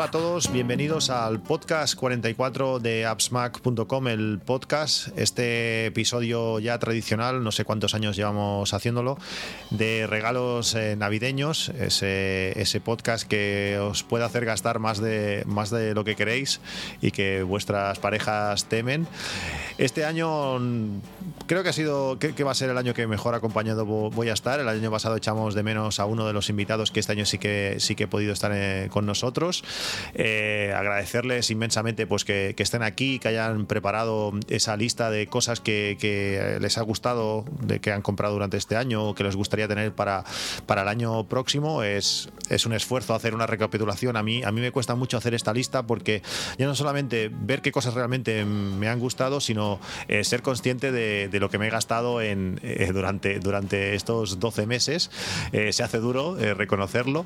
Hola a todos, bienvenidos al podcast 44 de appsmac.com, el podcast, este episodio ya tradicional, no sé cuántos años llevamos haciéndolo, de regalos eh, navideños, ese, ese podcast que os puede hacer gastar más de, más de lo que queréis y que vuestras parejas temen. Este año mm, creo que ha sido, que, va a ser el año que mejor acompañado vo- voy a estar. El año pasado echamos de menos a uno de los invitados que este año sí que sí que he podido estar eh, con nosotros. Eh, agradecerles inmensamente pues que, estén aquí, que hayan preparado esa lista de cosas que, les ha gustado, de que han comprado durante este año o que les gustaría tener para, para el año próximo. Es, es un esfuerzo hacer una recapitulación. A mí, a mí me cuesta mucho hacer esta lista porque ya no solamente ver qué cosas realmente me han gustado, sino eh, ser consciente de, lo que me he gastado en, eh, durante, durante estos 12 meses. Se hace duro reconocerlo.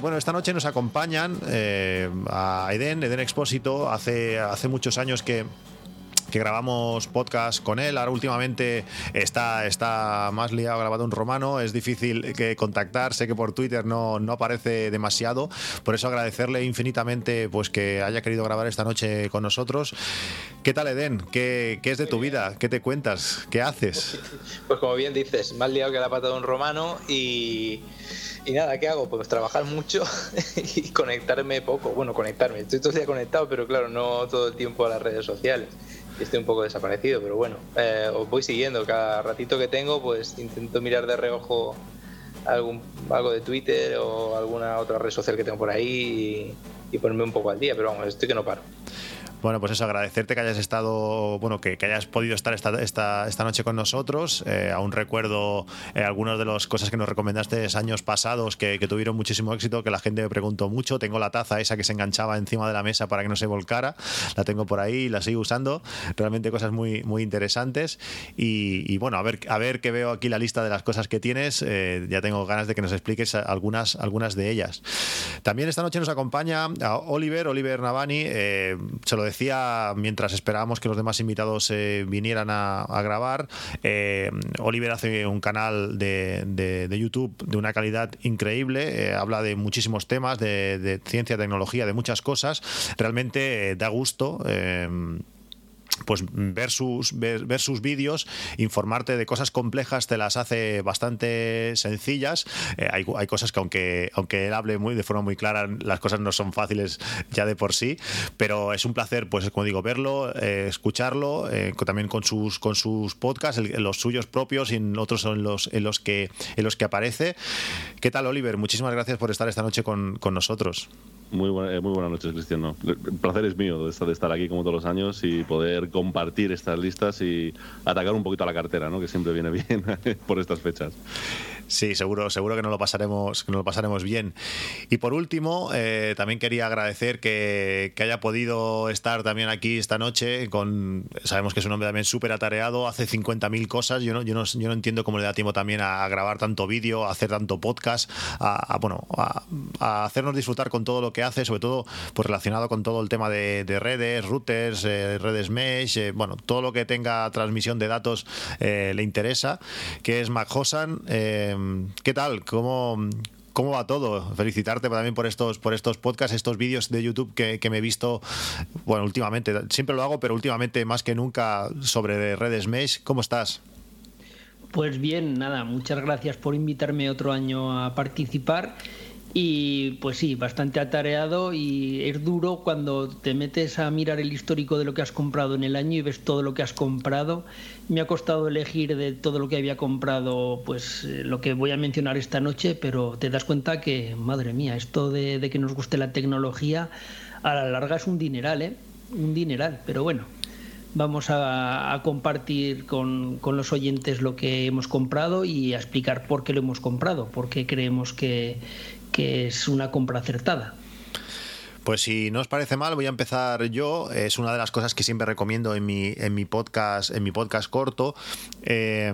Bueno, esta noche nos acompañan a Eden, Eden Expósito. Hace, hace muchos años que que grabamos podcast con él. Ahora últimamente está, está más liado grabado un romano, es difícil que contactar, sé que por Twitter no, no aparece demasiado, por eso agradecerle infinitamente pues que haya querido grabar esta noche con nosotros. ¿Qué tal Eden? ¿Qué, qué es de tu vida? ¿Qué te cuentas? ¿Qué haces? Pues como bien dices, más liado que la pata de un romano y, y nada, ¿qué hago? Pues trabajar mucho y conectarme poco. Bueno, conectarme, estoy todo el día conectado, pero claro, no todo el tiempo a las redes sociales. Y Estoy un poco desaparecido, pero bueno, eh, os voy siguiendo. Cada ratito que tengo, pues intento mirar de reojo algún, algo de Twitter o alguna otra red social que tengo por ahí y ponerme un poco al día, pero vamos, estoy que no paro. Bueno, pues eso, agradecerte que hayas estado, bueno, que, hayas podido estar esta, noche con nosotros. Eh, aún recuerdo eh, algunas de las cosas que nos recomendaste años pasados que, tuvieron muchísimo éxito, que la gente me preguntó mucho. Tengo la taza esa que se enganchaba encima de la mesa para que no se volcara. La tengo por ahí, la sigo usando. Realmente cosas muy, muy interesantes. Y, bueno, a ver, a ver que veo aquí la lista de las cosas que tienes. Eh, ya tengo ganas de que nos expliques algunas, algunas de ellas. También esta noche nos acompaña a Oliver, Oliver Navani. se lo decía mientras esperábamos que los demás invitados eh, vinieran a, grabar. Eh, Oliver hace un canal de, de- YouTube de una calidad increíble. eh, habla de muchísimos temas, de, ciencia, tecnología, de muchas cosas. Realmente eh, da gusto. Pues ver sus, ver, ver sus vídeos, informarte de cosas complejas, te las hace bastante sencillas. Eh, hay, hay cosas que aunque, aunque él hable muy, de forma muy clara, las cosas no son fáciles ya de por sí, pero es un placer, pues como digo, verlo, eh, escucharlo, eh, también con sus, con sus podcasts, los suyos propios y en otros en los, en los, que, en los que aparece. ¿Qué tal, Oliver? Muchísimas gracias por estar esta noche con, con nosotros. Muy, buena- eh, muy buenas noches, Cristiano. El placer es mío de estar, de estar aquí como todos los años y poder compartir estas listas y atacar un poquito a la cartera, ¿no? que siempre viene bien por estas fechas. Sí, seguro, seguro que nos lo pasaremos, que nos lo pasaremos bien. Y por último, eh, también quería agradecer que, haya podido estar también aquí esta noche. Con, sabemos que es un hombre también súper atareado, hace 50.000 cosas. Yo no, yo, no, yo no entiendo cómo le da tiempo también a, grabar tanto vídeo, a hacer tanto podcast, a, bueno, a, hacernos disfrutar con todo lo que hace, sobre todo pues relacionado con todo el tema de, de redes, routers, eh, redes mesh, eh, bueno, todo lo que tenga transmisión de datos eh, le interesa, que es Mac Hosan. Eh, ¿Qué tal? ¿Cómo, ¿Cómo va todo? Felicitarte también por estos, por estos podcasts, estos vídeos de YouTube que, que me he visto, bueno, últimamente, siempre lo hago, pero últimamente más que nunca sobre redes mesh. ¿Cómo estás? Pues bien, nada, muchas gracias por invitarme otro año a participar. Y pues sí, bastante atareado y es duro cuando te metes a mirar el histórico de lo que has comprado en el año y ves todo lo que has comprado. Me ha costado elegir de todo lo que había comprado, pues eh, lo que voy a mencionar esta noche, pero te das cuenta que, madre mía, esto de, que nos guste la tecnología a la larga es un dineral, ¿eh? Un dineral, pero bueno, vamos a, a compartir con, con, los oyentes lo que hemos comprado y a explicar por qué lo hemos comprado, por qué creemos que, es una compra acertada. Pues si no os parece mal, voy a empezar yo. Es una de las cosas que siempre recomiendo en mi, en mi podcast, en mi podcast corto. Eh,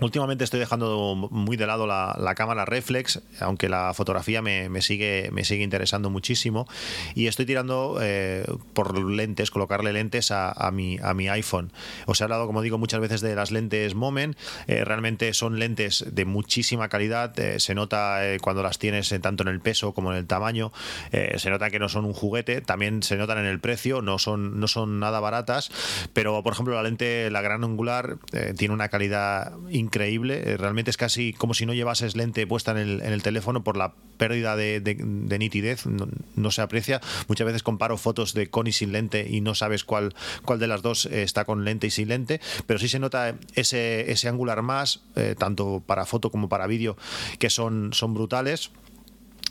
Últimamente estoy dejando muy de lado la, cámara reflex, aunque la fotografía me, sigue, me sigue interesando muchísimo. Y estoy tirando eh, por lentes, colocarle lentes a, mi, a mi iPhone. Os he hablado, como digo, muchas veces de las lentes Moment. Eh, realmente son lentes de muchísima calidad. Eh, se nota cuando las tienes tanto en el peso como en el tamaño. se nota que no son un juguete. También se notan en el precio. No son, no son nada baratas. Pero, por ejemplo, la lente, la gran angular, tiene una calidad increíble increíble. Eh, realmente es casi como si no llevases lente puesta en el, teléfono por la pérdida de, nitidez. No, se aprecia. Muchas veces comparo fotos de con y sin lente y no sabes cuál, cuál de las dos eh, está con lente y sin lente. Pero sí se nota ese, ese angular más, eh, tanto para foto como para vídeo, que son, son brutales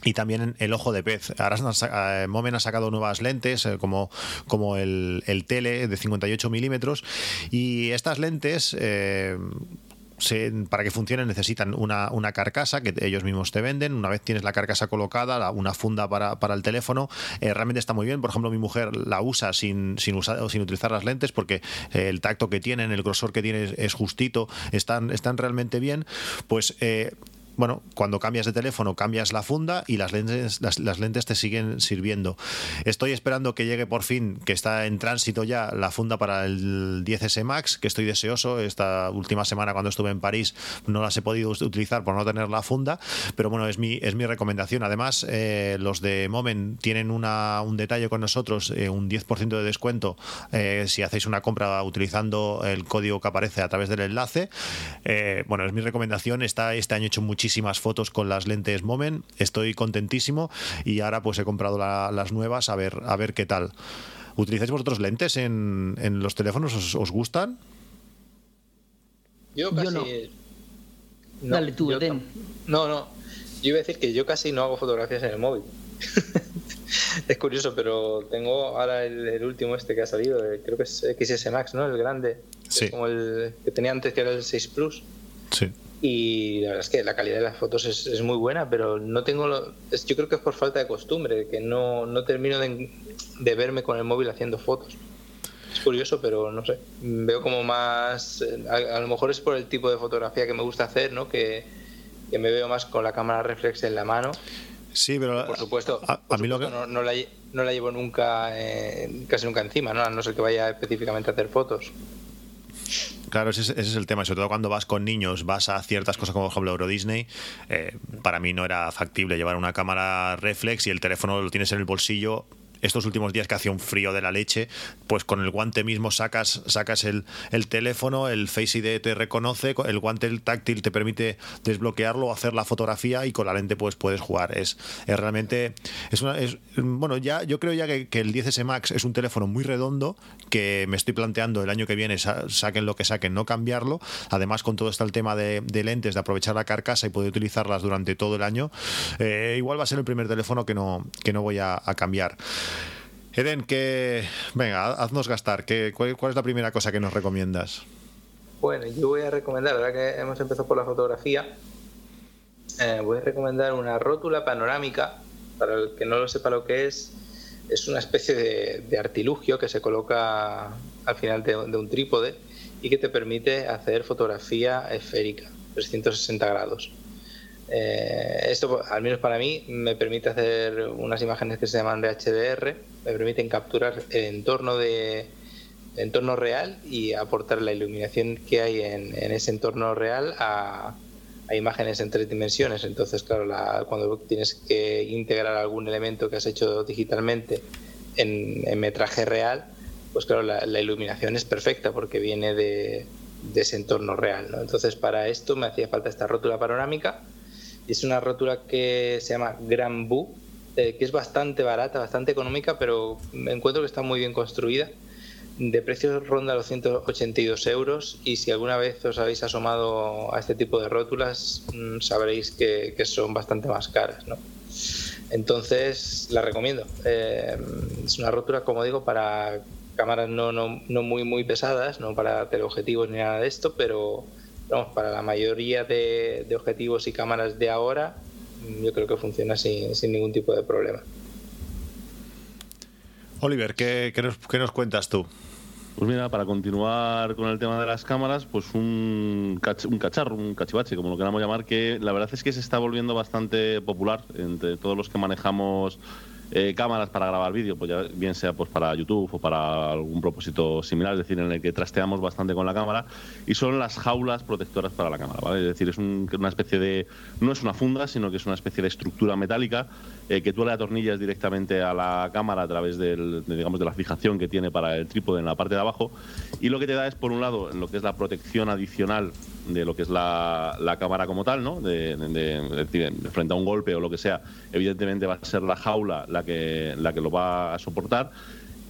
y también el ojo de pez. Ahora Momen ha sacado nuevas lentes como, como el tele de 58 milímetros y estas lentes para que funcionen necesitan una, una, carcasa que ellos mismos te venden. Una vez tienes la carcasa colocada, una funda para, para el teléfono, eh, realmente está muy bien. Por ejemplo, mi mujer la usa sin, sin, usar, sin utilizar las lentes porque eh, el tacto que tienen, el grosor que tienen es, justito, están, están realmente bien. Pues eh, bueno, cuando cambias de teléfono cambias la funda y las lentes, las, lentes te siguen sirviendo. Estoy esperando que llegue por fin, que está en tránsito ya la funda para el 10S Max, que estoy deseoso. Esta última semana cuando estuve en París no las he podido utilizar por no tener la funda, pero bueno, es mi, es mi recomendación. Además, eh, los de Moment tienen una, un detalle con nosotros, eh, un 10% de descuento eh, si hacéis una compra utilizando el código que aparece a través del enlace. bueno, es mi recomendación. Está este año hecho muchísimo muchísimas fotos con las lentes Moment. Estoy contentísimo y ahora pues he comprado las nuevas a ver, a ver qué tal. ¿Utilizáis vosotros lentes en, en los teléfonos? ¿Os, gustan? Yo casi. no. Dale tú, No, no. Yo iba a decir que yo casi no hago fotografías en el móvil. es curioso, pero tengo ahora el, último este que ha salido, creo que es XS Max, ¿no? El grande. Sí. como el que tenía antes, que era el 6 Plus. Sí. Y la verdad es que la calidad de las fotos es, muy buena, pero no tengo. Lo, yo creo que es por falta de costumbre, que no, no termino de, verme con el móvil haciendo fotos. Es curioso, pero no sé. Veo como más. A, lo mejor es por el tipo de fotografía que me gusta hacer, ¿no? Que, que me veo más con la cámara reflex en la mano. Sí, pero. Por supuesto, a, mí lo que... no, no, la, no, la, llevo nunca, eh, casi nunca encima, ¿no? A no ser que vaya específicamente a hacer fotos. Claro, ese, es el tema. Sobre todo cuando vas con niños, vas a ciertas cosas como por ejemplo Euro Disney. Eh, para mí no era factible llevar una cámara reflex y el teléfono lo tienes en el bolsillo estos últimos días que hacía un frío de la leche, pues con el guante mismo sacas, sacas el, el teléfono, el Face ID te reconoce, el guante táctil te permite desbloquearlo, hacer la fotografía y con la lente pues puedes jugar. Es, es realmente, es, bueno, ya yo creo ya que, el 10S Max es un teléfono muy redondo que me estoy planteando el año que viene, saquen lo que saquen, no cambiarlo. Además con todo está el tema de, lentes, de aprovechar la carcasa y poder utilizarlas durante todo el año. Eh, igual va a ser el primer teléfono que no, que no voy a cambiar. Eden, que venga, haznos gastar. ¿Qué, cuál, es la primera cosa que nos recomiendas? Bueno, yo voy a recomendar, ahora que hemos empezado por la fotografía, eh, voy a recomendar una rótula panorámica. Para el que no lo sepa lo que es, es una especie de, artilugio que se coloca al final de, de, un trípode y que te permite hacer fotografía esférica, 360 grados. Eh, esto, al menos para mí, me permite hacer unas imágenes que se llaman de HDR, me permiten capturar el entorno de entorno real y aportar la iluminación que hay en, ese entorno real a, imágenes en tres dimensiones. Entonces, claro, cuando tienes que integrar algún elemento que has hecho digitalmente en, metraje real, pues claro, la, iluminación es perfecta porque viene de, ese entorno real. Entonces, para esto me hacía falta esta rótula panorámica es una rótula que se llama Gran Bu, eh, que es bastante barata, bastante económica, pero encuentro que está muy bien construida. De precio ronda los 182 euros y si alguna vez os habéis asomado a este tipo de rótulas mm, sabréis que, son bastante más caras. ¿no? Entonces la recomiendo. Eh, es una rótula, como digo, para cámaras no, no, no muy muy pesadas, no para teleobjetivos ni nada de esto, pero, para la mayoría de, objetivos y cámaras de ahora, yo creo que funciona sin, ningún tipo de problema. Oliver, ¿qué, nos, cuentas tú? Pues mira, para continuar con el tema de las cámaras, pues un, un cacharro, un cachivache, como lo queramos llamar, que la verdad es que se está volviendo bastante popular entre todos los que manejamos eh, cámaras para grabar vídeo, pues ya bien sea pues para YouTube o para algún propósito similar, es decir, en el que trasteamos bastante con la cámara, y son las jaulas protectoras para la cámara, ¿vale? Es decir, es una especie de, no es una funda, sino que es una especie de estructura metálica eh, que tú le atornillas directamente a la cámara a través del, de, digamos, de la fijación que tiene para el trípode en la parte de abajo, y lo que te da es, por un lado, lo que es la protección adicional de lo que es la, cámara como tal, ¿no? De, de, frente a un golpe o lo que sea, evidentemente va a ser la jaula la que, la que lo va a soportar.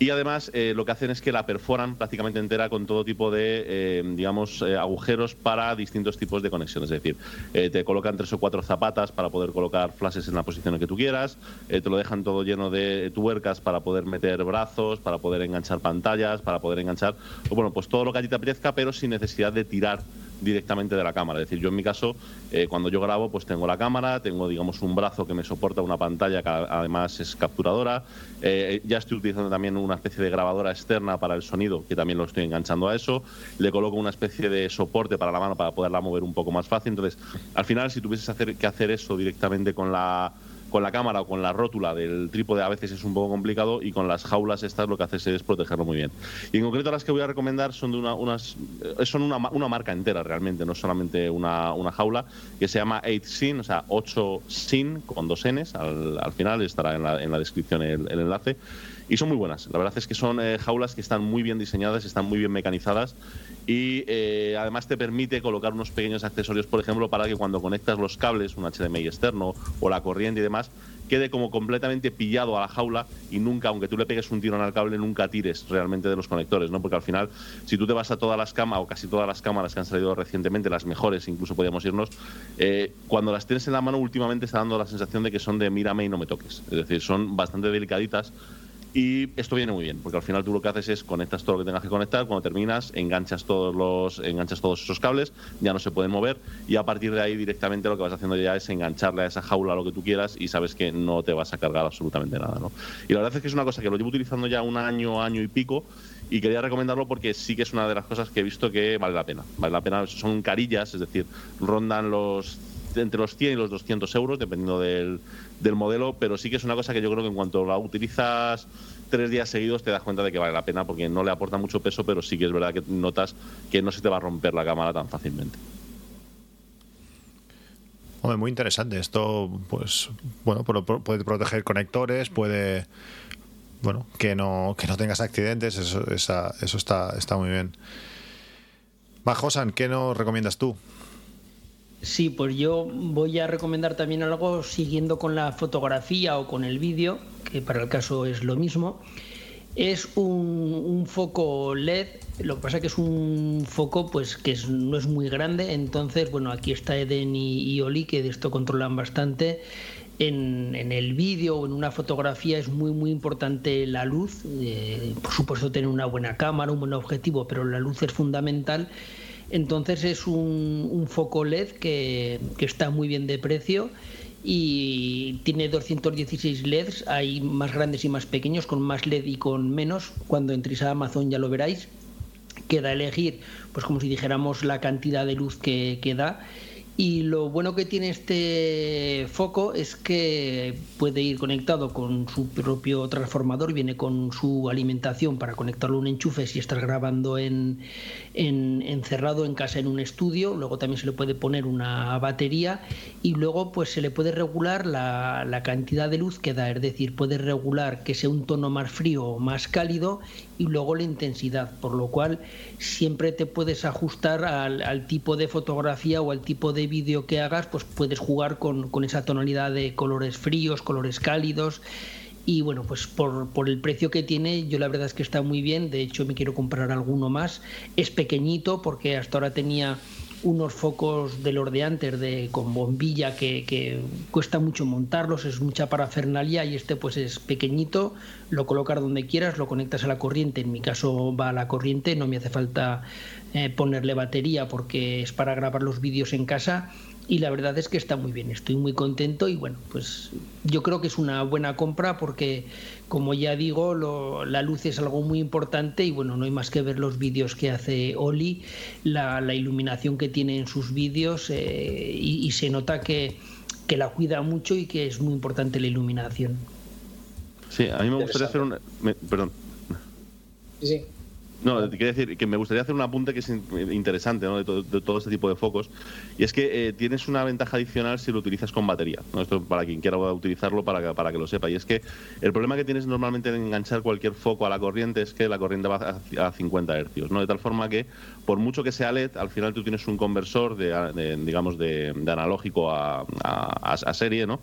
Y además eh, lo que hacen es que la perforan prácticamente entera con todo tipo de, eh, digamos, eh, agujeros para distintos tipos de conexiones. Es decir, te colocan tres o cuatro zapatas para poder colocar flashes en la posición en que tú quieras, te lo dejan todo lleno de tuercas para poder meter brazos, para poder enganchar pantallas, para poder enganchar, bueno, pues todo lo que a ti te apetezca, pero sin necesidad de tirar directamente de la cámara. Es decir, yo en mi caso, eh, cuando yo grabo, pues tengo la cámara, tengo, digamos, un brazo que me soporta una pantalla que además es capturadora. Eh, ya estoy utilizando también una especie de grabadora externa para el sonido, que también lo estoy enganchando a eso. Le coloco una especie de soporte para la mano para poderla mover un poco más fácil. Entonces, al final, si tuvieses hacer, que hacer eso directamente con la con la cámara o con la rótula del trípode a veces es un poco complicado y con las jaulas estas lo que haces es protegerlo muy bien. Y en concreto las que voy a recomendar son de una, unas eh, son una, una marca entera realmente, no solamente una, una jaula que se llama 8 Sin, o sea 8 Sin con dos Ns, al, al final estará en la, en la descripción el, el enlace y son muy buenas. La verdad es que son eh, jaulas que están muy bien diseñadas, están muy bien mecanizadas y eh, además te permite colocar unos pequeños accesorios, por ejemplo, para que cuando conectas los cables, un HDMI externo o la corriente y demás, quede como completamente pillado a la jaula y nunca, aunque tú le pegues un tirón al cable, nunca tires realmente de los conectores, ¿no? Porque al final, si tú te vas a todas las cámaras, o casi todas las cámaras que han salido recientemente, las mejores, incluso podríamos irnos, eh, cuando las tienes en la mano últimamente está dando la sensación de que son de mírame y no me toques. Es decir, son bastante delicaditas y esto viene muy bien, porque al final tú lo que haces es conectas todo lo que tengas que conectar, cuando terminas enganchas todos los enganchas todos esos cables, ya no se pueden mover y a partir de ahí directamente lo que vas haciendo ya es engancharle a esa jaula lo que tú quieras y sabes que no te vas a cargar absolutamente nada, ¿no? Y la verdad es que es una cosa que lo llevo utilizando ya un año, año y pico y quería recomendarlo porque sí que es una de las cosas que he visto que vale la pena. Vale la pena, son carillas, es decir, rondan los entre los 100 y los 200 euros, dependiendo del, del modelo, pero sí que es una cosa que yo creo que en cuanto la utilizas tres días seguidos te das cuenta de que vale la pena porque no le aporta mucho peso, pero sí que es verdad que notas que no se te va a romper la cámara tan fácilmente. Hombre, muy interesante. Esto, pues, bueno, puede proteger conectores, puede, bueno, que no, que no tengas accidentes. Eso, eso está, está muy bien. Bajosan, ¿qué nos recomiendas tú? Sí, pues yo voy a recomendar también algo siguiendo con la fotografía o con el vídeo, que para el caso es lo mismo. Es un, foco LED, lo que pasa que es un foco pues que no es muy grande, entonces bueno, aquí está Eden y, Oli que de esto controlan bastante. En, el vídeo o en una fotografía es muy muy importante la luz, eh, por supuesto tener una buena cámara, un buen objetivo, pero la luz es fundamental entonces es un, foco LED que, está muy bien de precio y tiene 216 LEDs, hay más grandes y más pequeños, con más LED y con menos. Cuando entréis a Amazon ya lo veráis. Queda elegir, pues como si dijéramos la cantidad de luz que, que da y lo bueno que tiene este foco es que puede ir conectado con su propio transformador, viene con su alimentación para conectarlo a un enchufe si estás grabando en, encerrado en casa en un estudio. Luego también se le puede poner una batería y luego pues se le puede regular la, la cantidad de luz que da, es decir, puede regular que sea un tono más frío o más cálido y luego la intensidad, por lo cual siempre te puedes ajustar al, tipo de fotografía o al tipo de vídeo que hagas, pues puedes jugar con, esa tonalidad de colores fríos, colores cálidos. Y bueno, pues por, por, el precio que tiene, yo la verdad es que está muy bien. De hecho, me quiero comprar alguno más. Es pequeñito porque hasta ahora tenía unos focos de los de antes de, con bombilla que, cuesta mucho montarlos, es mucha parafernalia y este pues es pequeñito, lo colocas donde quieras, lo conectas a la corriente, en mi caso va a la corriente, no me hace falta eh, ponerle batería porque es para grabar los vídeos en casa y la verdad es que está muy bien, estoy muy contento y bueno, pues yo creo que es una buena compra porque como ya digo, la luz es algo muy importante y bueno, no hay más que ver los vídeos que hace Oli, la, iluminación que tiene en sus vídeos eh, y, se nota que, que la cuida mucho y que es muy importante la iluminación. Sí, a mí me gustaría hacer una... perdón. Sí, sí. No, quiero decir que me gustaría hacer un apunte que es interesante ¿no? de, todo este tipo de focos. Y es que eh, tienes una ventaja adicional si lo utilizas con batería. ¿no? Esto para quien quiera utilizarlo para que, para que lo sepa. Y es que el problema que tienes normalmente de enganchar cualquier foco a la corriente es que la corriente va a, 50 Hz. ¿no? De tal forma que, por mucho que sea LED, al final tú tienes un conversor de, digamos de, analógico a, a serie, ¿no?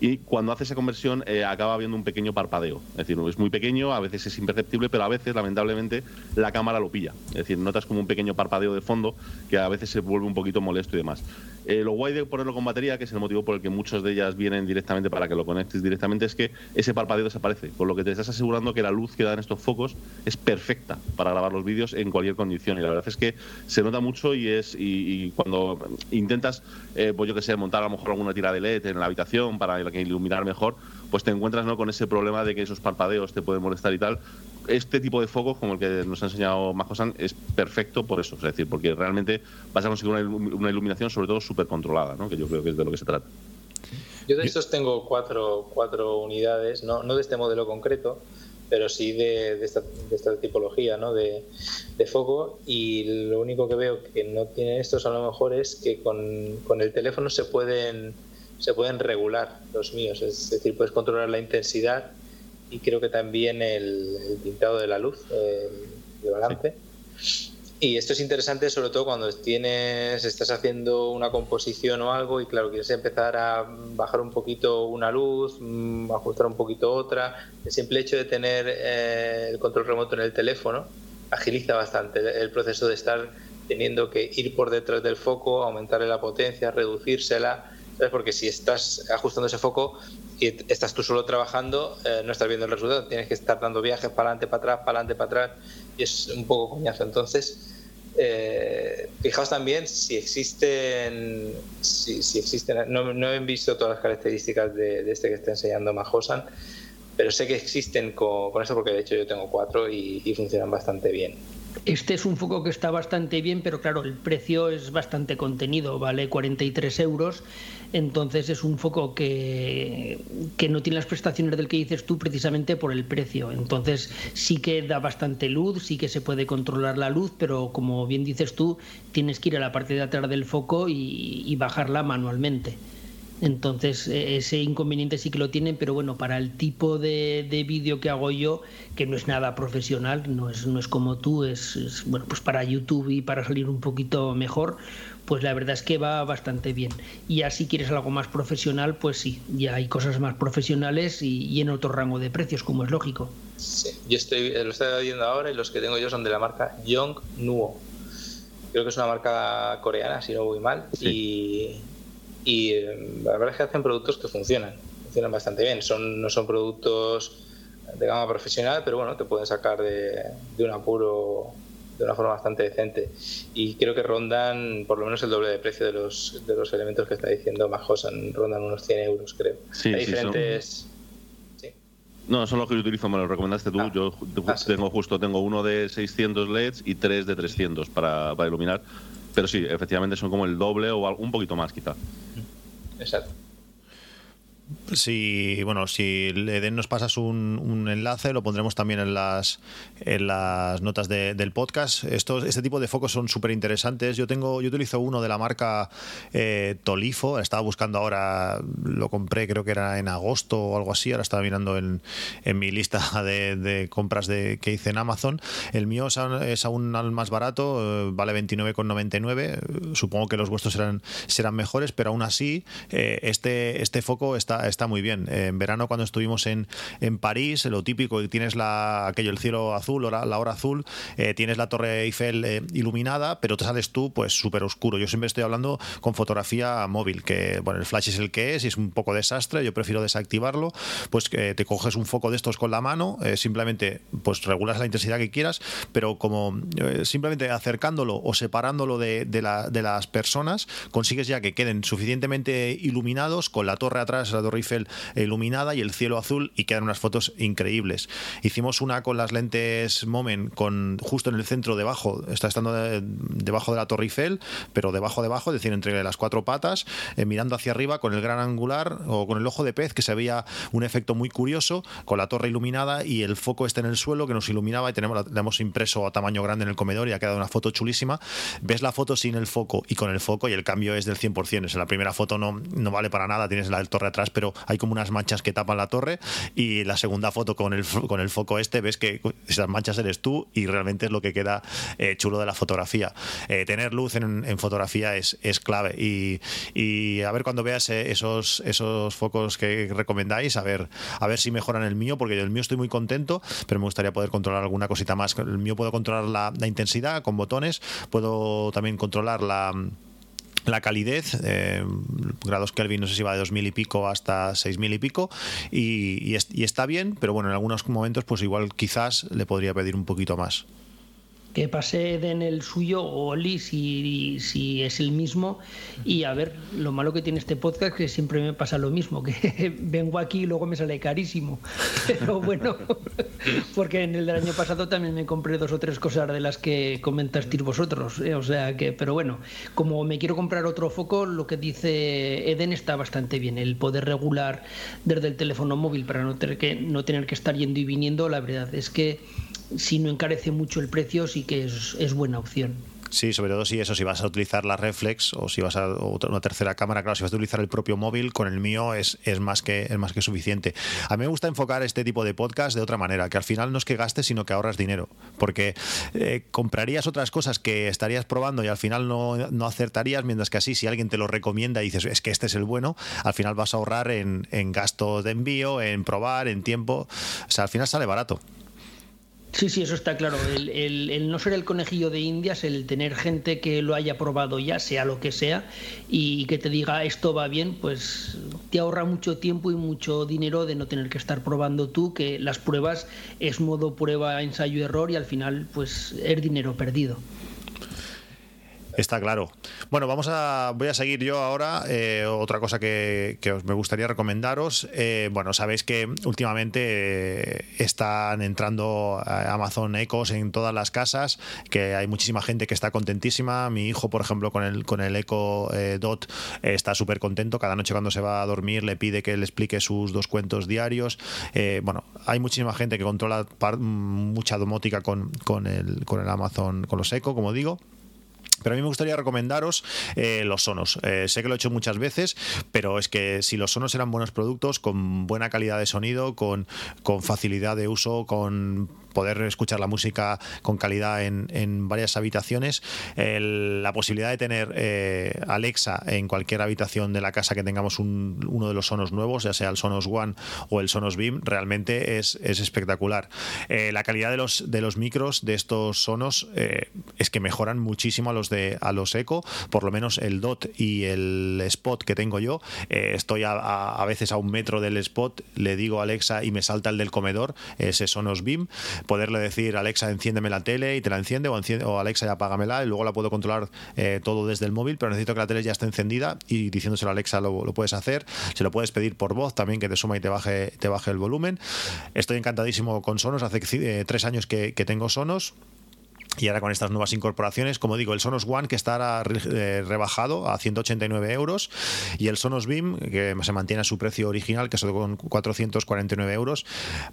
Y cuando hace esa conversión eh, acaba habiendo un pequeño parpadeo. Es decir, es muy pequeño, a veces es imperceptible, pero a veces, lamentablemente, la cámara lo pilla. Es decir, notas como un pequeño parpadeo de fondo que a veces se vuelve un poquito molesto y demás. Eh, lo guay de ponerlo con batería, que es el motivo por el que muchas de ellas vienen directamente para que lo conectes directamente, es que ese parpadeo desaparece, con lo que te estás asegurando que la luz que dan estos focos es perfecta para grabar los vídeos en cualquier condición. Y la verdad es que se nota mucho y es y, cuando intentas, eh, pues yo que sé, montar a lo mejor alguna tira de LED en la habitación para iluminar mejor, pues te encuentras ¿no? con ese problema de que esos parpadeos te pueden molestar y tal. Este tipo de focos, como el que nos ha enseñado Majosan, es perfecto por eso, es decir, porque realmente vas a conseguir una, iluminación sobre todo súper controlada, ¿no? que yo creo que es de lo que se trata. Yo de estos tengo cuatro, cuatro unidades, no, no de este modelo concreto, pero sí de, esta, de esta, tipología ¿no? de, de, foco y lo único que veo que no tienen estos a lo mejor es que con, con el teléfono se pueden se pueden regular los míos, es decir, puedes controlar la intensidad y creo que también el, pintado de la luz, el, balance. Y esto es interesante sobre todo cuando tienes, estás haciendo una composición o algo y claro, quieres empezar a bajar un poquito una luz, mm, ajustar un poquito otra. El simple hecho de tener eh, el control remoto en el teléfono agiliza bastante el proceso de estar teniendo que ir por detrás del foco, aumentarle la potencia, reducírsela porque si estás ajustando ese foco y estás tú solo trabajando, eh, no estás viendo el resultado, tienes que estar dando viajes para adelante, para atrás, para adelante, para atrás, y es un poco coñazo. Entonces, eh, fijaos también si existen, si, existen, no, no, he visto todas las características de, este que está enseñando Majosan, pero sé que existen con, esto porque de hecho yo tengo cuatro y funcionan bastante bien. Este es un foco que está bastante bien, pero claro, el precio es bastante contenido, vale 43 euros. Entonces es un foco que, que no tiene las prestaciones del que dices tú precisamente por el precio. Entonces sí que da bastante luz, sí que se puede controlar la luz, pero como bien dices tú, tienes que ir a la parte de atrás del foco y bajarla manualmente. Entonces, e, ese inconveniente sí que lo tienen, pero bueno, para el tipo de, vídeo que hago yo, que no es nada profesional, no es, no es como tú, es, bueno, pues para YouTube y para salir un poquito mejor, pues la verdad es que va bastante bien. Y ya si quieres algo más profesional, pues sí, ya hay cosas más profesionales y, en otro rango de precios, como es lógico. Sí, yo estoy, lo estoy viendo ahora y los que tengo yo son de la marca Young Nuo. Creo que es una marca coreana, si no voy mal. Y y eh, la verdad es que hacen productos que funcionan, funcionan bastante bien. Son, no son productos de gama profesional, pero bueno, te pueden sacar de, de un apuro de una forma bastante decente. Y creo que rondan por lo menos el doble de precio de los, de los elementos que está diciendo Majosan, rondan unos 100 euros, creo. Sí, Hay diferentes. No, son los que yo utilizo, me los recomendaste tú. Ah. Yo ah, tengo justo tengo uno de 600 LEDs y tres de 300 para, para iluminar. Pero sí, efectivamente son como el doble o un poquito más quizá. Exacto. Si, bueno, si Eden nos pasas un, enlace, lo pondremos también en las, en las notas del podcast. Estos, este tipo de focos son súper interesantes. Yo tengo, yo utilizo uno de la marca eh, Tolifo. Estaba buscando ahora, lo compré, creo que era en agosto o algo así. Ahora estaba mirando en, en mi lista de, compras de, que hice en Amazon. El mío es aún más barato, eh, vale 29,99. Supongo que los vuestros serán, serán mejores, pero aún así, eh, este, este foco está está, muy bien. En verano cuando estuvimos en, en París, lo típico, tienes la, aquello, el cielo azul, la hora azul, eh, tienes la torre Eiffel eh, iluminada, pero te sales tú pues súper oscuro. Yo siempre estoy hablando con fotografía móvil, que bueno, el flash es el que es y es un poco desastre, yo prefiero desactivarlo, pues que te coges un foco de estos con la mano, eh, simplemente pues regulas la intensidad que quieras, pero como simplemente acercándolo o separándolo de, de, la, de las personas, consigues ya que queden suficientemente iluminados con la torre atrás, la torre Eiffel iluminada y el cielo azul y quedan unas fotos increíbles. Hicimos una con las lentes Moment con justo en el centro debajo, está estando debajo de la Torre Eiffel, pero debajo debajo, es decir, entre las cuatro patas, eh, mirando hacia arriba con el gran angular o con el ojo de pez que se veía un efecto muy curioso con la torre iluminada y el foco este en el suelo que nos iluminaba y tenemos la hemos impreso a tamaño grande en el comedor y ha quedado una foto chulísima. Ves la foto sin el foco y con el foco y el cambio es del 100%. Es la primera foto no, no vale para nada, tienes la torre atrás, pero hay como unas manchas que tapan la torre y la segunda foto con el, con el foco este ves que esas manchas eres tú y realmente es lo que queda eh, chulo de la fotografía. Eh, tener luz en, fotografía es, es clave y, y, a ver cuando veas eh, esos, esos focos que recomendáis, a ver, a ver si mejoran el mío, porque el mío estoy muy contento, pero me gustaría poder controlar alguna cosita más. El mío puedo controlar la, la intensidad con botones, puedo también controlar la la calidez, eh, grados Kelvin no sé si va de 2000 y pico hasta 6000 y pico, y, y, está bien, pero bueno, en algunos momentos pues igual quizás le podría pedir un poquito más que pase en el suyo o Oli si, si es el mismo. Y a ver lo malo que tiene este podcast que siempre me pasa lo mismo que vengo aquí y luego me sale carísimo. Pero bueno porque en el del año pasado también me compré dos o tres cosas de las que comentasteis vosotros ¿eh? o sea que pero bueno como me quiero comprar otro foco lo que dice Eden está bastante bien. El poder regular desde el teléfono móvil para no tener que no tener que estar yendo y viniendo la verdad es que si no encarece mucho el precio, sí que es, buena opción. Sí, sobre todo si eso, si vas a utilizar la reflex o si vas a una tercera cámara, claro, si vas a utilizar el propio móvil, con el mío es, es, más que, es más que suficiente. A mí me gusta enfocar este tipo de podcast de otra manera, que al final no es que gastes, sino que ahorras dinero, porque eh, comprarías otras cosas que estarías probando y al final no, no, acertarías, mientras que así, si alguien te lo recomienda y dices, es que este es el bueno, al final vas a ahorrar en, en gastos de envío, en probar, en tiempo, o sea, al final sale barato. Sí, sí, eso está claro. El, no ser el conejillo de Indias, el tener gente que lo haya probado ya, sea lo que sea, y que te diga esto va bien, pues te ahorra mucho tiempo y mucho dinero de no tener que estar probando tú, que las pruebas es modo prueba, ensayo, error y al final pues es dinero perdido. Está claro. Bueno, vamos a, voy a seguir yo ahora. Eh, otra cosa que, os me gustaría recomendaros. Eh, bueno, sabéis que últimamente eh, están entrando Amazon Echos en todas las casas, que hay muchísima gente que está contentísima. Mi hijo, por ejemplo, con el, con el Echo Dot está súper contento. Cada noche cuando se va a dormir le pide que le explique sus dos cuentos diarios. bueno, hay muchísima gente que controla mucha domótica con, con, el, con el Amazon, con los Echo, como digo. Pero a mí me gustaría recomendaros eh, los Sonos. Eh, sé que lo he hecho muchas veces, pero es que si los Sonos eran buenos productos, con buena calidad de sonido, con, con facilidad de uso, con poder escuchar la música con calidad en, varias habitaciones, la posibilidad de tener eh, Alexa en cualquier habitación de la casa que tengamos uno de los Sonos nuevos, ya sea el Sonos One o el Sonos Beam, realmente es, espectacular. Eh, la calidad de los, de los micros de estos Sonos eh, es que mejoran muchísimo a los de a los Eco, por lo menos el DOT y el Spot que tengo yo, estoy a, a, veces a un metro del Spot, le digo Alexa y me salta el del comedor, ese Sonos Beam poderle decir Alexa enciéndeme la tele y te la enciende o, Alexa ya apágamela y luego la puedo controlar eh, todo desde el móvil, pero necesito que la tele ya esté encendida y diciéndoselo a Alexa lo, puedes hacer. Se lo puedes pedir por voz también que te suma y te baje, te baje el volumen. Estoy encantadísimo con Sonos, hace eh, tres años que tengo Sonos. Y ahora con estas nuevas incorporaciones, como digo, el Sonos One que está eh, rebajado a 189 euros y el Sonos Beam que se mantiene a su precio original, que es con 449 euros.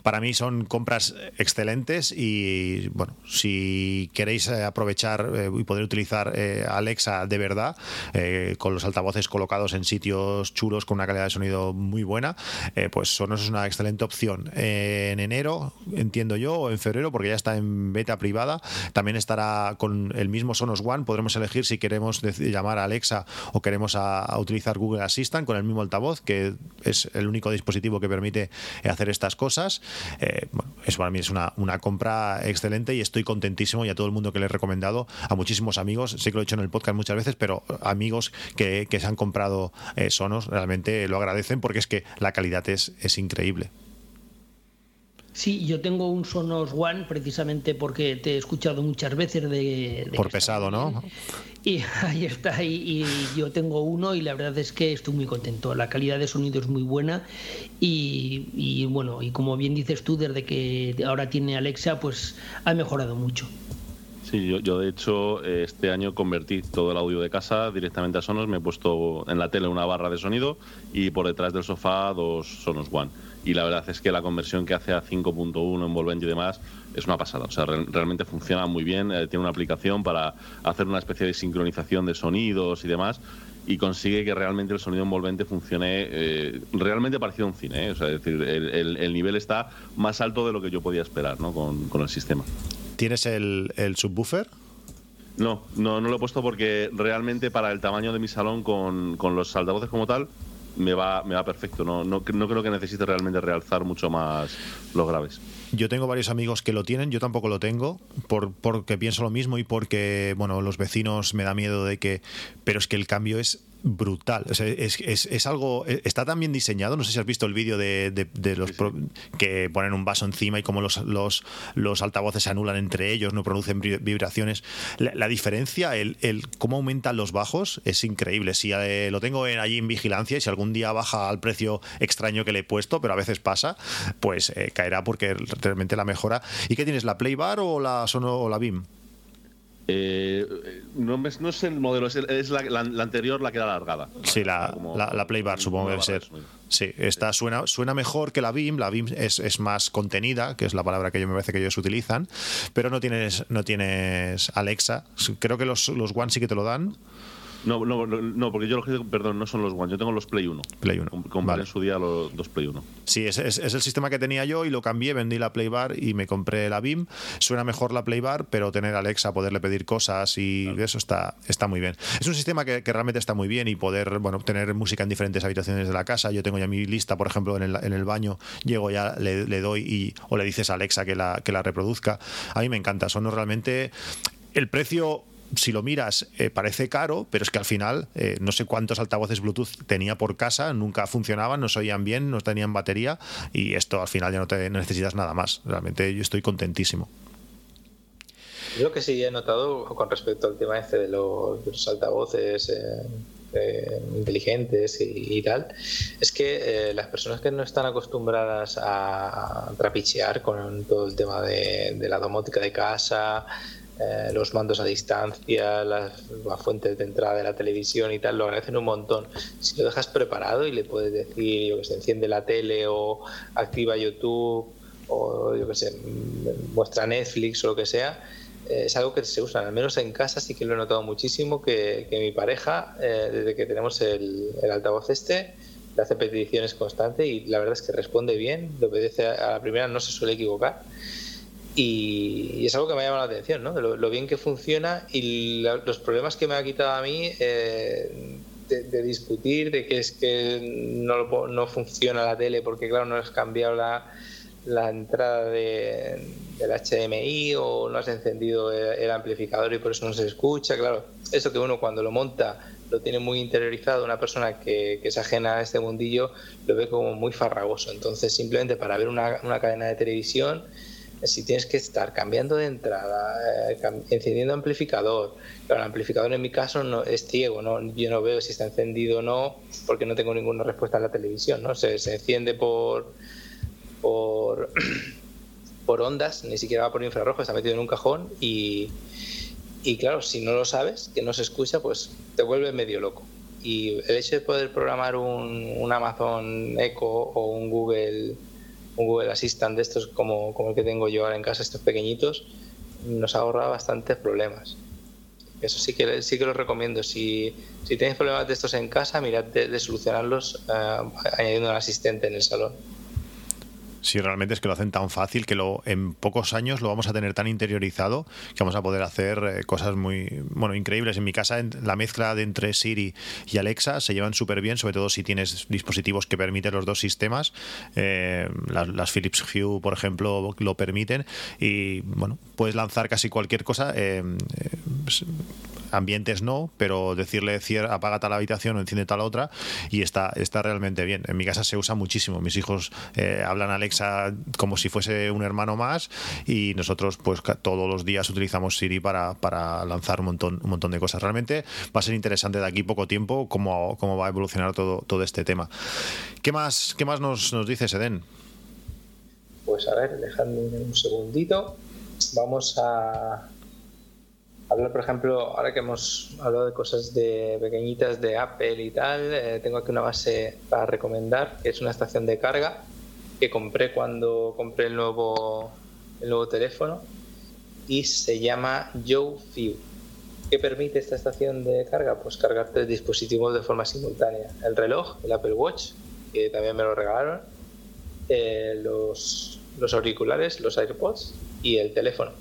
Para mí son compras excelentes y bueno, si queréis eh, aprovechar eh, y poder utilizar Alexa de verdad, con los altavoces colocados en sitios chulos con una calidad de sonido muy buena, pues Sonos es una excelente opción. en enero, entiendo yo, o en febrero, porque ya está en beta privada, también también estará con el mismo Sonos One. Podremos elegir si queremos llamar a Alexa o queremos a, utilizar Google Assistant con el mismo altavoz, que es el único dispositivo que permite hacer estas cosas. Eh, eso para mí es una, compra excelente y estoy contentísimo y a todo el mundo que le he recomendado, a muchísimos amigos, sé que lo he hecho en el podcast muchas veces, pero amigos que, que se han comprado eh, Sonos realmente lo agradecen porque es que la calidad es, es increíble. Sí, yo tengo un Sonos One precisamente porque te he escuchado muchas veces de... Por pesado, ¿no? Y ahí está, y, yo tengo uno y la verdad es que estoy muy contento. La calidad de sonido es muy buena y, y bueno, y como bien dices tú, desde que ahora tiene Alexa, pues ha mejorado mucho. Sí, yo, yo, de hecho este año convertí todo el audio de casa directamente a Sonos, me he puesto en la tele una barra de sonido y por detrás del sofá dos Sonos One y la verdad es que la conversión que hace a 5.1 envolvente y demás es una pasada. O sea, realmente funciona muy bien, eh, tiene una aplicación para hacer una especie de sincronización de sonidos y demás y consigue que realmente el sonido envolvente funcione eh, realmente parecido a un cine. ¿eh? O sea, es decir, el, nivel está más alto de lo que yo podía esperar ¿no? con, con el sistema. ¿Tienes el, el subwoofer? No, no, no lo he puesto porque realmente para el tamaño de mi salón con, con los altavoces como tal me va, me va perfecto. No, no, no creo que necesite realmente realzar mucho más los graves. Yo tengo varios amigos que lo tienen, yo tampoco lo tengo, por, porque pienso lo mismo y porque, bueno, los vecinos me da miedo de que, pero es que el cambio es brutal. es, es, es, algo. Está tan bien diseñado. No sé si has visto el vídeo de, de, los que ponen un vaso encima y cómo los, los, los, altavoces se anulan entre ellos, no producen vibraciones. La, diferencia, el, el, cómo aumentan los bajos, es increíble. Si eh, lo tengo allí en vigilancia y si algún día baja al precio extraño que le he puesto, pero a veces pasa, pues eh, caerá porque realmente la mejora. ¿Y qué tienes? ¿La Playbar o la Sono o la BIM? Eh, no, no, es el modelo, es, la, anterior la que era alargada. Sí, la, la, Playbar supongo que debe ser. Sí, esta suena, suena mejor que la BIM. La BIM es, es, más contenida, que es la palabra que yo me parece que ellos utilizan, pero no tienes, no tienes Alexa. Creo que los, los One sí que te lo dan. No, no, no, porque yo los perdón, no son los One, yo tengo los Play 1. Play 1. Compré en su día los dos Play 1. Sí, es, es, el sistema que tenía yo y lo cambié, vendí la Play Bar y me compré la BIM. Suena mejor la Play Bar, pero tener Alexa, poderle pedir cosas y eso está, está muy bien. Es un sistema que, realmente está muy bien y poder, bueno, tener música en diferentes habitaciones de la casa. Yo tengo ya mi lista, por ejemplo, en el, en el baño, llego ya, le, le doy y, o le dices a Alexa que la, que la reproduzca. A mí me encanta, son realmente... El precio si lo miras, eh, parece caro, pero es que al final eh, no sé cuántos altavoces Bluetooth tenía por casa, nunca funcionaban, no se oían bien, no tenían batería y esto al final ya no, te, necesitas nada más. Realmente yo estoy contentísimo. Yo que sí he notado con respecto al tema este de los, altavoces eh, inteligentes y, tal, es que las personas que no están acostumbradas a trapichear con todo el tema de la domótica de casa, eh, los mandos a distancia, las, fuentes de entrada de la televisión y tal, lo agradecen un montón. Si lo dejas preparado y le puedes decir, yo que se enciende la tele o activa YouTube o yo que sé, muestra Netflix o lo que sea, eh, es algo que se usa, al menos en casa sí que lo he notado muchísimo, que, mi pareja, eh, desde que tenemos el, el altavoz este, le hace peticiones constantes y la verdad es que responde bien, le obedece a la primera, no se suele equivocar. Y, es algo que me ha llamado la atención, ¿no? lo, bien que funciona y los problemas que me ha quitado a mí eh, de, discutir, de que es que no, no, funciona la tele porque, claro, no has cambiado la, la entrada de, del HDMI o no has encendido el, amplificador y por eso no se escucha. Claro, eso que uno cuando lo monta lo tiene muy interiorizado, una persona que, que es ajena a este mundillo lo ve como muy farragoso. Entonces, simplemente para ver una, una cadena de televisión si tienes que estar cambiando de entrada, eh, encendiendo amplificador. Claro, el amplificador en mi caso no es ciego, ¿no? yo no veo si está encendido o no, porque no tengo ninguna respuesta en la televisión, ¿no? Se, enciende por, por, por ondas, ni siquiera va por infrarrojo, está metido en un cajón y, y claro, si no lo sabes, que no se escucha, pues te vuelve medio loco. Y el hecho de poder programar un, un Amazon Echo o un Google un Google Assistant de estos como, como el que tengo yo ahora en casa, estos pequeñitos, nos ahorra bastantes problemas. Eso sí que, sí que lo recomiendo. Si, si tenéis problemas de estos en casa, mirad de, solucionarlos eh, añadiendo un asistente en el salón. Sí, realmente es que lo hacen tan fácil que lo, en pocos años lo vamos a tener tan interiorizado que vamos a poder hacer eh, cosas muy bueno increíbles. En mi casa la mezcla de entre Siri y Alexa se llevan súper bien, sobre todo si tienes dispositivos que permiten los dos sistemas. Eh, las, Philips Hue, por ejemplo, lo permiten y bueno, puedes lanzar casi cualquier cosa. Eh, ambientes no, pero decirle apaga tal habitación o enciende tal otra y está, está realmente bien. En mi casa se usa muchísimo. Mis hijos hablan Alexa como si fuese un hermano más y nosotros pues todos los días utilizamos Siri para, para lanzar un montón, un montón de cosas. Realmente va a ser interesante de aquí poco tiempo cómo, cómo va a evolucionar todo, todo este tema. ¿Qué más, qué más nos, nos dice Seden? Pues a ver, dejadme un segundito. Vamos a hablar, por ejemplo, ahora que hemos hablado de cosas de pequeñitas de Apple y tal, eh, tengo aquí una base para recomendar, que es una estación de carga que compré cuando compré el nuevo, el nuevo teléfono y se llama Joe Few. ¿Qué permite esta estación de carga? Pues cargar tres dispositivos de forma simultánea. El reloj, el Apple Watch, que también me lo regalaron, eh, los, los auriculares, los AirPods y el teléfono.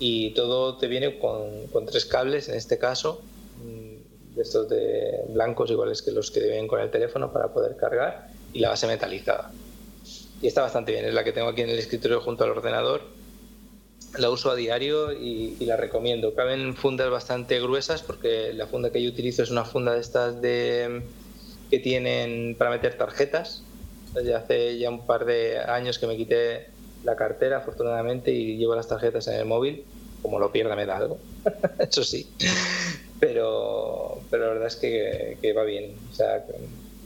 Y todo te viene con, con tres cables, en este caso, mm, de estos de blancos iguales que los que vienen con el teléfono para poder cargar y la base metalizada y está bastante bien. Es la que tengo aquí en el escritorio junto al ordenador. La uso a diario y, la recomiendo. Caben fundas bastante gruesas porque la funda que yo utilizo es una funda de estas de que tienen para meter tarjetas. Desde hace ya un par de años que me quité la cartera, afortunadamente, y llevo las tarjetas en el móvil. Como lo pierda, me da algo. Eso sí. Pero, pero la verdad es que, va bien. O sea,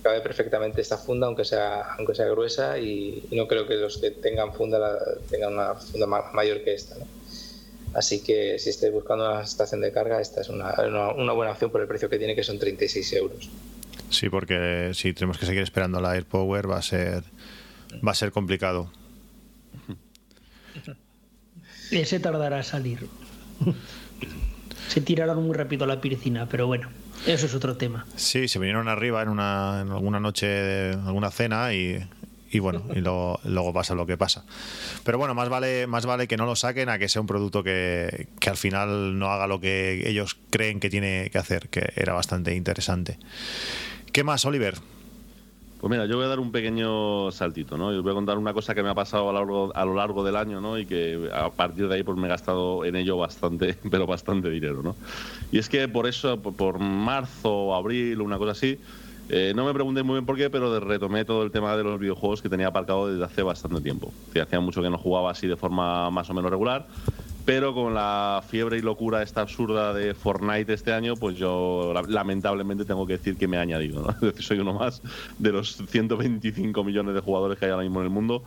cabe perfectamente esta funda, aunque sea, aunque sea gruesa, y, no creo que los que tengan funda tengan una funda mayor que esta. Así que si estáis buscando una estación de carga, esta es una, una, buena opción por el precio que tiene, que son 36 euros. Sí, porque si tenemos que seguir esperando la AirPower va a ser, va a ser complicado. Ese tardará a salir. Se tirará muy rápido la piscina, pero bueno. Eso es otro tema. Sí, se vinieron arriba en, una, en alguna noche, alguna cena y, y bueno, y luego, luego, pasa lo que pasa. Pero bueno, más vale, más vale que no lo saquen a que sea un producto que, que, al final no haga lo que ellos creen que tiene que hacer, que era bastante interesante. ¿Qué más, Oliver? Pues mira, yo voy a dar un pequeño saltito, ¿no? Y os voy a contar una cosa que me ha pasado a lo largo, a lo largo del año, ¿no? Y que a partir de ahí pues me he gastado en ello bastante, pero bastante dinero, ¿no? Y es que por eso, por marzo, abril, una cosa así, eh, no me pregunté muy bien por qué, pero retomé todo el tema de los videojuegos que tenía aparcado desde hace bastante tiempo. Que hacía mucho que no jugaba así de forma más o menos regular pero con la fiebre y locura esta absurda de Fortnite este año, pues yo lamentablemente tengo que decir que me he añadido. ¿no? Es decir, soy uno más de los 125 millones de jugadores que hay ahora mismo en el mundo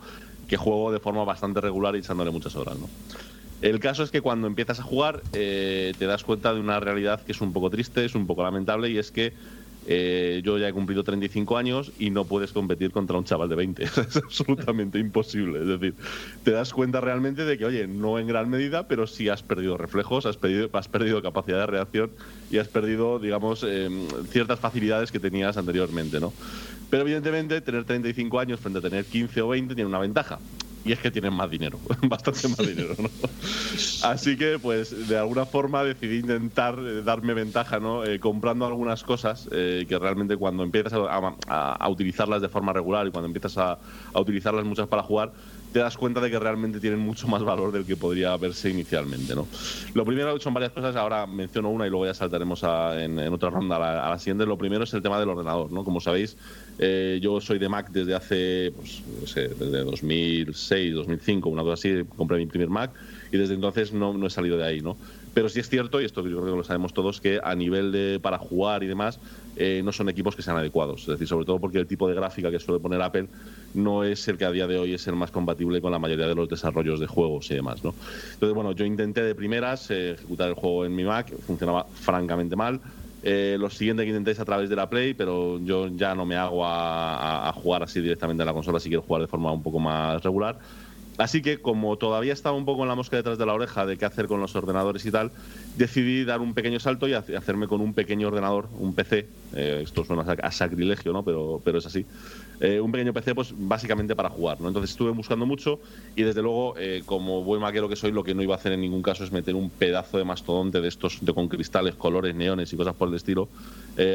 que juego de forma bastante regular y echándole muchas horas. ¿no? El caso es que cuando empiezas a jugar eh, te das cuenta de una realidad que es un poco triste, es un poco lamentable y es que eh, yo ya he cumplido 35 años y no puedes competir contra un chaval de 20. es absolutamente imposible. Es decir, te das cuenta realmente de que, oye, no en gran medida, pero sí has perdido reflejos, has perdido, has perdido capacidad de reacción y has perdido, digamos, em, ciertas facilidades que tenías anteriormente, ¿no? Pero evidentemente, tener 35 años frente a tener 15 o 20 tiene una ventaja y es que tienen más dinero, bastante más dinero, ¿no? Así que, pues, de alguna forma decidí intentar eh, darme ventaja, ¿no? Eh, comprando algunas cosas eh, que realmente cuando empiezas a, utilizarlas de forma regular y cuando empiezas a, utilizarlas muchas para jugar, te das cuenta de que realmente tienen mucho más valor del que podría verse inicialmente, ¿no? Lo primero son varias cosas, ahora menciono una y luego ya saltaremos en, otra ronda a la, siguiente. Lo primero es el tema del ordenador, ¿no? Como sabéis, eh, yo soy de Mac desde hace, pues, no sé, desde 2006, 2005, una cosa así, compré mi primer Mac y desde entonces no, no he salido de ahí, ¿no? Pero sí es cierto, y esto yo creo que lo sabemos todos, que a nivel de para jugar y demás, eh, no son equipos que sean adecuados. Es decir, sobre todo porque el tipo de gráfica que suele poner Apple no es el que a día de hoy es el más compatible con la mayoría de los desarrollos de juegos y demás. ¿no? Entonces, bueno, yo intenté de primeras eh, ejecutar el juego en mi Mac, funcionaba francamente mal. Eh, lo siguiente que intenté es a través de la Play, pero yo ya no me hago a, jugar así directamente a la consola si quiero jugar de forma un poco más regular. Así que, como todavía estaba un poco en la mosca detrás de la oreja de qué hacer con los ordenadores y tal, decidí dar un pequeño salto y hacerme con un pequeño ordenador, un PC. Eh, esto suena a sacrilegio, ¿no? Pero, pero es así. Eh, un pequeño PC, pues básicamente para jugar, ¿no? Entonces estuve buscando mucho y desde luego, eh, como buen maquero que soy, lo que no iba a hacer en ningún caso es meter un pedazo de mastodonte de estos de, con cristales, colores, neones y cosas por el estilo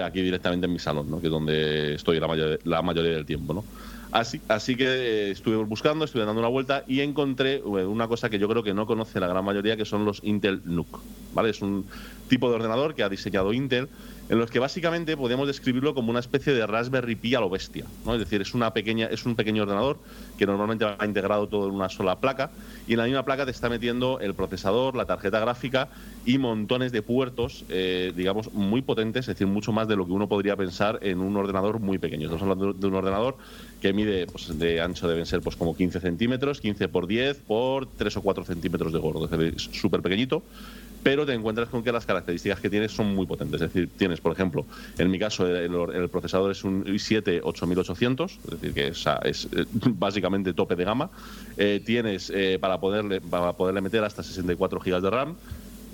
aquí directamente en mi salón, ¿no? Que es donde estoy la mayoría del tiempo, ¿no? Así, así que eh, estuve buscando, estuve dando una vuelta y encontré una cosa que yo creo que no conoce la gran mayoría, que son los Intel NUC. ¿vale? Es un tipo de ordenador que ha diseñado Intel en los que básicamente podemos describirlo como una especie de Raspberry Pi a lo bestia. ¿no? Es decir, es, una pequeña, es un pequeño ordenador que normalmente va integrado todo en una sola placa y en la misma placa te está metiendo el procesador, la tarjeta gráfica y montones de puertos, eh, digamos, muy potentes, es decir, mucho más de lo que uno podría pensar en un ordenador muy pequeño. Estamos hablando de un ordenador que mide, pues, de ancho deben ser pues como 15 centímetros, 15 por 10 por 3 o 4 centímetros de gordo, es súper pequeñito pero te encuentras con que las características que tienes son muy potentes. Es decir, tienes, por ejemplo, en mi caso, el, procesador es un i7 8800, es decir, que es, es eh, básicamente tope de gama. Eh, tienes para, poderle, para poderle meter hasta 64 GB de RAM.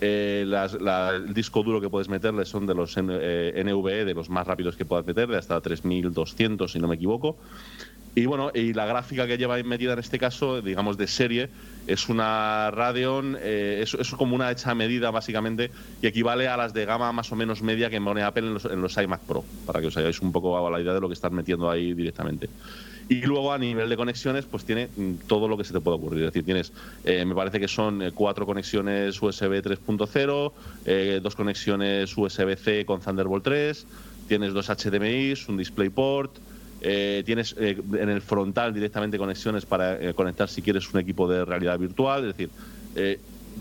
El disco duro que puedes meterle son de los NVE, de los más rápidos que puedas meterle, hasta 3200, si no me equivoco. Y bueno, y la gráfica que lleva metida en este caso, digamos de serie, es una Radeon, eh, es, como una hecha medida básicamente, y equivale a las de gama más o menos media que pone Apple en los, iMac Pro, para que os hagáis un poco la idea de lo que están metiendo ahí directamente. Y luego a nivel de conexiones, pues tiene mm, todo lo que se te puede ocurrir. Es decir, tienes, eh, me parece que son eh, cuatro conexiones USB 3.0, dos conexiones USB-C con Thunderbolt 3, tienes dos HDMI, un DisplayPort, eh, tienes eh, en el frontal directamente conexiones para eh, conectar si quieres un equipo de realidad virtual, es decir,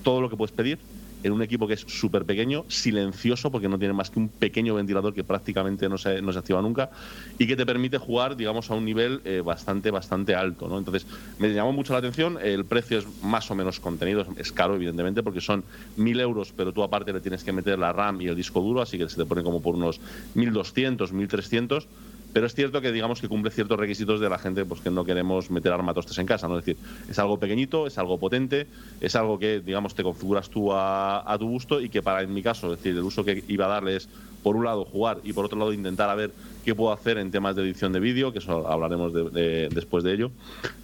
todo lo que puedes pedir en un equipo que es súper pequeño, silencioso, porque no tiene más que un pequeño ventilador que prácticamente no se, no se activa nunca, y que te permite jugar, digamos, a un nivel bastante, bastante alto. ¿no? Entonces, me llamó mucho la atención, el precio es más o menos contenido, es caro, evidentemente, porque son 1.000 euros, pero tú aparte le tienes que meter la RAM y el disco duro, así que se te pone como por unos 1.200, 1.300 pero es cierto que digamos que cumple ciertos requisitos de la gente pues que no queremos meter armatostes en casa, ¿no? Es decir, es algo pequeñito, es algo potente, es algo que digamos te configuras tú a, tu gusto y que para en mi caso, es decir, el uso que iba a darle es por un lado jugar y por otro lado intentar a ver qué puedo hacer en temas de edición de vídeo, que eso hablaremos después de ello.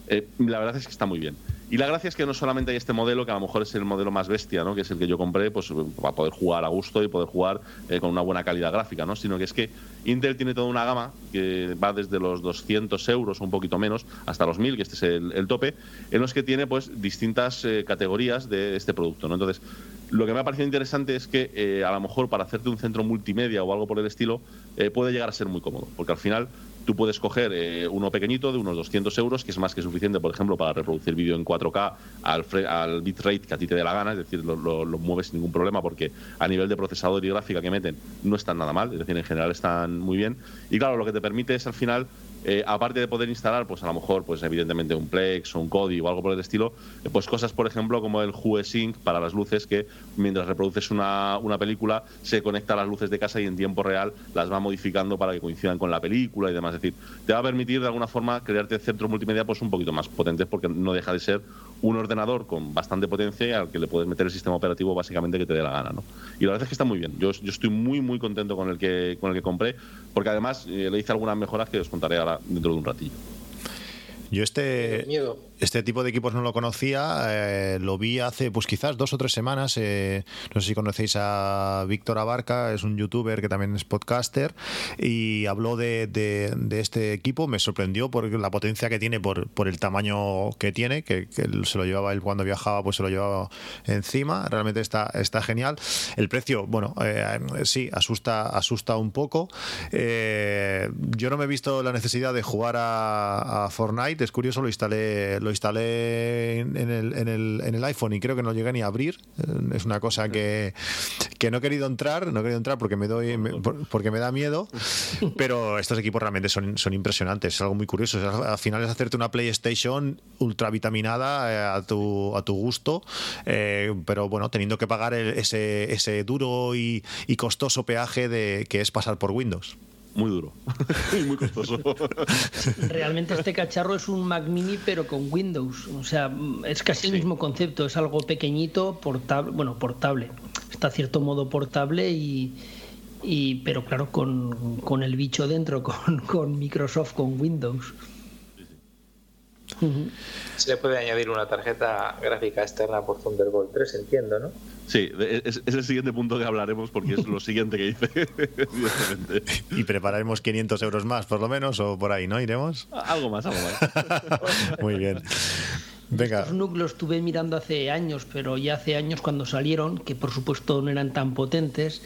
Eh, la verdad es que está muy bien. Y la gracia es que no solamente hay este modelo, que a lo mejor es el modelo más bestia, ¿no? que es el que yo compré, pues para poder jugar a gusto y poder jugar eh, con una buena calidad gráfica, ¿no? sino que es que Intel tiene toda una gama que va desde los 200 euros un poquito menos hasta los 1000, que este es el, tope, en los que tiene pues distintas eh, categorías de este producto. ¿no? Entonces, lo que me ha parecido interesante es que eh, a lo mejor para hacerte un centro multimedia o algo por el estilo puede llegar a ser muy cómodo, porque al final tú puedes coger eh, uno pequeñito de unos 200 euros, que es más que suficiente, por ejemplo, para reproducir vídeo en 4K al, al bitrate que a ti te dé la gana, es decir, lo, lo, mueves sin ningún problema porque a nivel de procesador y gráfica que meten no están nada mal, es decir, en general están muy bien. Y claro, lo que te permite es al final eh, aparte de poder instalar, pues a lo mejor, pues evidentemente un Plex o un Kodi o algo por el estilo, eh, pues cosas, por ejemplo, como el Hue Sync para las luces, que mientras reproduces una, una, película, se conecta a las luces de casa y en tiempo real las va modificando para que coincidan con la película y demás. Es decir, te va a permitir de alguna forma crearte centros multimedia pues un poquito más potentes porque no deja de ser un ordenador con bastante potencia y al que le puedes meter el sistema operativo básicamente que te dé la gana. ¿no? Y la verdad es que está muy bien. Yo, yo estoy muy, muy contento con el que, con el que compré, porque además eh, le hice algunas mejoras que os contaré ahora dentro de un ratillo. Yo este, este tipo de equipos no lo conocía, eh, lo vi hace pues quizás dos o tres semanas. Eh, no sé si conocéis a Víctor Abarca, es un youtuber que también es podcaster y habló de, este equipo. Me sorprendió por la potencia que tiene, por, por el tamaño que tiene, que, se lo llevaba él cuando viajaba, pues se lo llevaba encima. Realmente está, está genial. El precio, bueno, eh, sí, asusta, asusta un poco. yo no me he visto la necesidad de jugar a Fortnite. Es curioso, lo instalé, lo instalé en el, en, el, en el iPhone y creo que no llegué ni a abrir. Eh, es una cosa que, que no he querido entrar, no he querido entrar porque me doy porque me da miedo, pero estos equipos realmente son, son impresionantes, es algo muy curioso. al final es hacerte una PlayStation ultra vitaminada eh, a tu, a tu gusto, eh, pero bueno, teniendo que pagar ese, ese duro y, y, costoso peaje de que es pasar por Windows. Muy duro. Y muy costoso. Realmente este cacharro es un Mac Mini pero con Windows, o sea, es casi el mismo concepto, es algo pequeñito, portable, bueno, portable, está a cierto modo portable y, y pero claro, con, con el bicho dentro, con, con Microsoft, con Windows. Se le puede añadir una tarjeta gráfica externa por Thunderbolt 3, entiendo, ¿no? Sí, es, es el siguiente punto que hablaremos porque es lo siguiente que hice. evidentemente. Y prepararemos 500 euros más, por lo menos, o por ahí, ¿no? ¿Iremos? algo más, algo más. Muy bien. Venga, Estos NUC los estuve mirando hace años, pero ya hace años cuando salieron, que por supuesto no eran tan potentes,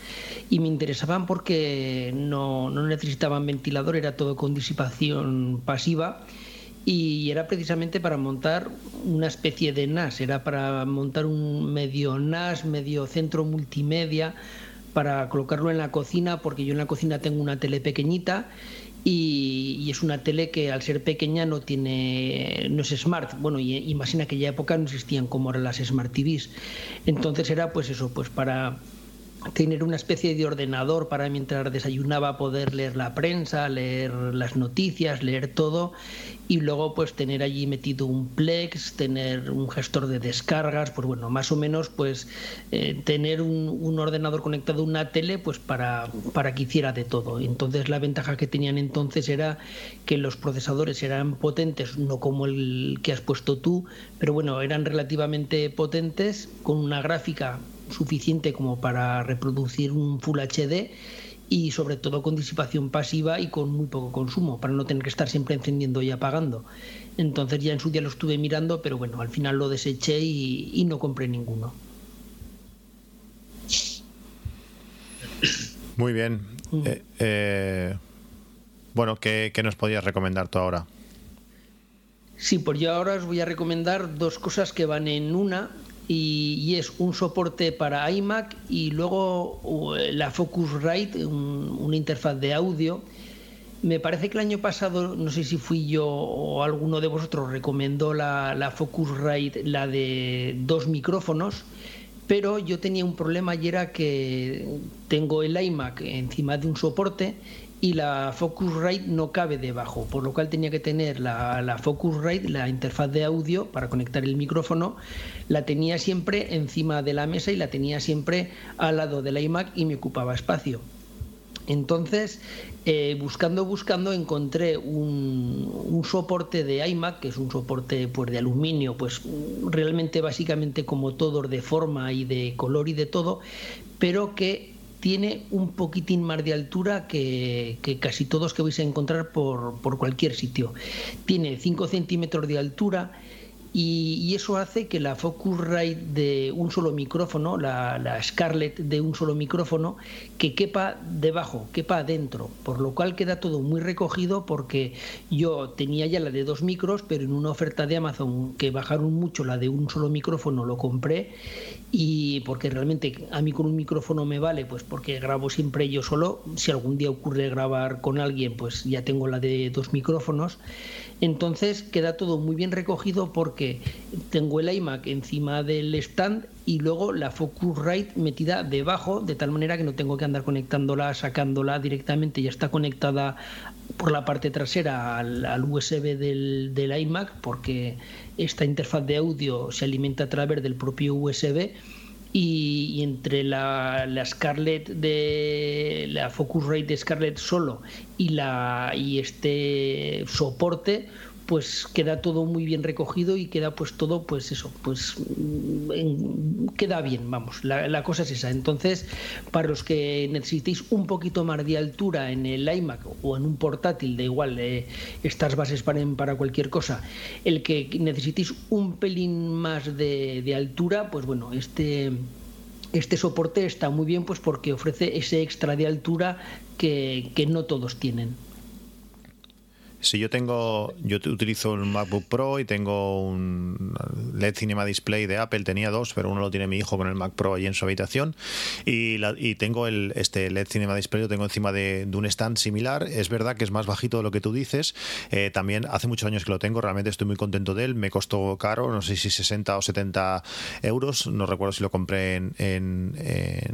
y me interesaban porque no, no necesitaban ventilador, era todo con disipación pasiva, y era precisamente para montar una especie de NAS, era para montar un medio NAS, medio centro multimedia, para colocarlo en la cocina, porque yo en la cocina tengo una tele pequeñita y, es una tele que al ser pequeña no tiene no es smart. Bueno y, y más en aquella época no existían como ahora las smart TVs entonces era pues eso pues para tener una especie de ordenador para mientras desayunaba poder leer la prensa, leer las noticias, leer todo y luego pues tener allí metido un Plex, tener un gestor de descargas, pues bueno, más o menos pues eh, tener un, ordenador conectado a una tele pues para, para que hiciera de todo. Entonces la ventaja que tenían entonces era que los procesadores eran potentes, no como el que has puesto tú, pero bueno, eran relativamente potentes con una gráfica suficiente como para reproducir un Full HD y sobre todo con disipación pasiva y con muy poco consumo, para no tener que estar siempre encendiendo y apagando. Entonces ya en su día lo estuve mirando, pero bueno, al final lo deseché y, y no compré ninguno. muy bien. Eh, eh, bueno, ¿qué, qué nos podías recomendar tú ahora? Sí, pues yo ahora os voy a recomendar dos cosas que van en una y, es un soporte para iMac y luego la Focusrite, un- una interfaz de audio. Me parece que el año pasado, no sé si fui yo o alguno de vosotros recomendó la, la Focusrite, la de dos micrófonos, pero yo tenía un problema y era que tengo el iMac encima de un soporte y la Focusrite no cabe debajo, por lo cual tenía que tener la, la Focusrite, la interfaz de audio para conectar el micrófono, la tenía siempre encima de la mesa y la tenía siempre al lado del iMac y me ocupaba espacio. Entonces, eh, buscando, buscando, encontré un, un soporte de iMac, que es un soporte pues, de aluminio, pues realmente básicamente como todo, de forma y de color y de todo, pero que tiene un poquitín más de altura que, casi todos que vais a encontrar por, por cualquier sitio. Tiene 5 centímetros de altura y, eso hace que la Focusrite de un solo micrófono, la, la Scarlett de un solo micrófono, que quepa debajo, quepa adentro, por lo cual queda todo muy recogido porque yo tenía ya la de dos micros, pero en una oferta de Amazon que bajaron mucho la de un solo micrófono lo compré y porque realmente a mí con un micrófono me vale, pues porque grabo siempre yo solo, si algún día ocurre grabar con alguien, pues ya tengo la de dos micrófonos. Entonces queda todo muy bien recogido porque tengo el iMac encima del stand y luego la Focusrite metida debajo, de tal manera que no tengo que andar conectándola, sacándola directamente, ya está conectada por la parte trasera al, USB del iMac porque esta interfaz de audio se alimenta a través del propio USB y, entre la, la Scarlett de la Focusrite de Scarlett solo y la y este soporte pues queda todo muy bien recogido y queda pues todo pues eso pues mm, queda bien vamos la, cosa es esa. Entonces para los que necesitéis un poquito más de altura en el iMac o en un portátil da igual eh, estas bases para, para cualquier cosa el que necesitéis un pelín más de, altura pues bueno este este soporte está muy bien pues porque ofrece ese extra de altura que no todos tienen Si yo tengo, yo utilizo un MacBook Pro y tengo un LED Cinema Display de Apple, tenía dos, pero uno lo tiene mi hijo con el Mac Pro ahí en su habitación y, y tengo el este LED Cinema Display lo tengo encima de, un stand similar. Es verdad que es más bajito de lo que tú dices. Eh, también hace muchos años que lo tengo, realmente estoy muy contento de él. Me costó caro, no sé si 60 o 70 euros, no recuerdo si lo compré en, en,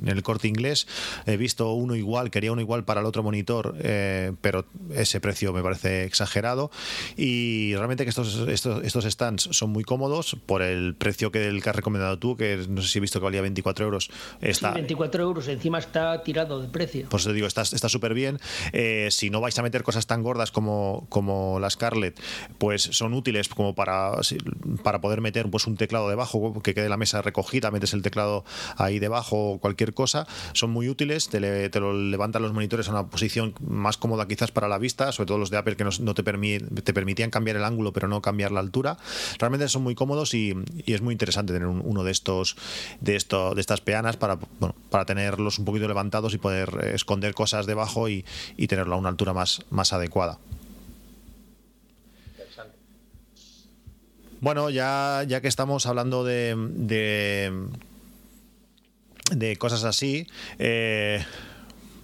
el corte inglés. He visto uno igual, quería uno igual para el otro monitor, eh, pero ese precio me parece exagerado y realmente que estos, estos, estos stands son muy cómodos por el precio que, el que has recomendado tú, que no sé si he visto que valía 24 euros. Está, 24 euros, encima está tirado de precio. Pues te digo, está súper bien. Eh, si no vais a meter cosas tan gordas como, como la Scarlett, pues son útiles como para, para poder meter pues, un teclado debajo, que quede la mesa recogida, metes el teclado ahí debajo o cualquier cosa. Son muy útiles, te, te lo levantan los monitores a una posición más cómoda quizás para la vista, sobre todo los de Apple que no, te, te permitían cambiar el ángulo pero no cambiar la altura. Realmente son muy cómodos y, es muy interesante tener uno de estos de esto de estas peanas para para tenerlos un poquito levantados y poder esconder cosas debajo y, y tenerlo a una altura más, más adecuada. Bueno, ya, ya que estamos hablando de, de, de cosas así, eh,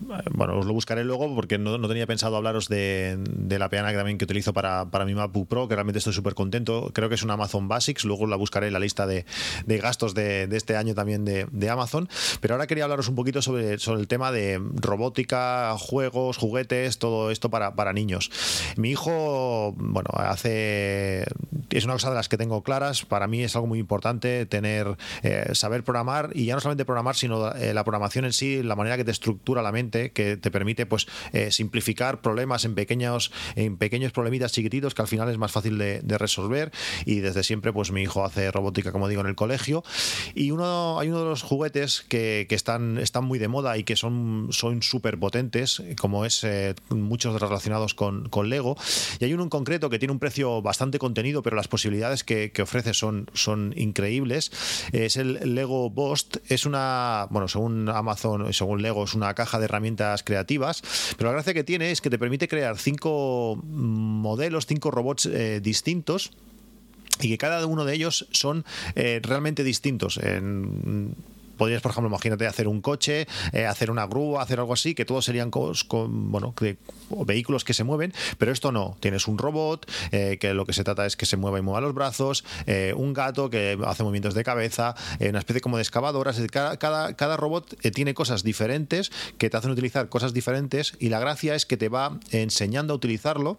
bueno, os lo buscaré luego porque no, tenía pensado hablaros de, la peana que también que utilizo para, mi MacBook Pro, que realmente estoy súper contento. Creo que es una Amazon Basics, luego la buscaré en la lista de, gastos de, este año también de, Amazon. Pero ahora quería hablaros un poquito sobre, sobre el tema de robótica, juegos, juguetes, todo esto para, para niños. Mi hijo, bueno, hace. Es una cosa de las que tengo claras. Para mí es algo muy importante tener, eh, saber programar y ya no solamente programar, sino eh, la programación en sí, la manera que te estructura la mente que te permite pues eh, simplificar problemas en pequeños en pequeños problemitas chiquititos que al final es más fácil de, resolver. Y desde siempre pues mi hijo hace robótica como digo en el colegio. Y uno hay uno de los juguetes que, están están muy de moda y que son súper potentes como es eh, muchos relacionados con, con, Lego. Y hay uno en concreto que tiene un precio bastante contenido pero las posibilidades que, ofrece son son increíbles. Es el Lego Bost es una bueno según Amazon según Lego es una caja de herramientas herramientas creativas, pero la gracia que tiene es que te permite crear cinco modelos, cinco robots eh, distintos y que cada uno de ellos son eh, realmente distintos. En, podrías, por ejemplo, imagínate hacer un coche, eh, hacer una grúa, hacer algo así, que todos serían con, bueno, vehículos que se mueven, pero esto no. Tienes un robot eh, que lo que se trata es que se mueva y mueva los brazos, eh, un gato que hace movimientos de cabeza, una especie como de excavadoras. Cada, cada, cada robot tiene cosas diferentes que te hacen utilizar cosas diferentes y la gracia es que te va enseñando a utilizarlo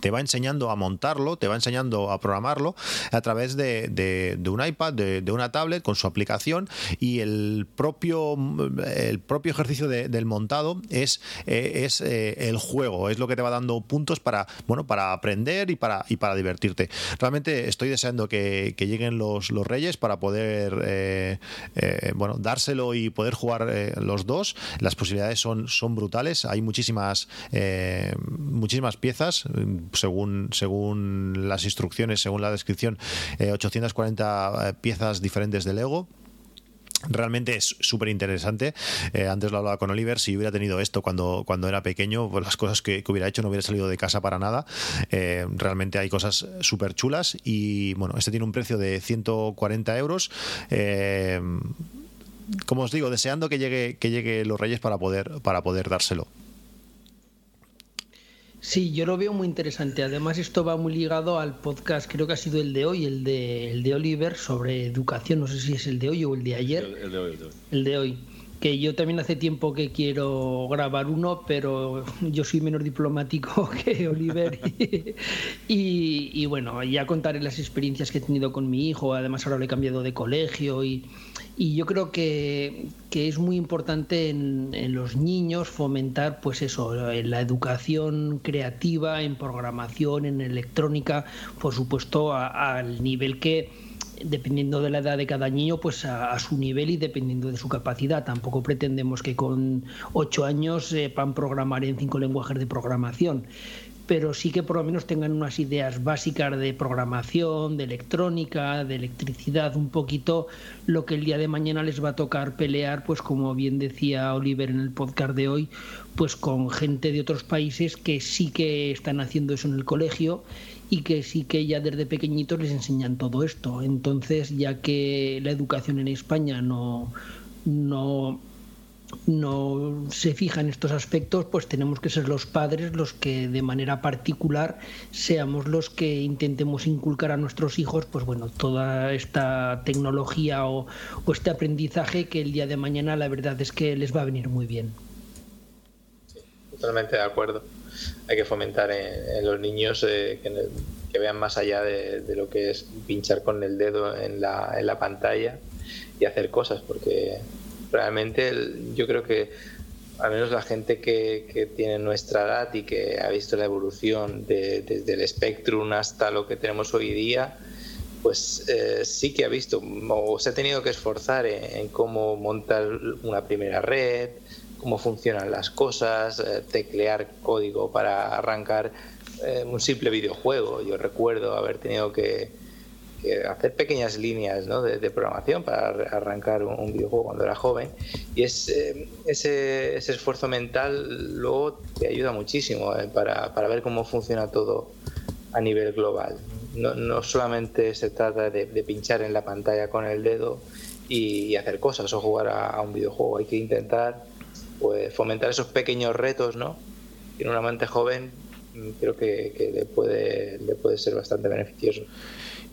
te va enseñando a montarlo, te va enseñando a programarlo a través de, un iPad, de, una tablet con su aplicación y el propio, el propio ejercicio del montado es, eh, es eh, el juego, es lo que te va dando puntos para, bueno, para aprender y para, y para divertirte. Realmente estoy deseando que, lleguen los, los, reyes para poder eh, bueno, dárselo y poder jugar los dos. Las posibilidades son, son brutales, hay muchísimas, muchísimas piezas según, según las instrucciones, según la descripción, 840 eh, eh, piezas diferentes de Lego. Realmente es súper interesante. Eh, antes lo hablaba con Oliver. Si hubiera tenido esto cuando, cuando era pequeño, pues las cosas que, hubiera hecho no hubiera salido de casa para nada. realmente hay cosas súper chulas. Y bueno, este tiene un precio de 140 euros. como os digo, deseando que llegue, que llegue los Reyes para poder, para poder dárselo. Sí, yo lo veo muy interesante. Además, esto va muy ligado al podcast, creo que ha sido el de hoy, el de, el de Oliver, sobre educación. No sé si es el de hoy o el de ayer. El, de hoy. El de hoy. Que yo también hace tiempo que quiero grabar uno, pero yo soy menos diplomático que Oliver. y, y bueno, ya contaré las experiencias que he tenido con mi hijo. Además, ahora lo he cambiado de colegio y y yo creo que, es muy importante en, los niños fomentar pues eso la educación creativa en programación en electrónica por supuesto al nivel que dependiendo de la edad de cada niño, pues a, su nivel y dependiendo de su capacidad. Tampoco pretendemos que con ocho años sepan programar en cinco lenguajes de programación pero sí que por lo menos tengan unas ideas básicas de programación, de electrónica, de electricidad, un poquito lo que el día de mañana les va a tocar pelear, pues como bien decía Oliver en el podcast de hoy, pues con gente de otros países que sí que están haciendo eso en el colegio y que sí que ya desde pequeñitos les enseñan todo esto. Entonces, ya que la educación en España no, no no se fija en estos aspectos, pues tenemos que ser los padres los que de manera particular seamos los que intentemos inculcar a nuestros hijos, pues bueno, toda esta tecnología o, este aprendizaje que el día de mañana la verdad es que les va a venir muy bien. totalmente de acuerdo. Hay que fomentar en, los niños eh, que, vean más allá de, lo que es pinchar con el dedo en la, en la pantalla y hacer cosas, porque realmente yo creo que al menos la gente que, tiene nuestra edad y que ha visto la evolución desde el Spectrum hasta lo que tenemos hoy día, pues eh, sí que ha visto o se ha tenido que esforzar en, cómo montar una primera red, cómo funcionan las cosas, eh, teclear código para arrancar eh, un simple videojuego. Yo recuerdo haber tenido que, hacer pequeñas líneas de, programación para arrancar un, videojuego cuando era joven y es, eh, ese, esfuerzo mental luego te ayuda muchísimo eh, para, ver cómo funciona todo a nivel global. No, solamente se trata de, pinchar en la pantalla con el dedo y, hacer cosas o jugar a, un videojuego, hay que intentar pues, fomentar esos pequeños retos, ¿no? Y en un amante joven mm, creo que, que le, puede, le puede ser bastante beneficioso.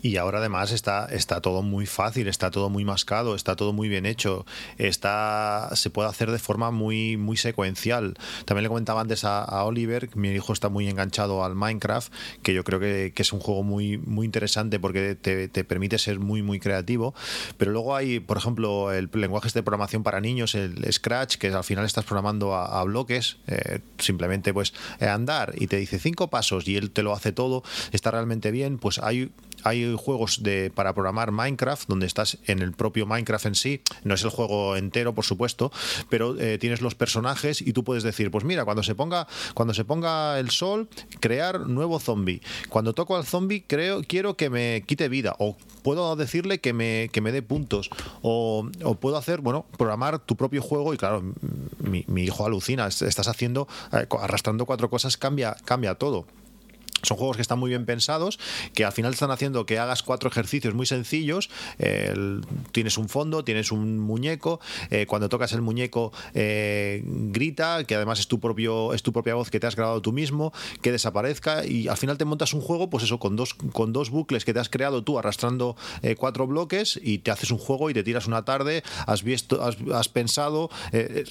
Y ahora además está, está todo muy fácil, está todo muy mascado, está todo muy bien hecho, está, se puede hacer de forma muy, muy secuencial. También le comentaba antes a, Oliver, que mi hijo está muy enganchado al Minecraft, que yo creo que, es un juego muy, muy interesante porque te, permite ser muy, muy creativo. Pero luego hay, por ejemplo, el lenguaje de programación para niños, el Scratch, que al final estás programando a, bloques, eh, simplemente pues andar y te dice cinco pasos y él te lo hace todo, está realmente bien, pues hay hay juegos de, para programar Minecraft donde estás en el propio Minecraft en sí, no es el juego entero, por supuesto, pero eh, tienes los personajes y tú puedes decir, pues mira, cuando se ponga, cuando se ponga el sol, crear nuevo zombie. Cuando toco al zombie, creo, quiero que me quite vida. O puedo decirle que me, que me dé puntos. O, puedo hacer, bueno, programar tu propio juego. Y claro, mi, mi hijo alucina, estás haciendo, eh, arrastrando cuatro cosas, cambia, cambia todo. Son juegos que están muy bien pensados, que al final están haciendo que hagas cuatro ejercicios muy sencillos. tienes un fondo, tienes un muñeco. Eh, cuando tocas el muñeco, eh, grita, que además es tu, propio, es tu propia voz que te has grabado tú mismo, que desaparezca. Y al final te montas un juego, pues eso, con dos, con dos bucles que te has creado tú arrastrando eh, cuatro bloques y te haces un juego y te tiras una tarde. Has visto, has, pensado.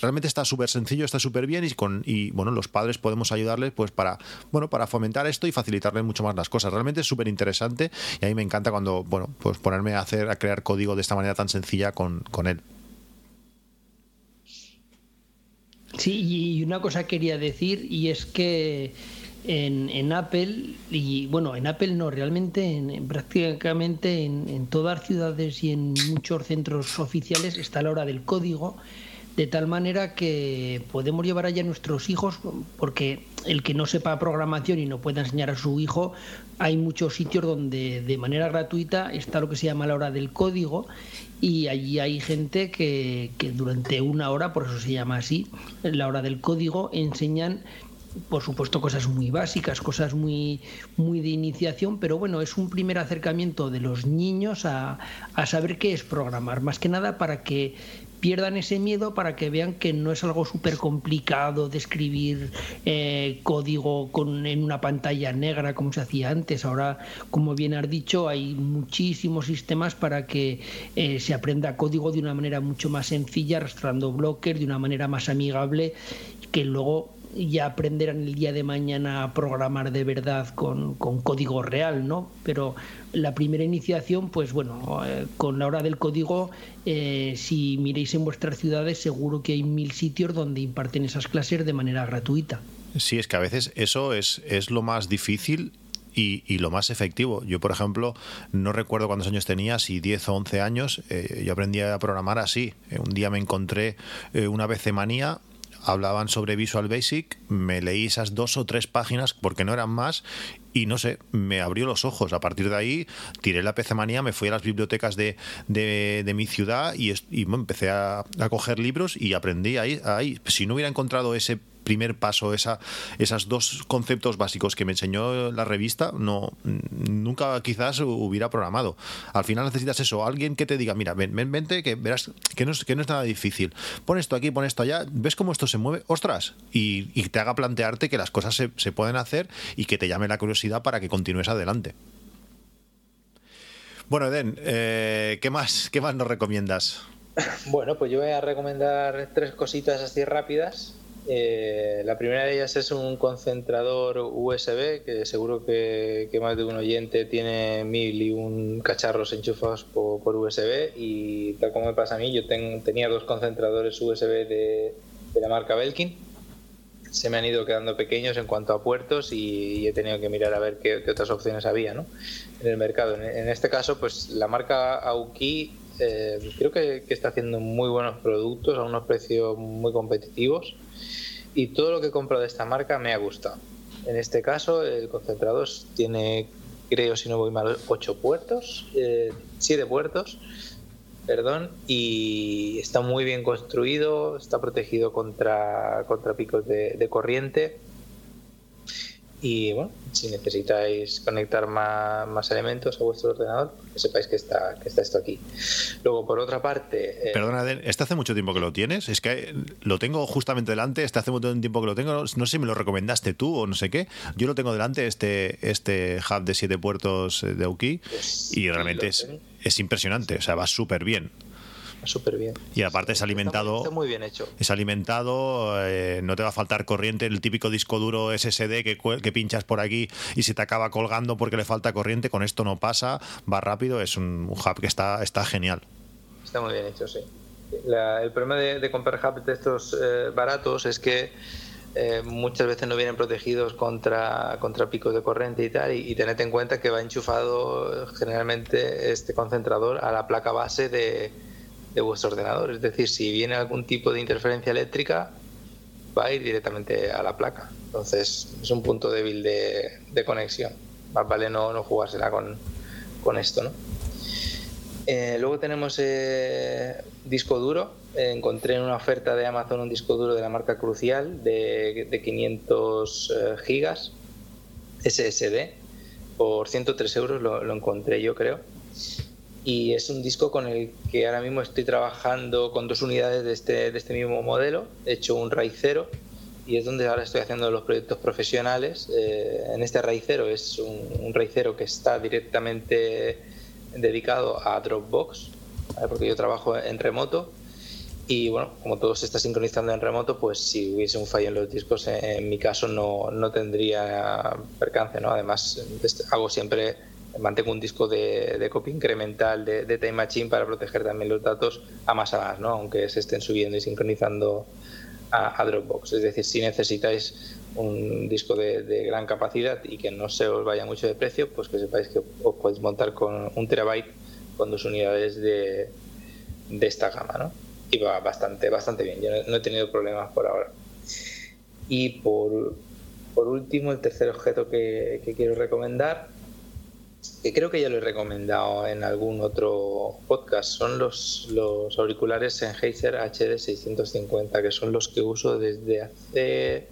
realmente está súper sencillo, está súper bien. Y, con, y bueno, los padres podemos ayudarles pues para, bueno, para fomentar esto y facilitarle mucho más las cosas. Realmente es súper interesante y a mí me encanta cuando, bueno, pues ponerme a hacer, a crear código de esta manera tan sencilla con, con él. Sí, y una cosa quería decir, y es que en, en, Apple, y bueno, en Apple no, realmente en, prácticamente en, en, todas ciudades y en muchos centros oficiales está la hora del código de tal manera que podemos llevar allá a nuestros hijos, porque el que no sepa programación y no pueda enseñar a su hijo, hay muchos sitios donde de manera gratuita está lo que se llama la hora del código y allí hay gente que, que durante una hora, por eso se llama así, la hora del código, enseñan por supuesto cosas muy básicas, cosas muy, muy de iniciación, pero bueno, es un primer acercamiento de los niños a, a saber qué es programar, más que nada para que pierdan ese miedo para que vean que no es algo súper complicado de escribir eh, código con, en una pantalla negra como se hacía antes. Ahora, como bien has dicho, hay muchísimos sistemas para que eh, se aprenda código de una manera mucho más sencilla, arrastrando bloques de una manera más amigable, que luego ya aprenderán el día de mañana a programar de verdad con, código real, ¿no? Pero la primera iniciación, pues bueno, eh, con la hora del código, eh, si miréis en vuestras ciudades, seguro que hay mil sitios donde imparten esas clases de manera gratuita. Sí, es que a veces eso es, es lo más difícil y, lo más efectivo. Yo, por ejemplo, no recuerdo cuántos años tenía, si 10 o 11 años, eh, yo aprendí a programar así. un día me encontré una vez manía hablaban sobre Visual Basic, me leí esas dos o tres páginas porque no eran más y no sé, me abrió los ojos. A partir de ahí tiré la PC manía, me fui a las bibliotecas de, de, mi ciudad y, empecé a, a, coger libros y aprendí ahí, ahí. Si no hubiera encontrado ese primer paso, esa, esos dos conceptos básicos que me enseñó la revista, no nunca quizás hubiera programado. Al final necesitas eso, alguien que te diga, mira, ven, ven vente, que verás que no, es, que no es nada difícil. Pon esto aquí, pon esto allá, ves cómo esto se mueve, ostras, y, te haga plantearte que las cosas se, pueden hacer y que te llame la curiosidad para que continúes adelante. Bueno, Eden, eh, ¿qué, más, ¿qué más nos recomiendas? Bueno, pues yo voy a recomendar tres cositas así rápidas. Eh, la primera de ellas es un concentrador USB, que seguro que, más de un oyente tiene mil y un cacharros enchufados por, USB. Y tal como me pasa a mí, yo tenía dos concentradores USB de, la marca Belkin. Se me han ido quedando pequeños en cuanto a puertos y, he tenido que mirar a ver qué, otras opciones había en el mercado. En, este caso, pues la marca Auki eh, creo que está haciendo muy buenos productos a unos precios muy competitivos y todo lo que he comprado de esta marca me ha gustado. En este caso, el concentrador tiene, creo, si no voy mal, 8 puertos, 7 eh, puertos, perdón, y está muy bien construido, está protegido contra, contra picos de corriente y bueno, si necesitáis conectar más, elementos a vuestro ordenador, que sepáis que está, que está esto aquí. Luego, por otra parte. Eh, Perdona, ¿este hace mucho tiempo que lo tienes? Es que lo tengo justamente delante, este hace mucho tiempo que lo tengo. No sé si me lo recomendaste tú o no sé qué. Yo lo tengo delante, este, este hub de siete puertos de Uki, pues y realmente es, es impresionante, o sea, va súper bien súper bien. Y aparte es alimentado. Está muy, bien hecho. Es alimentado, eh, no te va a faltar corriente. El típico disco duro SSD que, que pinchas por aquí y se te acaba colgando porque le falta corriente. Con esto no pasa, va rápido. Es un, hub que está, está genial. Está muy bien hecho, sí. el problema de, comprar hubs de estos eh, baratos es que eh, muchas veces no vienen protegidos contra, contra picos de corriente y tal, y, y, tened en cuenta que va enchufado generalmente este concentrador a la placa base de, de vuestro ordenador. Es decir, si viene algún tipo de interferencia eléctrica, va a ir directamente a la placa. Entonces es un punto débil de, conexión. Más vale no, no jugársela con, con esto. ¿no? Eh, luego tenemos eh, disco duro. encontré en una oferta de Amazon un disco duro de la marca Crucial de, de 500 eh, gigas SSD. Por 103 euros lo encontré yo creo y es un disco con el que ahora mismo estoy trabajando con dos unidades de este, de este mismo modelo, he hecho un raicero y es donde ahora estoy haciendo los proyectos profesionales. Eh, en este raicero es un, un raicero que está directamente dedicado a Dropbox, porque yo trabajo en remoto y bueno, como todo se está sincronizando en remoto, pues si hubiese un fallo en los discos, en, mi caso no, no tendría percance, ¿no? Además, hago siempre mantengo un disco de, copia incremental de, Time Machine para proteger también los datos a más a más, ¿no? aunque se estén subiendo y sincronizando a, Dropbox. Es decir, si necesitáis un disco de, gran capacidad y que no se os vaya mucho de precio, pues que sepáis que os podéis montar con un terabyte con dos unidades de, esta gama. ¿no? Y va bastante, bastante bien. Yo no, he tenido problemas por ahora. Y por, por último, el tercer objeto que quiero recomendar que creo que ya lo he recomendado en algún otro podcast, son los, los auriculares Sennheiser HD 650, que son los que uso desde hace,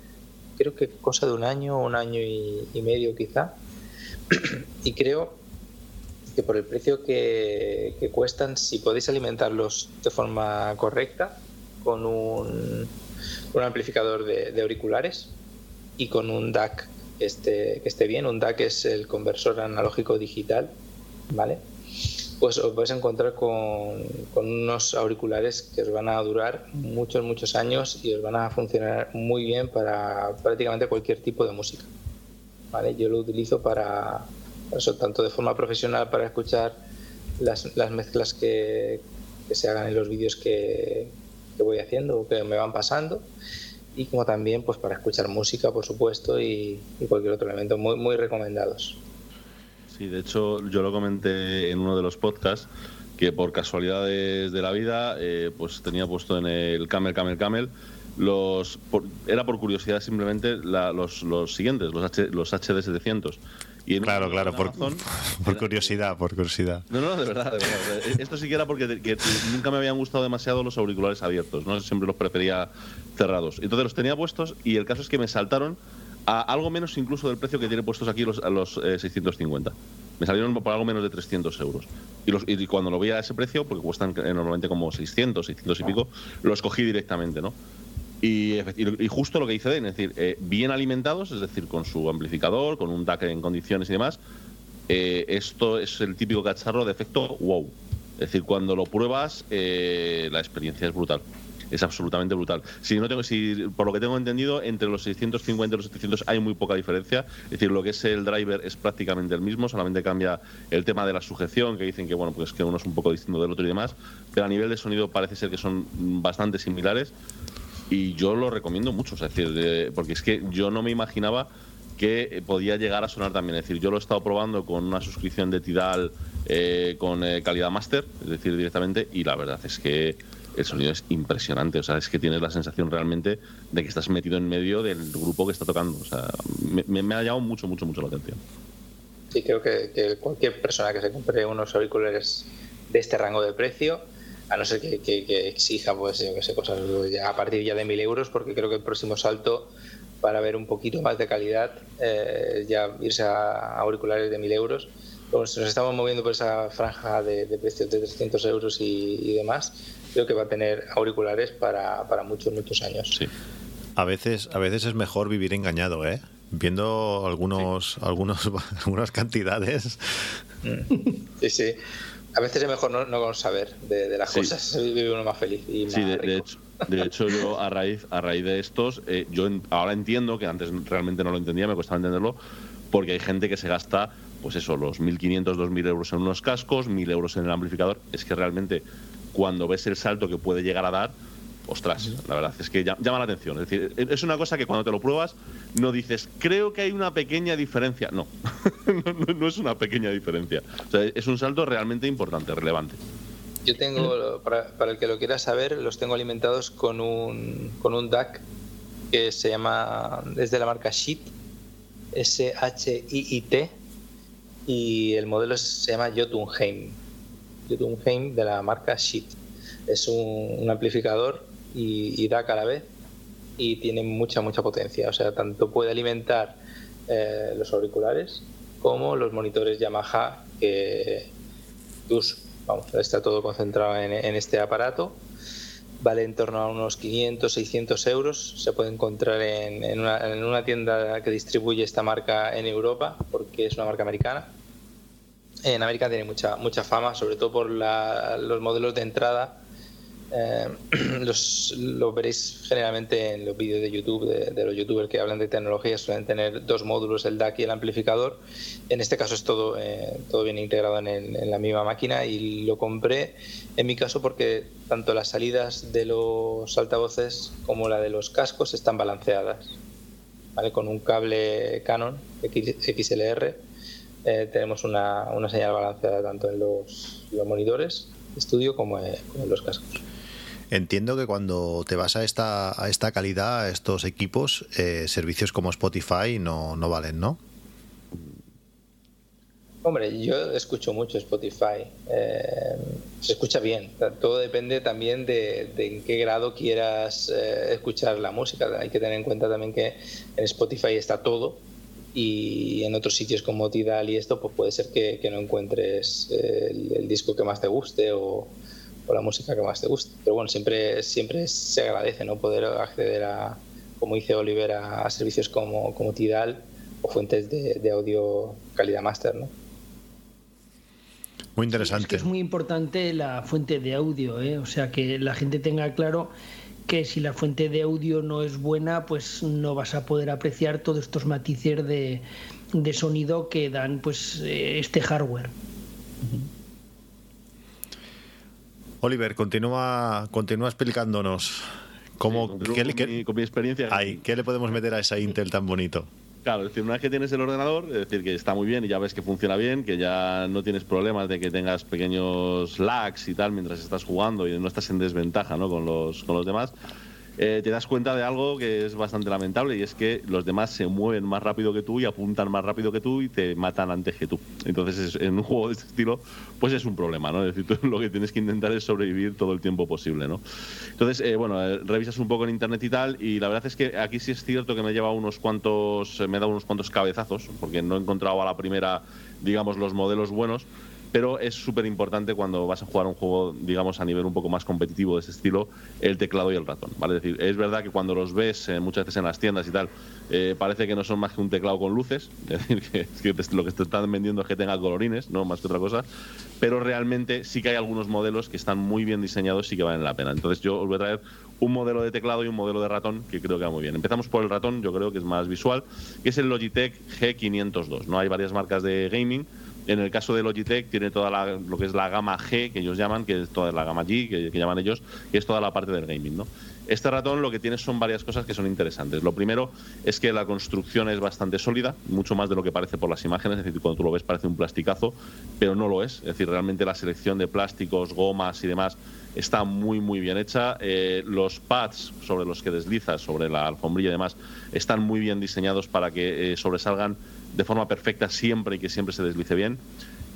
creo que cosa de un año, un año y, medio quizá. y creo que por el precio que, cuestan, si podéis alimentarlos de forma correcta, con un, un amplificador de, de auriculares y con un DAC que esté, que esté bien. Un DAC es el conversor analógico digital, ¿vale? Pues os vais a encontrar con, con, unos auriculares que os van a durar muchos, muchos años y os van a funcionar muy bien para prácticamente cualquier tipo de música. ¿vale? Yo lo utilizo para, eso, tanto de forma profesional para escuchar las, las mezclas que, que, se hagan en los vídeos que, que voy haciendo o que me van pasando y como también pues para escuchar música, por supuesto, y, cualquier otro elemento, muy, muy recomendados. Sí, de hecho yo lo comenté en uno de los podcasts que por casualidades de la vida eh, pues tenía puesto en el Camel Camel Camel los era por curiosidad simplemente los, los siguientes, los, H, los HD700. Y claro, claro, por, por curiosidad, por curiosidad. No, no, de verdad, de verdad. Esto sí que era porque nunca me habían gustado demasiado los auriculares abiertos, ¿no? Siempre los prefería cerrados. Entonces los tenía puestos y el caso es que me saltaron a algo menos incluso del precio que tiene puestos aquí los, los 650. Eh, me salieron por algo menos de 300 euros. Y, los, y cuando lo vi a ese precio, porque cuestan eh, normalmente como 600, 600 y pico, los cogí directamente, ¿no? Y, justo lo que dice Den, es decir, eh, bien alimentados, es decir, con su amplificador, con un DAC en condiciones y demás, eh, esto es el típico cacharro de efecto wow. Es decir, cuando lo pruebas, eh, la experiencia es brutal. Es absolutamente brutal. Si no tengo, si por lo que tengo entendido, entre los 650 y los 700 hay muy poca diferencia. Es decir, lo que es el driver es prácticamente el mismo, solamente cambia el tema de la sujeción, que dicen que bueno, pues que uno es un poco distinto del otro y demás. Pero a nivel de sonido parece ser que son bastante similares y yo lo recomiendo mucho, es decir, porque es que yo no me imaginaba que podía llegar a sonar también. Es decir, yo lo he estado probando con una suscripción de Tidal eh, con eh, calidad máster, es decir, directamente, y la verdad es que el sonido es impresionante. O sea, es que tienes la sensación realmente de que estás metido en medio del grupo que está tocando. O sea, me, ha llamado mucho, mucho, mucho la atención. Sí, creo que, cualquier persona que se compre unos auriculares de este rango de precio a no ser que, exija pues yo que sé cosas a partir ya de mil euros porque creo que el próximo salto para ver un poquito más de calidad eh, ya irse a auriculares de mil euros pues nos estamos moviendo por esa franja de, precios de 300 euros y, demás creo que va a tener auriculares para, para muchos muchos años. Sí. a veces a veces es mejor vivir engañado eh viendo algunos algunos algunas cantidades. Sí sí. A veces es mejor no, saber de, las cosas, vive uno más feliz y Sí, de, hecho, de hecho yo a raíz, a raíz de estos, eh, yo ahora entiendo, que antes realmente no lo entendía, me costaba entenderlo, porque hay gente que se gasta, pues eso, los 1.500, 2.000 euros en unos cascos, 1.000 euros en el amplificador. Es que realmente cuando ves el salto que puede llegar a dar, ostras, la verdad es que llama la atención. Es decir, es una cosa que cuando te lo pruebas no dices, creo que hay una pequeña diferencia. No, no, es una pequeña diferencia. O sea, es un salto realmente importante, relevante. Yo tengo, para, el que lo quiera saber, los tengo alimentados con un, con un DAC que se llama, es de la marca SHIT, S-H-I-I-T, y el modelo se llama Jotunheim, De la marca SHIT. Es un, amplificador y, DAC a la vez y tiene mucha, mucha potencia. O sea, tanto puede alimentar eh, los auriculares como los monitores Yamaha que, uso. Vamos, está todo concentrado en, este aparato. Vale en torno a unos 500, 600 euros. Se puede encontrar en, una, tienda que distribuye esta marca en Europa, porque es una marca americana. En América tiene mucha, mucha fama, sobre todo por los modelos de entrada eh, los, lo veréis generalmente en los vídeos de YouTube de, los youtubers que hablan de tecnología, suelen tener dos módulos, el DAC y el amplificador. En este caso es todo, eh, todo bien integrado en, la misma máquina y lo compré en mi caso porque tanto las salidas de los altavoces como la de los cascos están balanceadas. ¿vale? Con un cable Canon XLR eh, tenemos una, una, señal balanceada tanto en los, los monitores estudio como en los cascos. Entiendo que cuando te vas a esta, a esta calidad, a estos equipos, eh, servicios como Spotify no, no valen, ¿no? Hombre, yo escucho mucho Spotify. Eh, se escucha bien. Todo depende también de, en qué grado quieras eh, escuchar la música. Hay que tener en cuenta también que en Spotify está todo y en otros sitios como Tidal y esto, pues puede ser que, no encuentres el, disco que más te guste o, o la música que más te guste. Pero bueno, siempre, siempre se agradece ¿no? poder acceder a, como dice Oliver, a, servicios como, como Tidal o fuentes de, audio calidad máster, ¿no? Muy interesante. Es, muy importante la fuente de audio, ¿eh? o sea, que la gente tenga claro que si la fuente de audio no es buena, pues no vas a poder apreciar todos estos matices de, de sonido que dan pues eh, este hardware. Oliver, continúa, continúa explicándonos cómo, qué, con, mi, experiencia. ¿Qué le podemos meter a esa Intel tan bonito? Claro, es decir, una vez que tienes el ordenador, es decir, que está muy bien y ya ves que funciona bien, que ya no tienes problemas de que tengas pequeños lags y tal mientras estás jugando y no estás en desventaja ¿no? con, los, con los demás. Eh, te das cuenta de algo que es bastante lamentable y es que los demás se mueven más rápido que tú y apuntan más rápido que tú y te matan antes que tú. Entonces, en un juego de este estilo, pues es un problema, ¿no? Es decir, tú lo que tienes que intentar es sobrevivir todo el tiempo posible, ¿no? Entonces, eh, bueno, eh, revisas un poco en internet y tal y la verdad es que aquí sí es cierto que me he llevado unos cuantos, me dado unos cuantos cabezazos porque no he encontrado a la primera, digamos, los modelos buenos pero es súper importante cuando vas a jugar un juego, digamos, a nivel un poco más competitivo de ese estilo, el teclado y el ratón, ¿vale? Es decir, es verdad que cuando los ves eh, muchas veces en las tiendas y tal, eh, parece que no son más que un teclado con luces, es decir, que, lo que te están vendiendo es que tenga colorines, no más que otra cosa, pero realmente sí que hay algunos modelos que están muy bien diseñados y que valen la pena. Entonces yo os voy a traer un modelo de teclado y un modelo de ratón que creo que va muy bien. Empezamos por el ratón, yo creo que es más visual, que es el Logitech G502. ¿no? Hay varias marcas de gaming en el caso de Logitech tiene toda la, lo que es la gama G, que ellos llaman, que es toda la gama G, que, llaman ellos, que es toda la parte del gaming. ¿no? Este ratón lo que tiene son varias cosas que son interesantes. Lo primero es que la construcción es bastante sólida, mucho más de lo que parece por las imágenes, es decir, cuando tú lo ves parece un plasticazo, pero no lo es. Es decir, realmente la selección de plásticos, gomas y demás está muy, muy bien hecha. Eh, los pads sobre los que deslizas, sobre la alfombrilla y demás, están muy bien diseñados para que eh, sobresalgan de forma perfecta siempre y que siempre se deslice bien.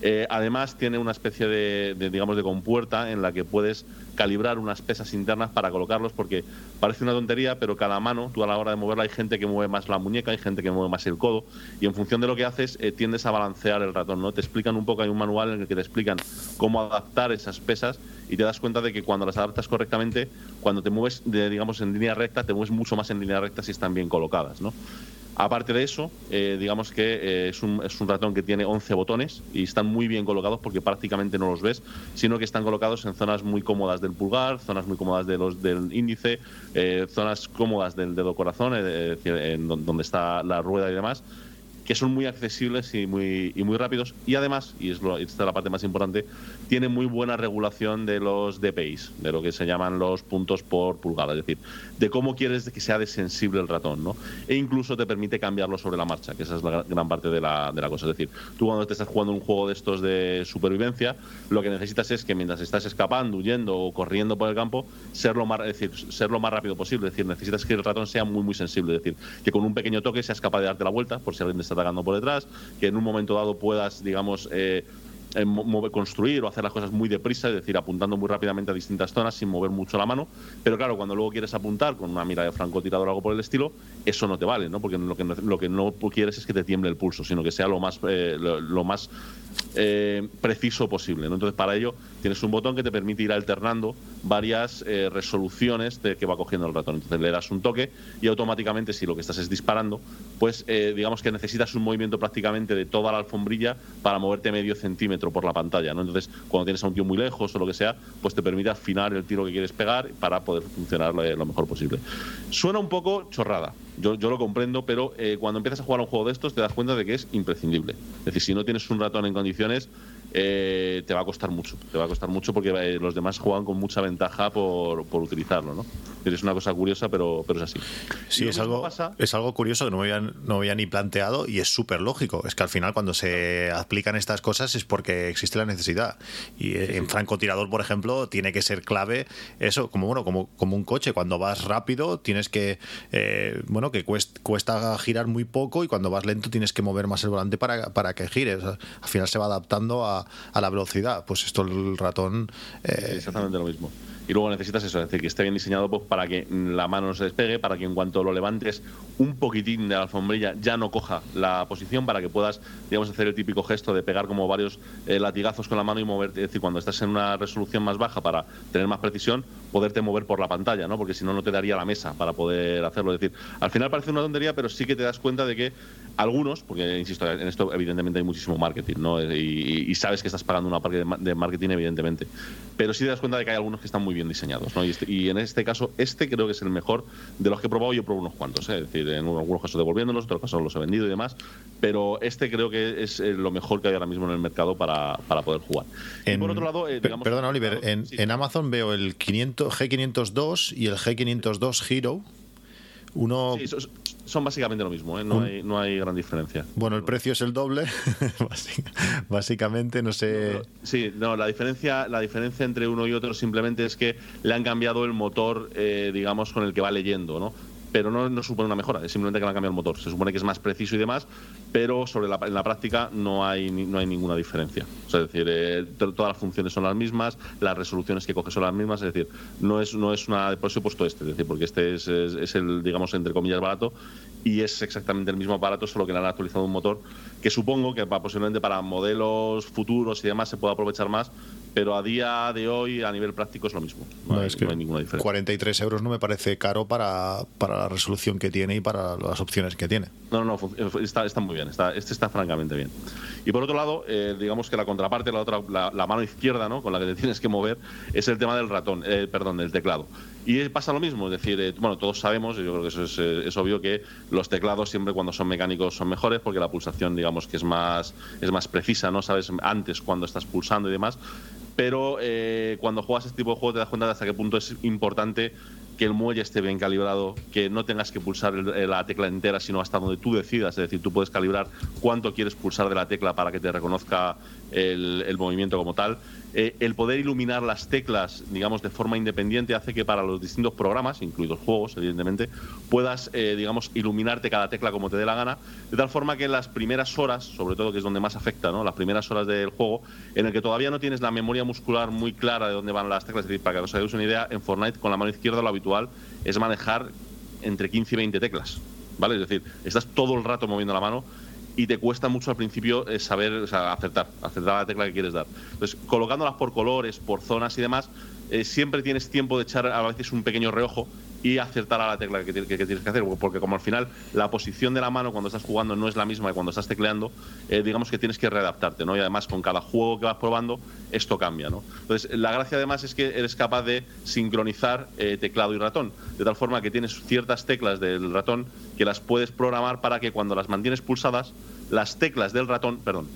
Eh, además tiene una especie de, digamos de compuerta en la que puedes calibrar unas pesas internas para colocarlos porque parece una tontería pero cada mano tú a la hora de moverla hay gente que mueve más la muñeca hay gente que mueve más el codo y en función de lo que haces eh, tiendes a balancear el ratón no te explican un poco hay un manual en el que te explican cómo adaptar esas pesas y te das cuenta de que cuando las adaptas correctamente cuando te mueves digamos en línea recta te mueves mucho más en línea recta si están bien colocadas no Aparte de eso, eh, digamos que eh, es, un, es, un, ratón que tiene 11 botones y están muy bien colocados porque prácticamente no los ves, sino que están colocados en zonas muy cómodas del pulgar, zonas muy cómodas de los, del índice, eh, zonas cómodas del dedo corazón, en donde está la rueda y demás que son muy accesibles y muy, y muy rápidos. Y además, y es lo, esta es la parte más importante, tiene muy buena regulación de los DPIs, de lo que se llaman los puntos por pulgada, es decir, de cómo quieres que sea de sensible el ratón, ¿no? E incluso te permite cambiarlo sobre la marcha, que esa es la gran parte de la, de la cosa. Es decir, tú cuando te estás jugando un juego de estos de supervivencia, lo que necesitas es que mientras estás escapando, huyendo o corriendo por el campo, ser lo más, decir, ser lo más rápido posible. Es decir, necesitas que el ratón sea muy, muy sensible. Es decir, que con un pequeño toque seas capaz de darte la vuelta por si alguien te está atacando por detrás, que en un momento dado puedas, digamos, eh, eh, construir o hacer las cosas muy deprisa, es decir, apuntando muy rápidamente a distintas zonas sin mover mucho la mano. Pero claro, cuando luego quieres apuntar con una mira de francotirador o algo por el estilo, eso no te vale, ¿no? Porque lo que no, lo que no quieres es que te tiemble el pulso, sino que sea lo más, eh, lo, más eh, preciso posible. ¿no? Entonces, para ello tienes un botón que te permite ir alternando varias resoluciones de que va cogiendo el ratón. Entonces le das un toque y automáticamente, si lo que estás es disparando, pues digamos que necesitas un movimiento prácticamente de toda la alfombrilla para moverte medio centímetro por la pantalla, ¿no? Entonces, cuando tienes a un tío muy lejos o lo que sea, pues te permite afinar el tiro que quieres pegar para poder funcionar lo mejor posible. Suena un poco chorrada, yo, lo comprendo, pero eh, cuando empiezas a jugar un juego de estos te das cuenta de que es imprescindible. Es decir, si no tienes un ratón en condiciones, eh, te va a costar mucho. Te va a costar mucho porque eh, los demás juegan con mucha ventaja por, por utilizarlo, ¿no? Es una cosa curiosa, pero, pero es así. Sí, es algo, es algo curioso que no me había, no había ni planteado y es súper lógico. Es que al final cuando se aplican estas cosas es porque existe la necesidad. Y en francotirador, por ejemplo, tiene que ser clave eso, como bueno, como, como un coche. Cuando vas rápido tienes que, eh, bueno, que cuesta, girar muy poco y cuando vas lento tienes que mover más el volante para, para que gires. al final se va adaptando a a, la velocidad. Pues esto el ratón... Eh, exactamente lo mismo. Y luego necesitas eso, es decir, que esté bien diseñado pues, para que la mano no se despegue, para que en cuanto lo levantes un poquitín de la alfombrilla ya no coja la posición, para que puedas, digamos, hacer el típico gesto de pegar como varios eh, latigazos con la mano y moverte. Es decir, cuando estás en una resolución más baja para tener más precisión, poderte mover por la pantalla, ¿no? Porque si no, no te daría la mesa para poder hacerlo. Es decir, al final parece una tontería, pero sí que te das cuenta de que algunos, porque insisto, en esto evidentemente hay muchísimo marketing, ¿no? Y, sabes que estás pagando una parte de marketing, evidentemente. Pero sí te das cuenta de que hay algunos que están muy bien diseñados, ¿no? Este, y, en este caso, este creo que es el mejor de los que he probado. Yo probado unos cuantos, ¿eh? es decir, en algunos casos devolviéndolos, en otros casos los he vendido y demás. Pero este creo que es eh, lo mejor que hay ahora mismo en el mercado para, para poder jugar. y por otro lado, eh, perdona, Oliver, en, en Amazon veo el 500, G502 y el G502 Hero Uno... Sí, son, son básicamente lo mismo, ¿eh? no, Un- hay, no hay gran diferencia. Bueno, el precio es el doble, básic- básicamente, no sé... Sí, no, la diferencia, la diferencia entre uno y otro simplemente es que le han cambiado el motor, eh, digamos, con el que va leyendo, ¿no? Pero no, no supone una mejora, es simplemente que le han cambiado el motor. Se supone que es más preciso y demás, pero sobre la, en la práctica no hay, no hay ninguna diferencia. Es decir, eh, to- todas las funciones son las mismas, las resoluciones que coge son las mismas, es decir, no es, no es una. Por eso he puesto este, es decir, porque este es, es- el, digamos, entre comillas, barato y es exactamente el mismo aparato, solo que le han actualizado un motor que supongo que posiblemente para modelos futuros y demás se pueda aprovechar más, pero a día de hoy a nivel práctico es lo mismo. No, No, hay, es que no hay ninguna diferencia. 43 euros no me parece caro para, para la resolución que tiene y para las opciones que tiene. No, no, eh, está, está muy bien, está, este está francamente bien. Y por otro lado, eh, digamos que la contraparte, la otra, la, la mano izquierda, ¿no? Con la que te tienes que mover, es el tema del ratón, eh, perdón, del teclado. Y pasa lo mismo, es decir, eh, bueno, todos sabemos, y yo creo que eso es, eh, es obvio que los teclados siempre cuando son mecánicos son mejores porque la pulsación, digamos que es más, es más precisa, ¿no? Sabes antes cuando estás pulsando y demás. Pero eh, cuando juegas este tipo de juego te das cuenta de hasta qué punto es importante que el muelle esté bien calibrado, que no tengas que pulsar eh, la tecla entera, sino hasta donde tú decidas. Es decir, tú puedes calibrar cuánto quieres pulsar de la tecla para que te reconozca el, movimiento como tal. Eh, el poder iluminar las teclas, digamos, de forma independiente hace que para los distintos programas, incluidos juegos, evidentemente, puedas, eh, digamos, iluminarte cada tecla como te dé la gana, de tal forma que en las primeras horas, sobre todo que es donde más afecta, ¿no? Las primeras horas del juego, en el que todavía no tienes la memoria muscular muy clara de dónde van las teclas, es decir, para que os hagáis una idea, en Fortnite con la mano izquierda lo habitual es manejar entre 15 y 20 teclas, ¿vale? Es decir, estás todo el rato moviendo la mano y te cuesta mucho al principio eh, saber, o sea, acertar, acertar la tecla que quieres dar. Entonces, colocándolas por colores, por zonas y demás, eh, siempre tienes tiempo de echar a veces un pequeño reojo y acertar a la tecla que, ti- que- que tienes que hacer, porque como al final la posición de la mano cuando estás jugando no es la misma que cuando estás tecleando, eh, digamos que tienes que readaptarte, ¿no? Y además con cada juego que vas probando, esto cambia, ¿no? Entonces, la gracia además es que eres capaz de sincronizar eh, teclado y ratón, de tal forma que tienes ciertas teclas del ratón que las puedes programar para que cuando las mantienes pulsadas, las teclas del ratón, perdón,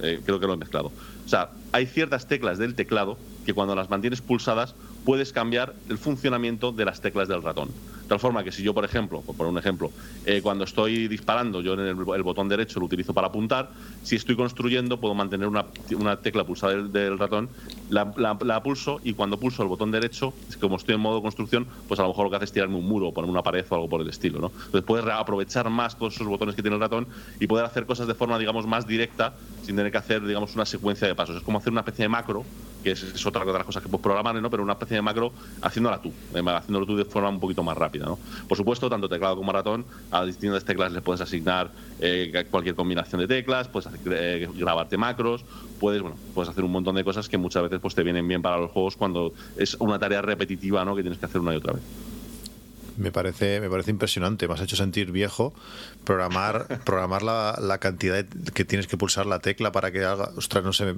eh, creo que lo he mezclado. O sea, hay ciertas teclas del teclado que cuando las mantienes pulsadas puedes cambiar el funcionamiento de las teclas del ratón. De tal forma que si yo, por ejemplo, por poner un ejemplo, eh, cuando estoy disparando, yo en el, botón derecho lo utilizo para apuntar, si estoy construyendo puedo mantener una, una tecla pulsada del, ratón, la, la- pulso y cuando pulso el botón derecho, como estoy en modo construcción, pues a lo mejor lo que hace es tirarme un muro o ponerme una pared o algo por el estilo. ¿no? Entonces puedes aprovechar más todos esos botones que tiene el ratón y poder hacer cosas de forma, digamos, más directa sin tener que hacer, digamos, una secuencia de pasos. Es como hacer una especie de macro, que es, es otra de las cosas que puedes programar, ¿no? pero una especie de macro haciéndola tú, eh, haciéndolo tú de forma un poquito más rápida. Por supuesto, tanto teclado como ratón, a distintas teclas les puedes asignar eh, cualquier combinación de teclas, puedes eh, grabarte macros, puedes, bueno, puedes hacer un montón de cosas que muchas veces pues, te vienen bien para los juegos cuando es una tarea repetitiva ¿no? que tienes que hacer una y otra vez. Me parece, me parece impresionante. Me has hecho sentir viejo programar, programar la, cantidad que tienes que pulsar la tecla para que haga. Ostras, no sé.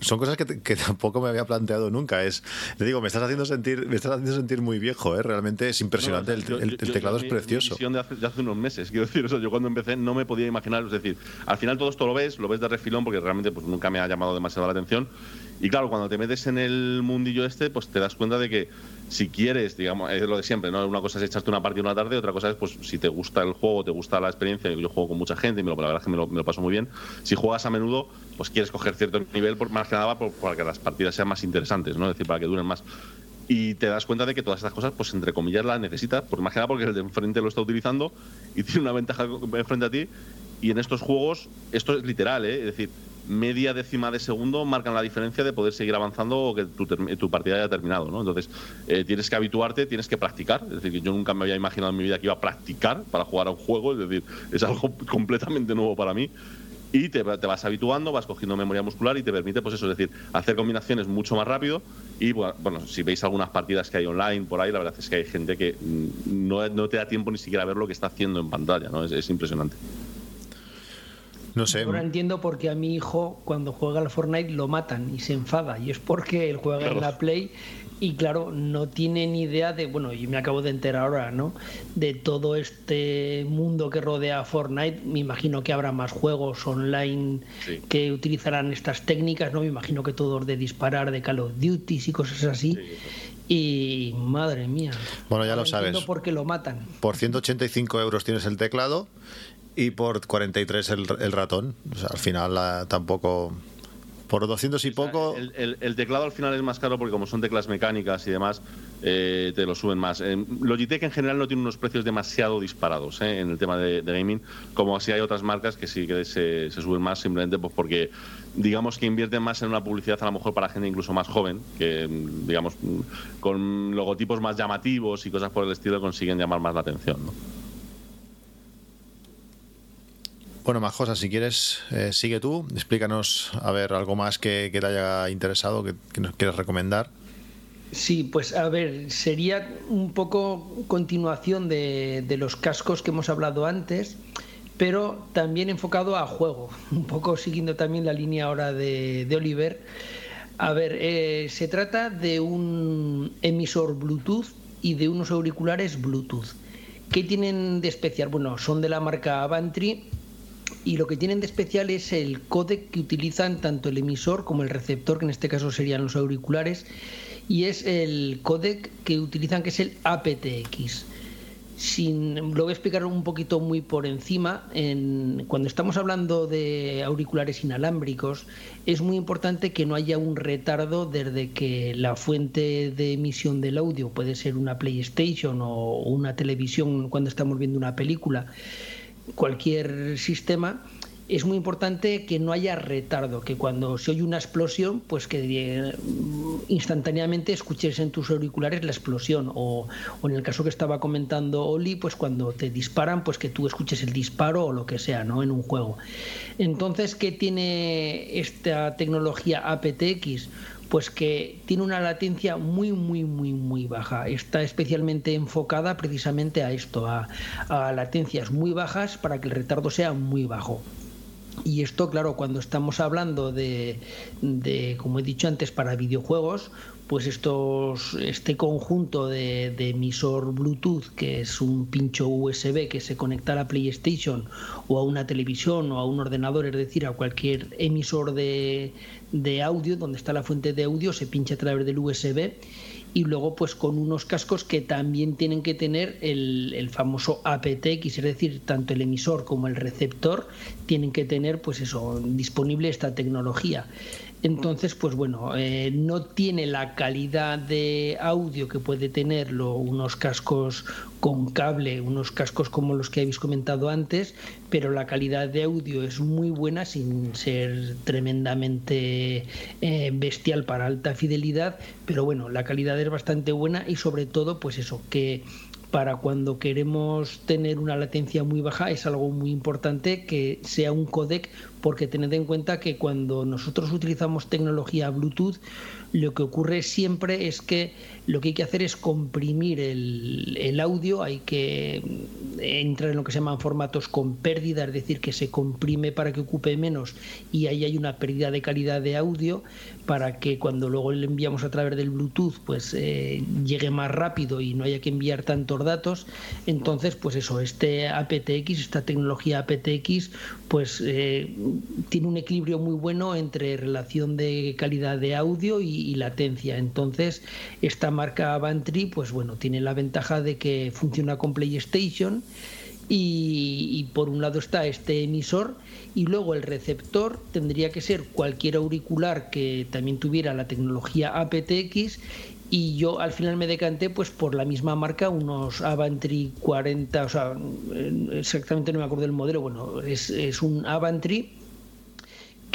Son cosas que, te- que tampoco me había planteado nunca. Es, le digo, me estás haciendo sentir, me estás haciendo sentir muy viejo, ¿eh? Realmente es impresionante. No, o el, sea, yo- el- yo- el yo- teclado es precioso. Mi de hace, de hace unos meses, quiero decir, o sea, yo cuando empecé no me podía imaginar, es decir, al final todo esto lo ves, lo ves de refilón porque realmente pues nunca me ha llamado demasiado la atención. Y claro, cuando te metes en el mundillo este, pues te das cuenta de que si quieres, digamos, es lo de siempre, ¿no? Una cosa es echarte una partida una tarde, otra cosa es, pues, si te gusta el juego, te gusta la experiencia, yo juego con mucha gente y me lo, la verdad es que me lo, paso muy bien. Si juegas a menudo, pues quieres coger cierto nivel, por, más que nada para que las partidas sean más interesantes, ¿no? Es decir, para que duren más. Y te das cuenta de que todas estas cosas, pues entre comillas, las necesitas, por más que nada porque el de enfrente lo está utilizando y tiene una ventaja frente a ti. Y en estos juegos, esto es literal, ¿eh? Es decir, media décima de segundo marcan la diferencia de poder seguir avanzando o que tu, tu partida haya terminado, ¿no? Entonces, eh, tienes que habituarte, tienes que practicar. Es decir, yo nunca me había imaginado en mi vida que iba a practicar para jugar a un juego, es decir, es algo completamente nuevo para mí. Y te, te vas habituando, vas cogiendo memoria muscular y te permite, pues eso, es decir, hacer combinaciones mucho más rápido. Y bueno, si veis algunas partidas que hay online por ahí, la verdad es que hay gente que mm, no, no te da tiempo ni siquiera a ver lo que está haciendo en pantalla, ¿no? Es impresionante. No sé. Ahora entiendo por qué a mi hijo cuando juega al Fortnite lo matan y se enfada. Y es porque él juega en la Play y claro, no tiene ni idea de, bueno, yo me acabo de enterar ahora, ¿no? De todo este mundo que rodea a Fortnite. Me imagino que habrá más juegos online Sí. que utilizarán estas técnicas, ¿no? Me imagino que todos de disparar, de Call of Duty y cosas así. Y madre mía. Bueno, ya lo sabes. por qué lo matan. Por 185 euros tienes el teclado y por 43 el, el ratón. O sea, al final la- tampoco... Por 200 y poco... El, el- el teclado al final es más caro porque como son teclas mecánicas y demás, eh, te lo suben más. Eh, Logitech en general no tiene unos precios demasiado disparados eh, en el tema de, de gaming, como si hay otras marcas que sí que se, se suben más simplemente pues porque digamos que invierten más en una publicidad a lo mejor para gente incluso más joven, que digamos con logotipos más llamativos y cosas por el estilo consiguen llamar más la atención. ¿no? Bueno, más cosas, si quieres, eh, sigue tú. Explícanos, a ver, algo más que, te haya interesado, que, nos quieras recomendar. Sí, pues a ver, sería un poco continuación de, los cascos que hemos hablado antes, pero también enfocado a juego, un poco siguiendo también la línea ahora de, de Oliver. A ver, eh, se trata de un emisor Bluetooth y de unos auriculares Bluetooth. ¿Qué tienen de especial? Bueno, son de la marca Avantry y lo que tienen de especial es el códec que utilizan tanto el emisor como el receptor, que en este caso serían los auriculares, y es el códec que utilizan que es el aptX. Sin, lo voy a explicar un poquito muy por encima. En, cuando estamos hablando de auriculares inalámbricos, es muy importante que no haya un retardo desde que la fuente de emisión del audio puede ser una PlayStation o una televisión cuando estamos viendo una película cualquier sistema, es muy importante que no haya retardo, que cuando se oye una explosión, pues que eh, instantáneamente escuches en tus auriculares la explosión. O, o, en el caso que estaba comentando Oli, pues cuando te disparan, pues que tú escuches el disparo o lo que sea, ¿no? En un juego. Entonces, ¿qué tiene esta tecnología aptX? Pues que tiene una latencia muy, muy, muy, muy baja. Está especialmente enfocada precisamente a esto, a, latencias muy bajas para que el retardo sea muy bajo. Y esto, claro, cuando estamos hablando de, de como he dicho antes, para videojuegos, pues estos, este conjunto de, emisor Bluetooth, que es un pincho USB que se conecta a la PlayStation o a una televisión o a un ordenador, es decir, a cualquier emisor de, de audio, donde está la fuente de audio, se pincha a través del USB y luego pues con unos cascos que también tienen que tener el, el, famoso aptX, es decir, tanto el emisor como el receptor tienen que tener pues eso, disponible esta tecnología. Entonces, pues bueno, eh, no tiene la calidad de audio que puede tenerlo unos cascos con cable, unos cascos como los que habéis comentado antes, pero la calidad de audio es muy buena sin ser tremendamente eh, bestial para alta fidelidad, pero bueno, la calidad es bastante buena y sobre todo, pues eso, que para cuando queremos tener una latencia muy baja es algo muy importante que sea un codec porque tened en cuenta que cuando nosotros utilizamos tecnología Bluetooth lo que ocurre siempre es que lo que hay que hacer es comprimir el, audio, hay que entrar en lo que se llaman formatos con pérdida, es decir, que se comprime para que ocupe menos y ahí hay una pérdida de calidad de audio para que cuando luego le enviamos a través del Bluetooth pues eh, llegue más rápido y no haya que enviar tantos datos. Entonces, pues eso, este aptX, esta tecnología aptX, pues eh, tiene un equilibrio muy bueno entre relación de calidad de audio y, y latencia. Entonces, esta marca Avantry, pues bueno, tiene la ventaja de que funciona con PlayStation y, por un lado está este emisor y luego el receptor tendría que ser cualquier auricular que también tuviera la tecnología aptX y yo al final me decanté pues por la misma marca unos Avantry 40 o sea exactamente no me acuerdo del modelo bueno es, es un Avantry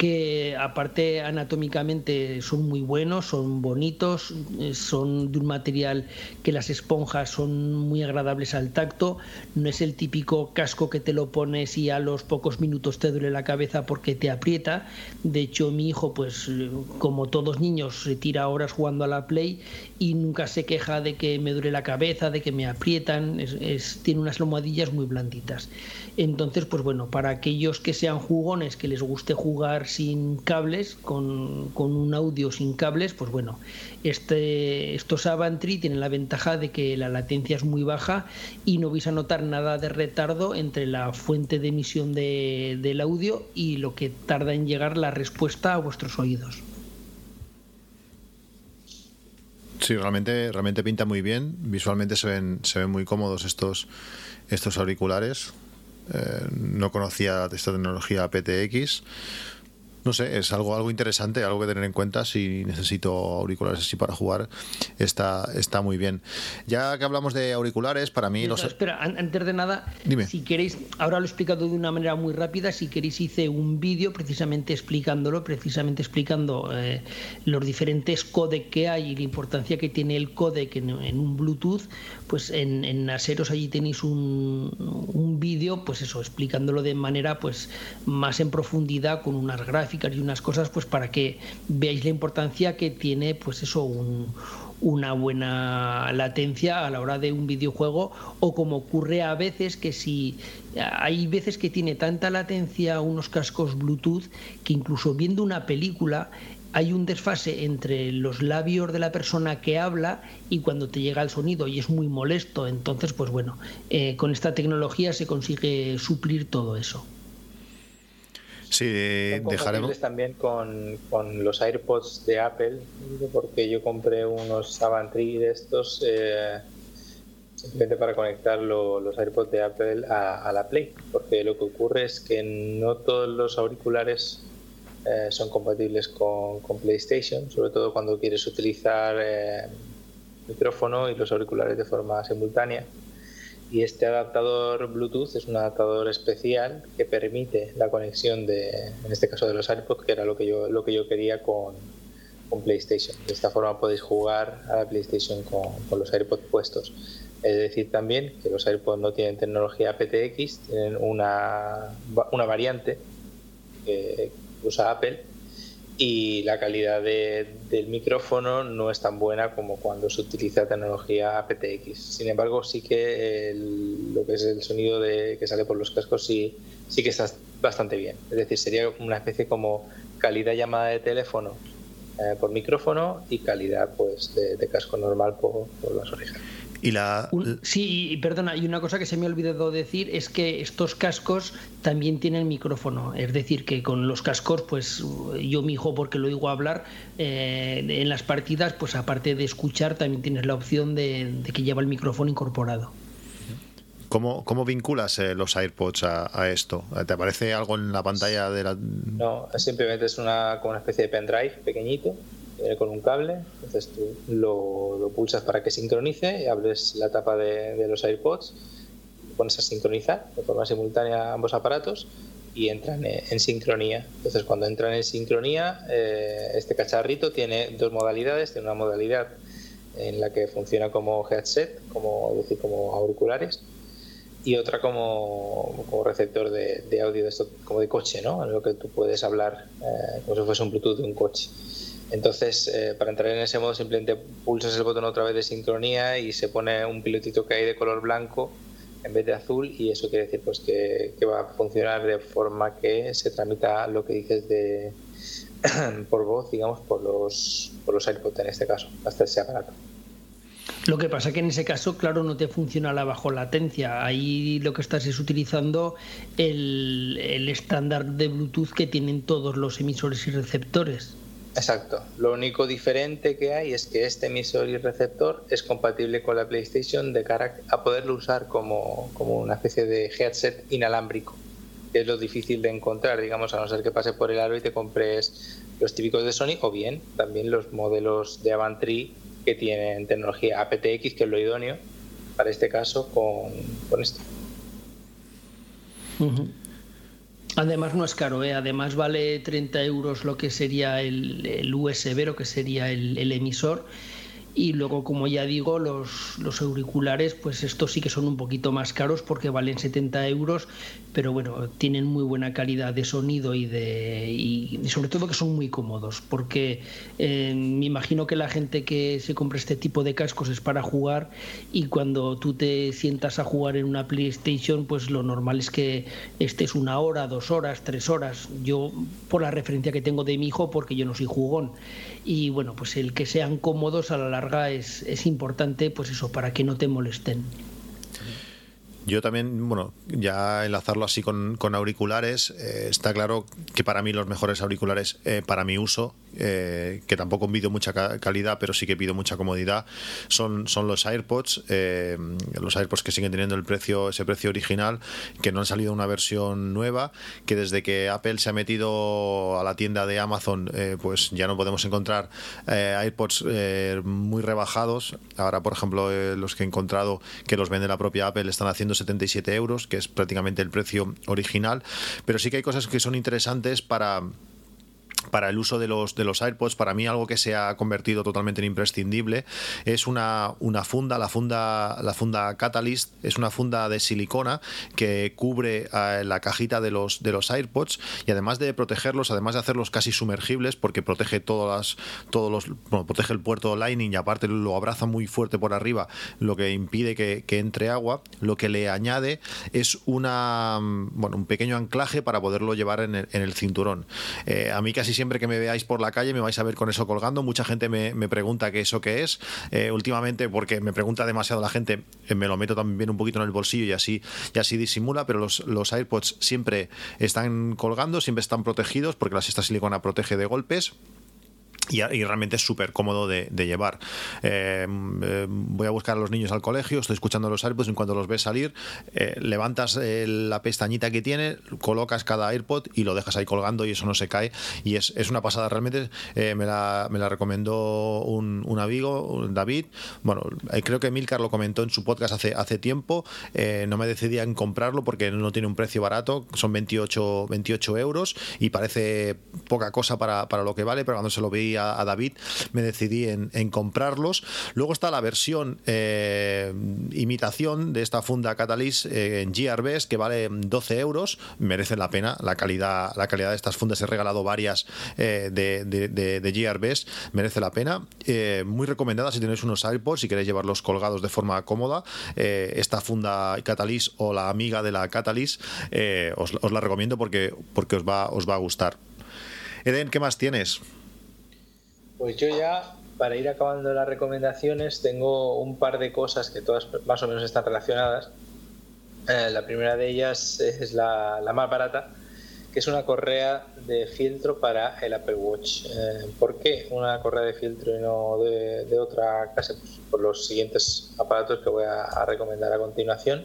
que aparte anatómicamente son muy buenos, son bonitos, son de un material que las esponjas son muy agradables al tacto, no es el típico casco que te lo pones y a los pocos minutos te duele la cabeza porque te aprieta, de hecho mi hijo pues como todos niños se tira horas jugando a la Play y nunca se queja de que me duele la cabeza, de que me aprietan, es, tiene unas almohadillas muy blanditas. Entonces, pues bueno, para aquellos que sean jugones, que les guste jugar sin cables, con, con un audio sin cables, pues bueno, este, estos Avantry tienen la ventaja de que la latencia es muy baja y no vais a notar nada de retardo entre la fuente de emisión de, del audio y lo que tarda en llegar la respuesta a vuestros oídos. Sí, realmente, realmente pinta muy bien. Visualmente se ven, se ven muy cómodos estos, estos auriculares. Eh, no conocía esta tecnología PTX no sé, es algo, algo interesante, algo que tener en cuenta si necesito auriculares así para jugar, está, está muy bien. Ya que hablamos de auriculares, para mí... los... Espera, antes de nada, si queréis, ahora lo he explicado de una manera muy rápida, si queréis hice un vídeo precisamente explicándolo, precisamente explicando eh, los diferentes codecs que hay y la importancia que tiene el codec en, un Bluetooth, pues en, en Aseros allí tenéis un, un vídeo, pues eso, explicándolo de manera pues más en profundidad con unas gráficas y unas cosas, pues para que veáis la importancia que tiene, pues eso, una buena latencia a la hora de un videojuego o como ocurre a veces que si hay veces que tiene tanta latencia unos cascos Bluetooth que incluso viendo una película hay un desfase entre los labios de la persona que habla y cuando te llega el sonido y es muy molesto. Entonces, pues bueno, eh, con esta tecnología se consigue suplir todo eso. Sí, dejaremos. también con, los AirPods de Apple, porque yo compré unos Avantri de estos eh, simplemente para conectar los AirPods de Apple a, la Play, porque lo que ocurre es que no todos los auriculares eh, son compatibles con, PlayStation, sobre todo cuando quieres utilizar eh, micrófono y los auriculares de forma simultánea y este adaptador Bluetooth es un adaptador especial que permite la conexión de, en este caso de los AirPods, que era lo que yo, lo que yo quería con, con PlayStation. De esta forma podéis jugar a la PlayStation con, con los AirPods puestos. Es decir, también que los AirPods no tienen tecnología PTX, tienen una, una variante que usa Apple y la calidad del micrófono no es tan buena como cuando se utiliza tecnología aptX. Sin embargo, sí que lo que es el sonido de, que sale por los cascos sí, sí que está bastante bien. Es decir, sería una especie como calidad llamada de teléfono eh, por micrófono y calidad pues de, casco normal por las orejas. Y la... sí, perdona, y una cosa que se me ha olvidado decir es que estos cascos también tienen micrófono. Es decir, que con los cascos, pues yo mi hijo, porque lo digo hablar, eh, en las partidas, pues aparte de escuchar, también tienes la opción de, que lleva el micrófono incorporado. ¿Cómo, cómo vinculas eh, los AirPods a, esto? ¿Te aparece algo en la pantalla de la.? No, simplemente es una, como una especie de pendrive pequeñito con un cable, entonces tú lo, pulsas para que sincronice, y abres la tapa de, los AirPods, pones a sincronizar de forma simultánea ambos aparatos y entran en, sincronía. Entonces cuando entran en sincronía, eh, este cacharrito tiene dos modalidades, tiene una modalidad en la que funciona como headset, como decir como auriculares, y otra como, como receptor de, audio de esto, como de coche, ¿no? En lo que tú puedes hablar eh, como si fuese un Bluetooth de un coche. Entonces, eh, para entrar en ese modo, simplemente pulsas el botón otra vez de sincronía y se pone un pilotito que hay de color blanco en vez de azul y eso quiere decir pues que, va a funcionar de forma que se tramita lo que dices de por voz, digamos, por los, por los AirPods en este caso, hasta ese aparato. Lo que pasa que en ese caso, claro, no te funciona la bajo latencia. Ahí lo que estás es utilizando el, el estándar de Bluetooth que tienen todos los emisores y receptores. Exacto. Lo único diferente que hay es que este emisor y receptor es compatible con la PlayStation de cara a poderlo usar como, una especie de headset inalámbrico, que es lo difícil de encontrar, digamos, a no ser que pase por el aro y te compres los típicos de Sony o bien también los modelos de Avantri que tienen tecnología aptX, que es lo idóneo para este caso con, con esto. Además no es caro, ¿eh? además vale 30 euros lo que sería el, el USB, lo que sería el, el emisor y luego, como ya digo, los, los, auriculares, pues estos sí que son un poquito más caros porque valen 70 euros, pero bueno, tienen muy buena calidad de sonido y de y sobre todo que son muy cómodos, porque eh, me imagino que la gente que se compra este tipo de cascos es para jugar y cuando tú te sientas a jugar en una PlayStation, pues lo normal es que estés una hora, dos horas, tres horas. Yo, por la referencia que tengo de mi hijo, porque yo no soy jugón, y bueno, pues el que sean cómodos a la es, importante, pues eso, para que no te molesten. Yo también, bueno, ya enlazarlo así con, auriculares, eh, está claro que para mí los mejores auriculares, eh, para mi uso, eh, que tampoco pido mucha calidad, pero sí que pido mucha comodidad, son, son los AirPods, los AirPods que siguen teniendo el precio, ese precio original, que no han salido una versión nueva, que desde que Apple se ha metido a la tienda de Amazon, pues ya no podemos encontrar AirPods muy rebajados. Ahora, por ejemplo, los que he encontrado que los vende la propia Apple están haciendo 77 euros, que es prácticamente el precio original. Pero sí que hay cosas que son interesantes para para el uso de los, de los AirPods, para mí algo que se ha convertido totalmente en imprescindible es una, una funda, la funda, la funda Catalyst, es una funda de silicona que cubre eh, la cajita de los, de los AirPods y además de protegerlos, además de hacerlos casi sumergibles, porque protege todas todos los, bueno, protege el puerto Lightning y aparte lo abraza muy fuerte por arriba, lo que impide que, entre agua, lo que le añade es una, bueno, un pequeño anclaje para poderlo llevar en el, en el cinturón. Eh, a mí casi siempre que me veáis por la calle me vais a ver con eso colgando. Mucha gente me, pregunta qué eso qué es. Eh, últimamente, porque me pregunta demasiado la gente, eh, me lo meto también un poquito en el bolsillo y así, y así disimula, pero los, los AirPods siempre están colgando, siempre están protegidos porque la esta silicona protege de golpes y, realmente es súper cómodo de, llevar. Eh, eh, voy a buscar a los niños al colegio, estoy escuchando los AirPods, en cuanto los ves salir, eh, levantas la pestañita que tiene, colocas cada AirPod y lo dejas ahí colgando y eso no se cae. Y es, una pasada, realmente me la, me, la, recomendó un, amigo, David. Bueno, creo que Milcar lo comentó en su podcast hace, hace tiempo. no me decidía en comprarlo porque no tiene un precio barato, son 28, 28 euros y parece poca cosa para, para lo que vale, pero cuando se lo a, David, me decidí en, comprarlos. Luego está la versión eh, imitación de esta funda Catalyst eh, en GRBs que vale 12 euros. Merece la pena la calidad, la calidad de estas fundas. He regalado varias eh, de, de, GRBs. Merece la pena. muy recomendada si tenéis unos iPods, si queréis llevarlos colgados de forma cómoda. esta funda Catalyst o la amiga de la Catalyst os, os, la recomiendo porque, porque os, va, os va a gustar. Eden, ¿qué más tienes? Pues yo ya, para ir acabando las recomendaciones, tengo un par de cosas que todas más o menos están relacionadas. Eh, la primera de ellas es la, más barata, que es una correa de filtro para el Apple Watch. Eh, ¿Por qué una correa de filtro y no de, otra clase? Pues por los siguientes aparatos que voy a, recomendar a continuación,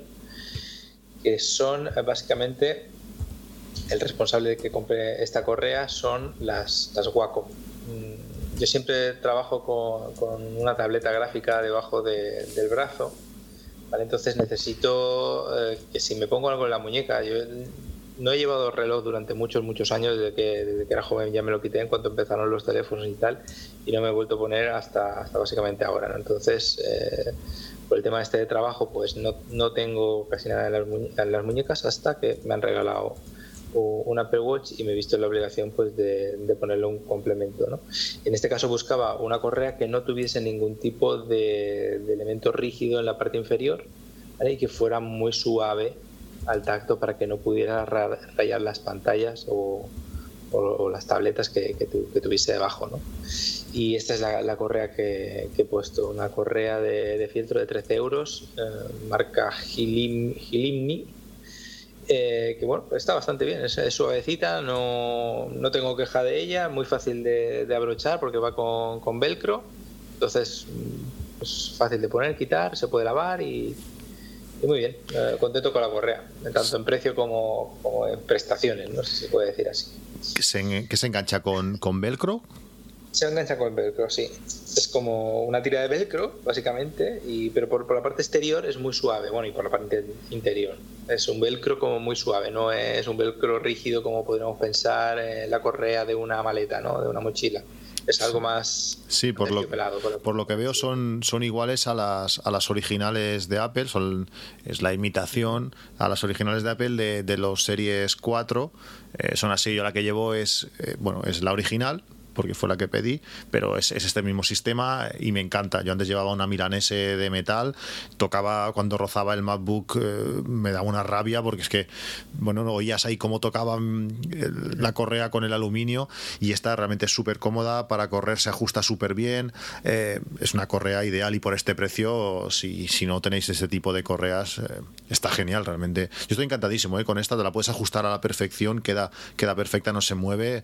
que son eh, básicamente el responsable de que compre esta correa son las, las Wacom mm, yo siempre trabajo con, una tableta gráfica debajo del brazo, entonces necesito eh, que si me pongo algo en la muñeca, yo no he llevado reloj durante muchos, muchos años, desde que, desde que era joven ya me lo quité en cuanto empezaron los teléfonos y tal, y no me he vuelto a poner hasta, hasta básicamente ahora. Entonces, eh, por el tema este de trabajo, pues no, no tengo casi nada en las, muñecas hasta que me han regalado un Apple Watch y me he visto en la obligación pues de, ponerle un complemento. ¿no? En este caso buscaba una correa que no tuviese ningún tipo de, elemento rígido en la parte inferior y que fuera muy suave al tacto para que no pudiera rayar las pantallas o, las tabletas que, tuviese debajo. ¿no? Y esta es la, correa que, he puesto, una correa de, de fieltro de 13 euros, eh, marca Gilimni eh, que bueno, está bastante bien, es, suavecita, no, no, tengo queja de ella, muy fácil de, abrochar porque va con, velcro, entonces mm, es fácil de poner, quitar, se puede lavar y, muy bien, eh, contento con la correa, tanto en precio como, en prestaciones, no sé si se puede decir así. ¿Que se, que se engancha con, con velcro? Se engancha con el velcro, sí. Es como una tira de velcro, básicamente, y, pero por, la parte exterior es muy suave, bueno, y por la parte interior. Es un velcro como muy suave, no es un velcro rígido como podríamos pensar en la correa de una maleta, ¿no? De una mochila. Es algo más. Sí, por lo, por lo que veo son, son iguales a las, a las originales de Apple, son, es la imitación a las originales de Apple de, de los series 4. Eh, son así, yo la que llevo es, eh, bueno, es la original, porque fue la que pedí, pero es, este mismo sistema y me encanta. Yo antes llevaba una milanese de metal, tocaba cuando rozaba el MacBook, eh, me daba una rabia porque es que, bueno, no oías ahí cómo tocaba mm, la correa con el aluminio y esta realmente es súper cómoda para correr, se ajusta súper bien, eh, es una correa ideal y por este precio, si, si no tenéis ese tipo de correas, eh, está genial realmente. Yo estoy encantadísimo con esta, te la puedes ajustar a la perfección, queda, queda perfecta, no se mueve.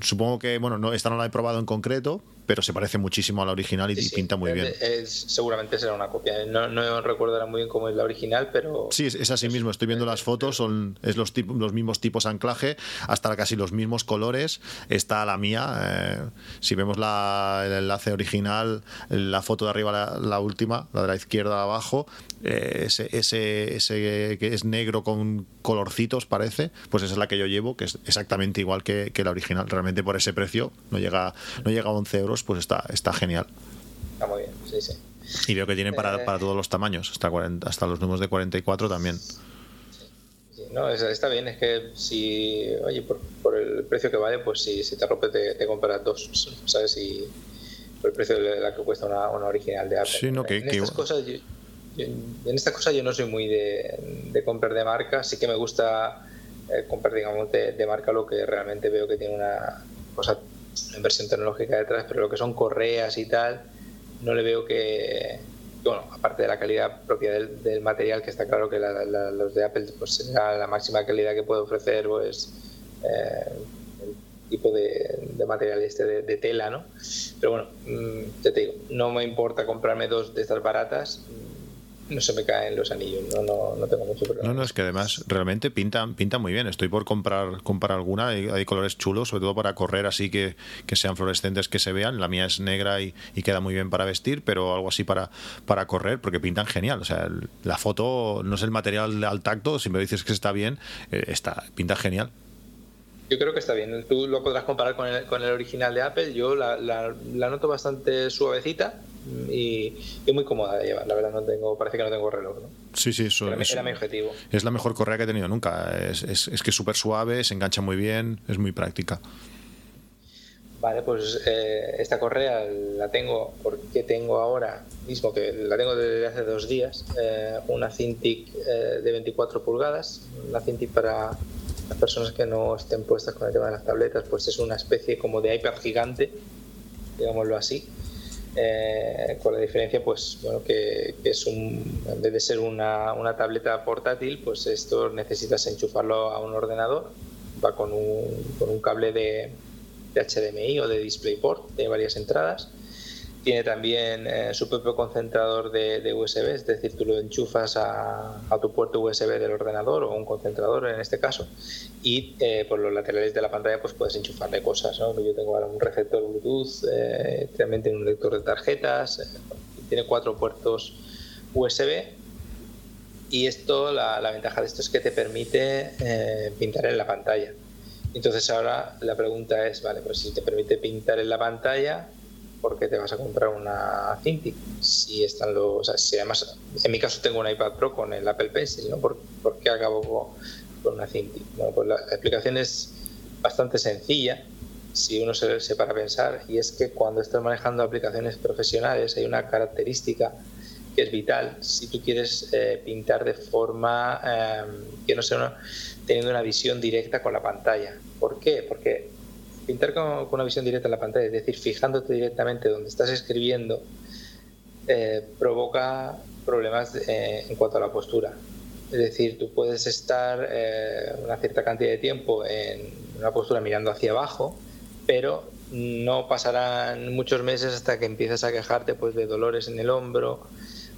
Supongo que, bueno, no, esta no la he probado en concreto, pero se parece muchísimo a la original y, pinta muy bien. seguramente será una copia. No, no recuerdo muy bien cómo es la original, pero. Sí, es, así mismo. Estoy viendo las fotos, son es los, los mismos tipos anclaje, hasta casi los mismos colores. Está la mía. Eh, si vemos la, el enlace original, la foto de arriba, la, última, la de la izquierda abajo, eh, ese, ese, ese que es negro con colorcitos, parece, pues esa es la que yo llevo, que es exactamente igual que, que la original. Realmente por ese precio no llega, no llega a 11 euros pues está, está genial. Está muy bien, sí, sí. Y veo que tienen para, eh, para todos los tamaños, hasta, 40, hasta los números de 44 también. Sí, no, está bien, es que si, oye, por, por el precio que vale, pues si, si te rompe te, te, compras dos, ¿sabes? Y por el precio de la que cuesta una, una original de Apple. Sí, no, que, en, estas cosas, yo, en esta cosa yo no soy muy de, de comprar de marca, sí que me gusta eh, comprar, digamos, de, de marca lo que realmente veo que tiene una cosa inversión tecnológica detrás, pero lo que son correas y tal, no le veo que, bueno, aparte de la calidad propia del, material, que está claro que los de Apple pues será la máxima calidad que puede ofrecer, pues eh, el tipo de, material este de, tela, ¿no? Pero bueno, mm, te digo, no me importa comprarme dos de estas baratas, no se me caen los anillos, no, no, no tengo mucho problema. No, no, es que además realmente pintan, pinta muy bien. Estoy por comprar, comprar alguna, hay, hay, colores chulos, sobre todo para correr así que, que sean fluorescentes que se vean. La mía es negra y, y, queda muy bien para vestir, pero algo así para, para correr, porque pintan genial. O sea, la foto no es el material al tacto, si me dices que está bien, eh, está, pinta genial. Yo creo que está bien. Tú lo podrás comparar con el, con el original de Apple. Yo la, la, la noto bastante suavecita, y, muy cómoda de llevar. La verdad, no tengo, parece que no tengo reloj. ¿no? Sí, sí, eso era, es, mi objetivo. Es la mejor correa que he tenido nunca. Es, es, es que es súper suave, se engancha muy bien, es muy práctica. Vale, pues eh, esta correa la tengo porque tengo ahora mismo, que la tengo desde hace dos días, eh, una Cintiq eh, de 24 pulgadas. Una Cintiq para las personas que no estén puestas con el tema de las tabletas, pues es una especie como de iPad gigante, digámoslo así eh, con la diferencia pues bueno que, es un en vez de ser una, una, tableta portátil pues esto necesitas enchufarlo a un ordenador. Va con un, con un cable de, de, HDMI o de DisplayPort de varias entradas tiene también eh, su propio concentrador de, USB, es decir, tú lo enchufas a, tu puerto USB del ordenador o un concentrador en este caso, y eh, por los laterales de la pantalla pues puedes enchufarle cosas. Yo tengo ahora un receptor Bluetooth, eh, también tiene un lector de tarjetas, tiene cuatro puertos USB. Y esto, la, la, ventaja de esto es que te permite pintar en la pantalla. Entonces ahora la pregunta es, vale, pues si te permite pintar en la pantalla, ¿por qué te vas a comprar una Cintiq? Si están los, si además, en mi caso tengo un iPad Pro con el Apple Pencil, ¿no? ¿Por, qué acabo con una Cintiq? Bueno, pues la, explicación es bastante sencilla si uno se, se para pensar y es que cuando estás manejando aplicaciones profesionales hay una característica que es vital si tú quieres eh, pintar de forma eh, que no sea teniendo una visión directa con la pantalla. ¿Por qué? Porque pintar con, una visión directa en la pantalla, es decir, fijándote directamente donde estás escribiendo, eh, provoca problemas eh, en cuanto a la postura. Es decir, tú puedes estar eh, una cierta cantidad de tiempo en una postura mirando hacia abajo, pero no pasarán muchos meses hasta que empiezas a quejarte pues, de dolores en el hombro,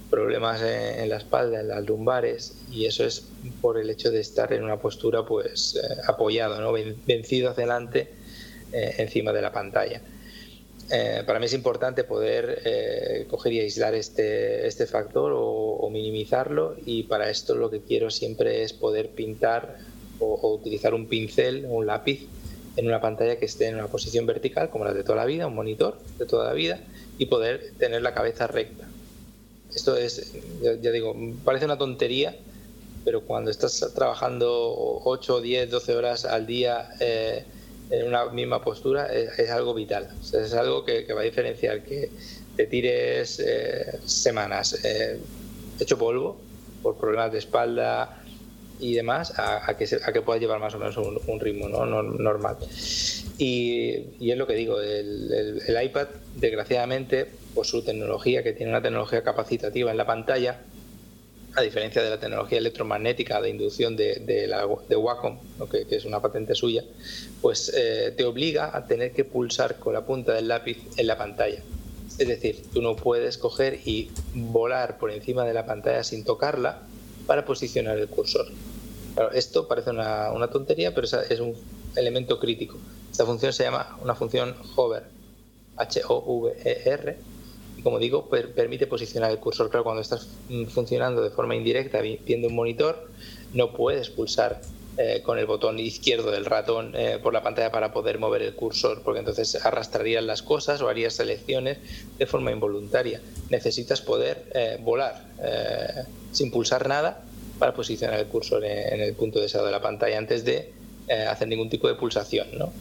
problemas en, la espalda, en las lumbares, y eso es por el hecho de estar en una postura pues apoyado, ¿no? vencido hacia adelante eh, encima de la pantalla. Eh, para mí es importante poder eh, coger y aislar este, este factor o, minimizarlo y para esto lo que quiero siempre es poder pintar o, utilizar un pincel o un lápiz en una pantalla que esté en una posición vertical como la de toda la vida, un monitor de toda la vida y poder tener la cabeza recta. Esto es, ya, digo, parece una tontería, pero cuando estás trabajando 8, 10, 12 horas al día en una misma postura es, algo vital. es algo que, va a diferenciar que te tires eh, semanas eh, hecho polvo por problemas de espalda y demás a, que, a que puedas llevar más o menos un, ritmo ¿no? normal. Y, es lo que digo, el, iPad, desgraciadamente, por su tecnología, que tiene una tecnología capacitativa en la pantalla, a diferencia de la tecnología electromagnética de inducción de, de, Wacom, que, es una patente suya, pues eh, te obliga a tener que pulsar con la punta del lápiz en la pantalla. Es decir, tú no puedes coger y volar por encima de la pantalla sin tocarla para posicionar el cursor. esto parece una, una tontería, pero es un elemento crítico. Esta función se llama una función hover, H-O-V-E-R, como digo, permite posicionar el cursor. Claro, cuando estás mm, funcionando de forma indirecta viendo un monitor, no puedes pulsar eh, con el botón izquierdo del ratón eh, por la pantalla para poder mover el cursor, porque entonces arrastrarías las cosas o harías selecciones de forma involuntaria. Necesitas poder eh, volar sin pulsar nada para posicionar el cursor en, el punto deseado de la pantalla antes de hacer ningún tipo de pulsación. ¿no?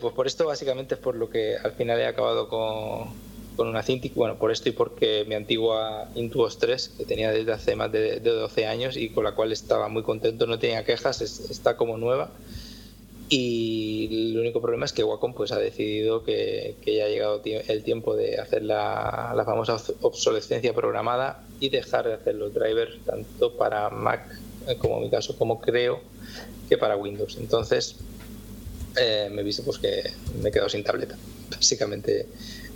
pues por esto básicamente es por lo que al final he acabado con, con una Cintiq, bueno, por esto y porque mi antigua Intuos 3, que tenía desde hace más de, 12 años y con la cual estaba muy contento, no tenía quejas, está como nueva. Y el único problema es que Wacom pues, ha decidido que, ya ha llegado el tiempo de hacer la, famosa obsolescencia programada y dejar de hacer los drivers tanto para Mac eh, como en mi caso, como creo que para Windows. Entonces, eh, me he visto pues, que me he quedado sin tableta. Básicamente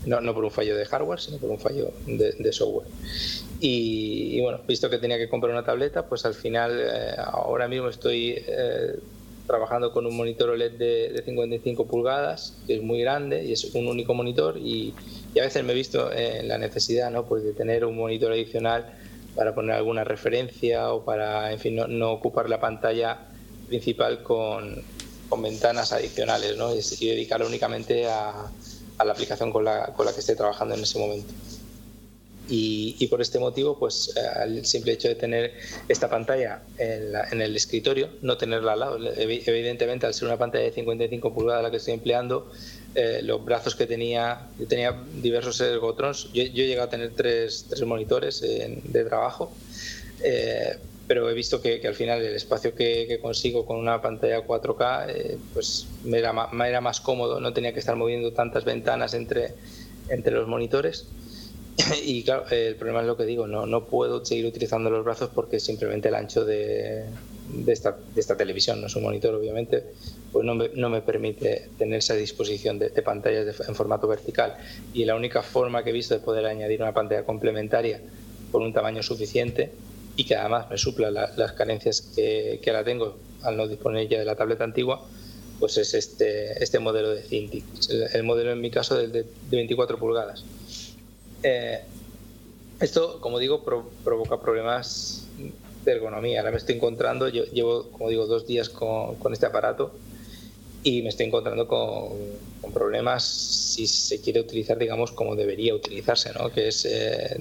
no, no por un fallo de hardware, sino por un fallo de, software. Y, bueno, visto que tenía que comprar una tableta, pues al final eh, ahora mismo estoy eh, trabajando con un monitor OLED de, 55 pulgadas, que es muy grande y es un único monitor y, a veces me he visto en la necesidad ¿no? pues de tener un monitor adicional para poner alguna referencia o para, en fin, no, ocupar la pantalla principal con, con ventanas adicionales ¿no? y, y dedicar únicamente a, a la aplicación con la, con la que esté trabajando en ese momento. Y, y, por este motivo, pues eh, el simple hecho de tener esta pantalla en, en, el escritorio, no tenerla al lado, evidentemente al ser una pantalla de 55 pulgadas la que estoy empleando, eh, los brazos que tenía, yo tenía diversos ergotrons, yo, yo he llegado a tener tres, tres monitores de trabajo, eh, pero he visto que, al final el espacio que, consigo con una pantalla 4K eh, pues me era, me era, más cómodo, no tenía que estar moviendo tantas ventanas entre, entre los monitores. Y claro, el problema es lo que digo, no, no puedo seguir utilizando los brazos porque simplemente el ancho de, de, esta, de esta, televisión, no es un monitor obviamente, pues no me, no me permite tener esa disposición de, de pantallas en formato vertical. Y la única forma que he visto de poder añadir una pantalla complementaria con un tamaño suficiente y que además me supla las carencias que, que, ahora tengo al no disponer ya de la tableta antigua, pues es este, este modelo de Cintiq, el, modelo en mi caso de, de 24 pulgadas. Eh, esto, como digo, provoca problemas de ergonomía. Ahora me estoy encontrando, yo llevo, como digo, dos días con, con este aparato y me estoy encontrando con, con, problemas si se quiere utilizar, digamos, como debería utilizarse, ¿no? que es eh,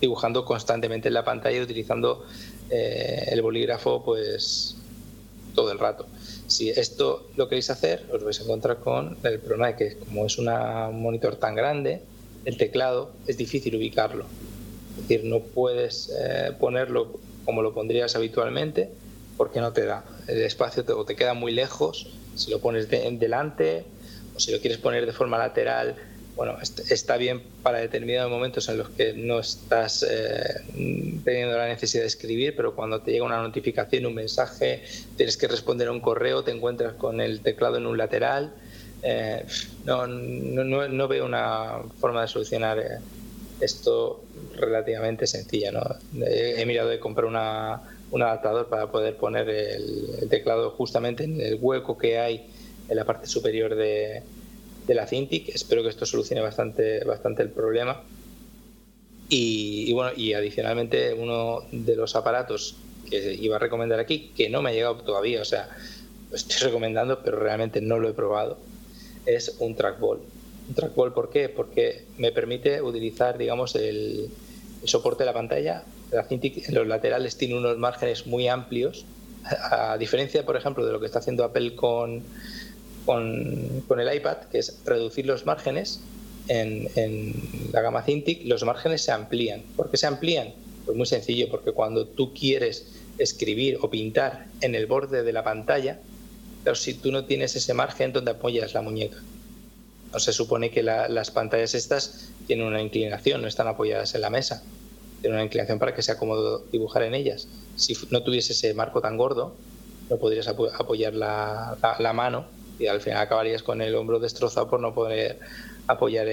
dibujando constantemente en la pantalla utilizando eh, el bolígrafo pues todo el rato. Si esto lo queréis hacer, os vais a encontrar con el problema de que como es un monitor tan grande, el teclado es difícil ubicarlo. Es decir, no puedes eh, ponerlo como lo pondrías habitualmente porque no te da. El espacio te, o te queda muy lejos si lo pones delante o si lo quieres poner de forma lateral bueno, está bien para determinados momentos en los que no estás eh, teniendo la necesidad de escribir, pero cuando te llega una notificación, un mensaje, tienes que responder a un correo, te encuentras con el teclado en un lateral. Eh, no, no, no, veo una forma de solucionar eh, esto relativamente sencilla. ¿no? He, mirado de comprar una, un adaptador para poder poner el teclado justamente en el hueco que hay en la parte superior de, de la Cintiq. Espero que esto solucione bastante, bastante el problema. Y, bueno, y adicionalmente uno de los aparatos que iba a recomendar aquí, que no me ha llegado todavía, o sea, lo estoy recomendando, pero realmente no lo he probado, es un trackball. Un trackball, ¿por qué? Porque me permite utilizar, digamos, el, soporte de la pantalla. La Cintiq en los laterales tiene unos márgenes muy amplios A diferencia, por ejemplo, de lo que está haciendo Apple con, con, el iPad, que es reducir los márgenes, en, en, la gama Cintiq los márgenes se amplían. ¿Por qué se amplían? Pues muy sencillo, porque cuando tú quieres escribir o pintar en el borde de la pantalla, pero si tú no tienes ese margen donde apoyas la muñeca. No se supone que las pantallas estas tienen una inclinación, no están apoyadas en la mesa. Tienen una inclinación para que sea cómodo dibujar en ellas. Si no tuviese ese marco tan gordo, no podrías apoyar la, la mano y al final acabarías con el hombro destrozado por no poder apoyar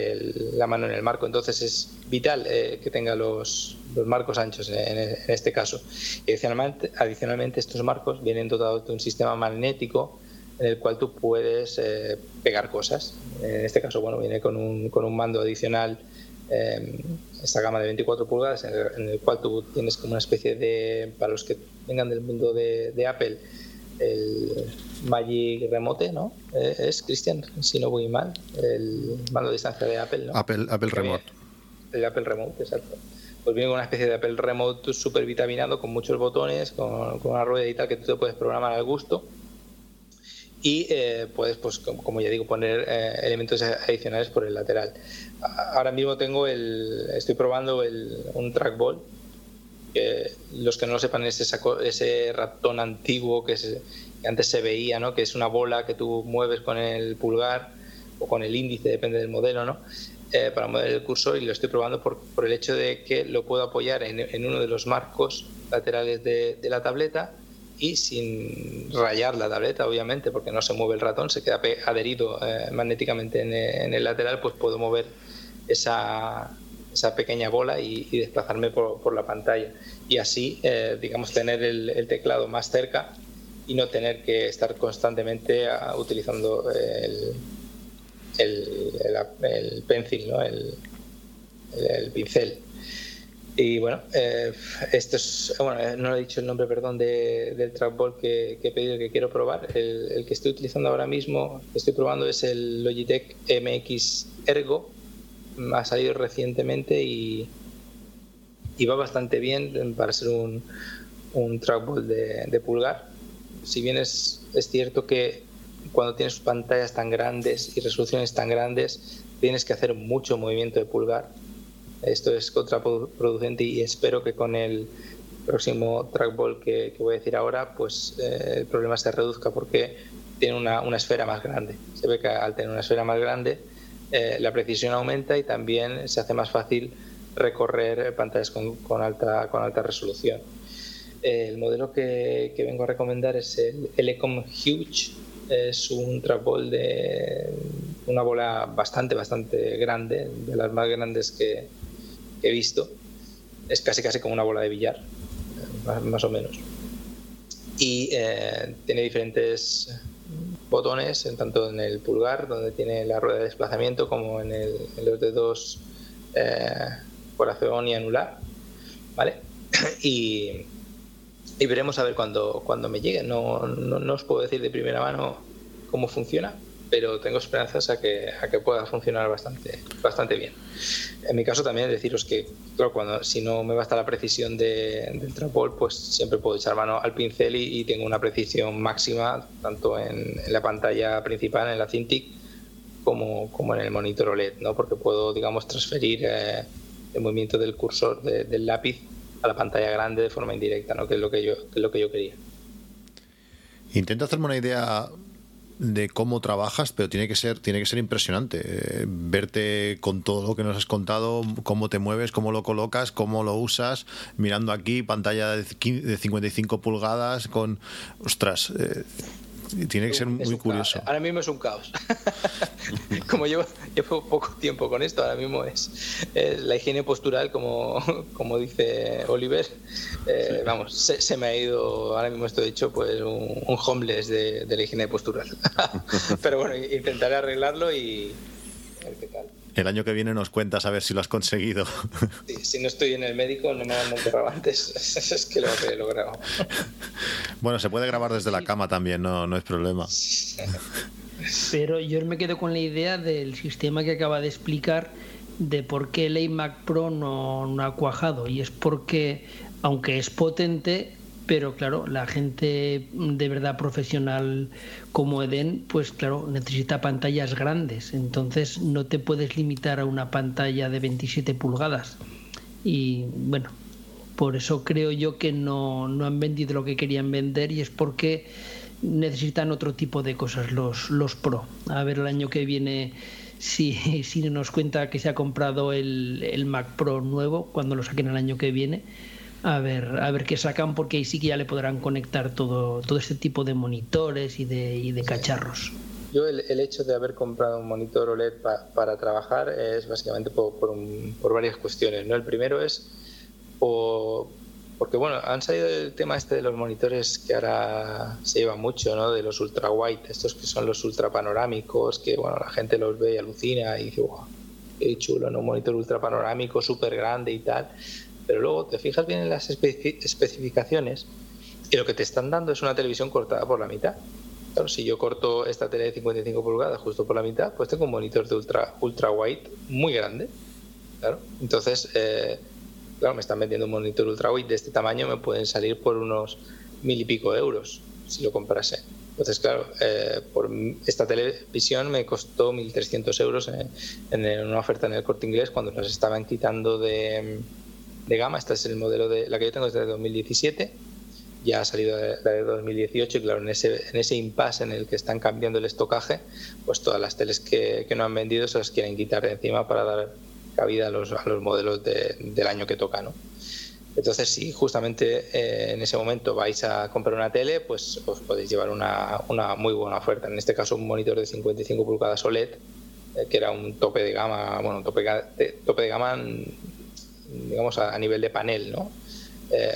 la mano en el marco. Entonces es vital eh, que tenga los, marcos anchos en, este caso. Y adicionalmente, adicionalmente, estos marcos vienen dotados de un sistema magnético en el cual tú puedes eh, pegar cosas. En este caso, bueno, viene con un, con un mando adicional eh, esta gama de 24 pulgadas en el, cual tú tienes como una especie de, para los que vengan del mundo de Apple, el Magic Remote, ¿no? Eh, es Cristian, si no voy mal, el mando de distancia de Apple, ¿no? Apple, Apple Remote. El Apple Remote, exacto. Pues viene con una especie de Apple Remote súper vitaminado, con muchos botones, con, una rueda y tal que tú te puedes programar al gusto. Y eh, puedes, pues, como ya digo, poner eh, elementos adicionales por el lateral. Ahora mismo tengo el. Estoy probando el, un trackball que los que no lo sepan es ese, ratón antiguo que, antes se veía, ¿no? que es una bola que tú mueves con el pulgar o con el índice, depende del modelo, ¿no? Eh, para mover el cursor y lo estoy probando por, por el hecho de que lo puedo apoyar en, uno de los marcos laterales de, la tableta y sin rayar la tableta, obviamente, porque no se mueve el ratón, se queda adherido eh, magnéticamente en el lateral, pues puedo mover esa, esa pequeña bola y, desplazarme por, la pantalla. Y así, eh, digamos, tener el, teclado más cerca y no tener que estar constantemente ah, utilizando el, el, pencil, ¿no? el, pincel. Y bueno, eh, esto es, bueno, eh, no he dicho el nombre, perdón, del trackball que, que, he pedido que quiero probar. El, que estoy utilizando ahora mismo, que estoy probando, es el Logitech MX Ergo ha salido recientemente y, y va bastante bien para ser un, un trackball de, pulgar. Si bien es, es cierto que cuando tienes pantallas tan grandes y resoluciones tan grandes, tienes que hacer mucho movimiento de pulgar. Esto es contraproducente y espero que con el próximo trackball que, que voy a decir ahora, pues eh, el problema se reduzca porque tiene una, una, esfera más grande. Se ve que al tener una esfera más grande, eh, la precisión aumenta y también se hace más fácil recorrer pantallas con, alta, con alta resolución. Eh, el modelo que, vengo a recomendar es el Elecom Huge. Es un trackball de una bola bastante, bastante grande, de las más grandes que, he visto. Es casi, casi como una bola de billar, más, o menos. Y eh, tiene diferentes botones, en tanto en el pulgar, donde tiene la rueda de desplazamiento, como en, el, los dedos eh, corazón y anular. ¿Vale? y, y, veremos a ver cuando, cuando me llegue. No, no, no os puedo decir de primera mano cómo funciona, pero tengo esperanzas a que, a que pueda funcionar bastante, bastante bien. En mi caso también deciros que, claro, cuando, si no me basta la precisión de, del trapol, pues siempre puedo echar mano al pincel y, tengo una precisión máxima, tanto en, la pantalla principal, en la Cintiq, como, como en el monitor OLED, ¿no? porque puedo, digamos, transferir eh, el movimiento del cursor del lápiz a la pantalla grande de forma indirecta, ¿no? que, es lo que, yo, que es lo que yo quería. Intento hacerme una idea de cómo trabajas, pero tiene que ser, tiene que ser impresionante. Eh, verte con todo lo que nos has contado, cómo te mueves, cómo lo colocas, cómo lo usas, mirando aquí, pantalla de, 55 pulgadas, con. Ostras. Eh, tiene que ser muy curioso. Ahora mismo es un caos. como llevo, llevo poco tiempo con esto, ahora mismo es, la higiene postural, como, como dice Oliver. Eh, vamos, se, me ha ido, ahora mismo estoy hecho pues un, homeless de, de, la higiene postural. Pero bueno, intentaré arreglarlo y a ver qué tal. El año que viene nos cuentas a ver si lo has conseguido. si no estoy en el médico, no me han enterrado antes. es que lo he logrado. Bueno, se puede grabar desde la cama también, no, no es problema. Pero yo me quedo con la idea del sistema que acaba de explicar de por qué el iMac Pro no, no ha cuajado. Y es porque, aunque es potente, pero claro, la gente de verdad profesional como Eden, pues claro, necesita pantallas grandes, entonces no te puedes limitar a una pantalla de 27 pulgadas. Y bueno, por eso creo yo que no, no han vendido lo que querían vender y es porque necesitan otro tipo de cosas los, los Pro. A ver el año que viene si, si nos cuenta que se ha comprado el, el Mac Pro nuevo, cuando lo saquen el año que viene a ver, a ver qué sacan, porque ahí sí que ya le podrán conectar todo, todo este tipo de monitores y de, y de cacharros. Yo el, el, hecho de haber comprado un monitor OLED para trabajar es básicamente por, por, un, por, varias cuestiones. ¿no? El primero es por, porque bueno, han salido el tema este de los monitores que ahora se lleva mucho, ¿no? De los ultra white, estos que son los ultra panorámicos, que bueno, la gente los ve y alucina y dice, wow, qué chulo, ¿no? Un monitor ultra panorámico, súper grande y tal pero luego te fijas bien en las especificaciones y lo que te están dando es una televisión cortada por la mitad. Claro, si yo corto esta tele de 55 pulgadas justo por la mitad, pues tengo un monitor de ultra, ultra wide muy grande. Claro, entonces, eh, claro, me están vendiendo un monitor ultra wide de este tamaño, me pueden salir por unos mil y pico euros si lo comprase. Entonces, claro, eh, por esta televisión me costó 1.300 euros en, en, una oferta en el corte inglés cuando nos estaban quitando de de gama. Este es el modelo de la que yo tengo es de 2017. Ya ha salido la de 2018 y claro, en ese, en ese impasse en el que están cambiando el estocaje, pues todas las teles que, que no han vendido se las quieren quitar de encima para dar cabida a los, a los modelos de, del año que toca, ¿no? Entonces, si justamente eh, en ese momento vais a comprar una tele, pues os podéis llevar una, una, muy buena oferta. En este caso, un monitor de 55 pulgadas OLED, eh, que era un tope de gama, bueno, tope de, tope de gama digamos, a, nivel de panel, ¿no? Eh,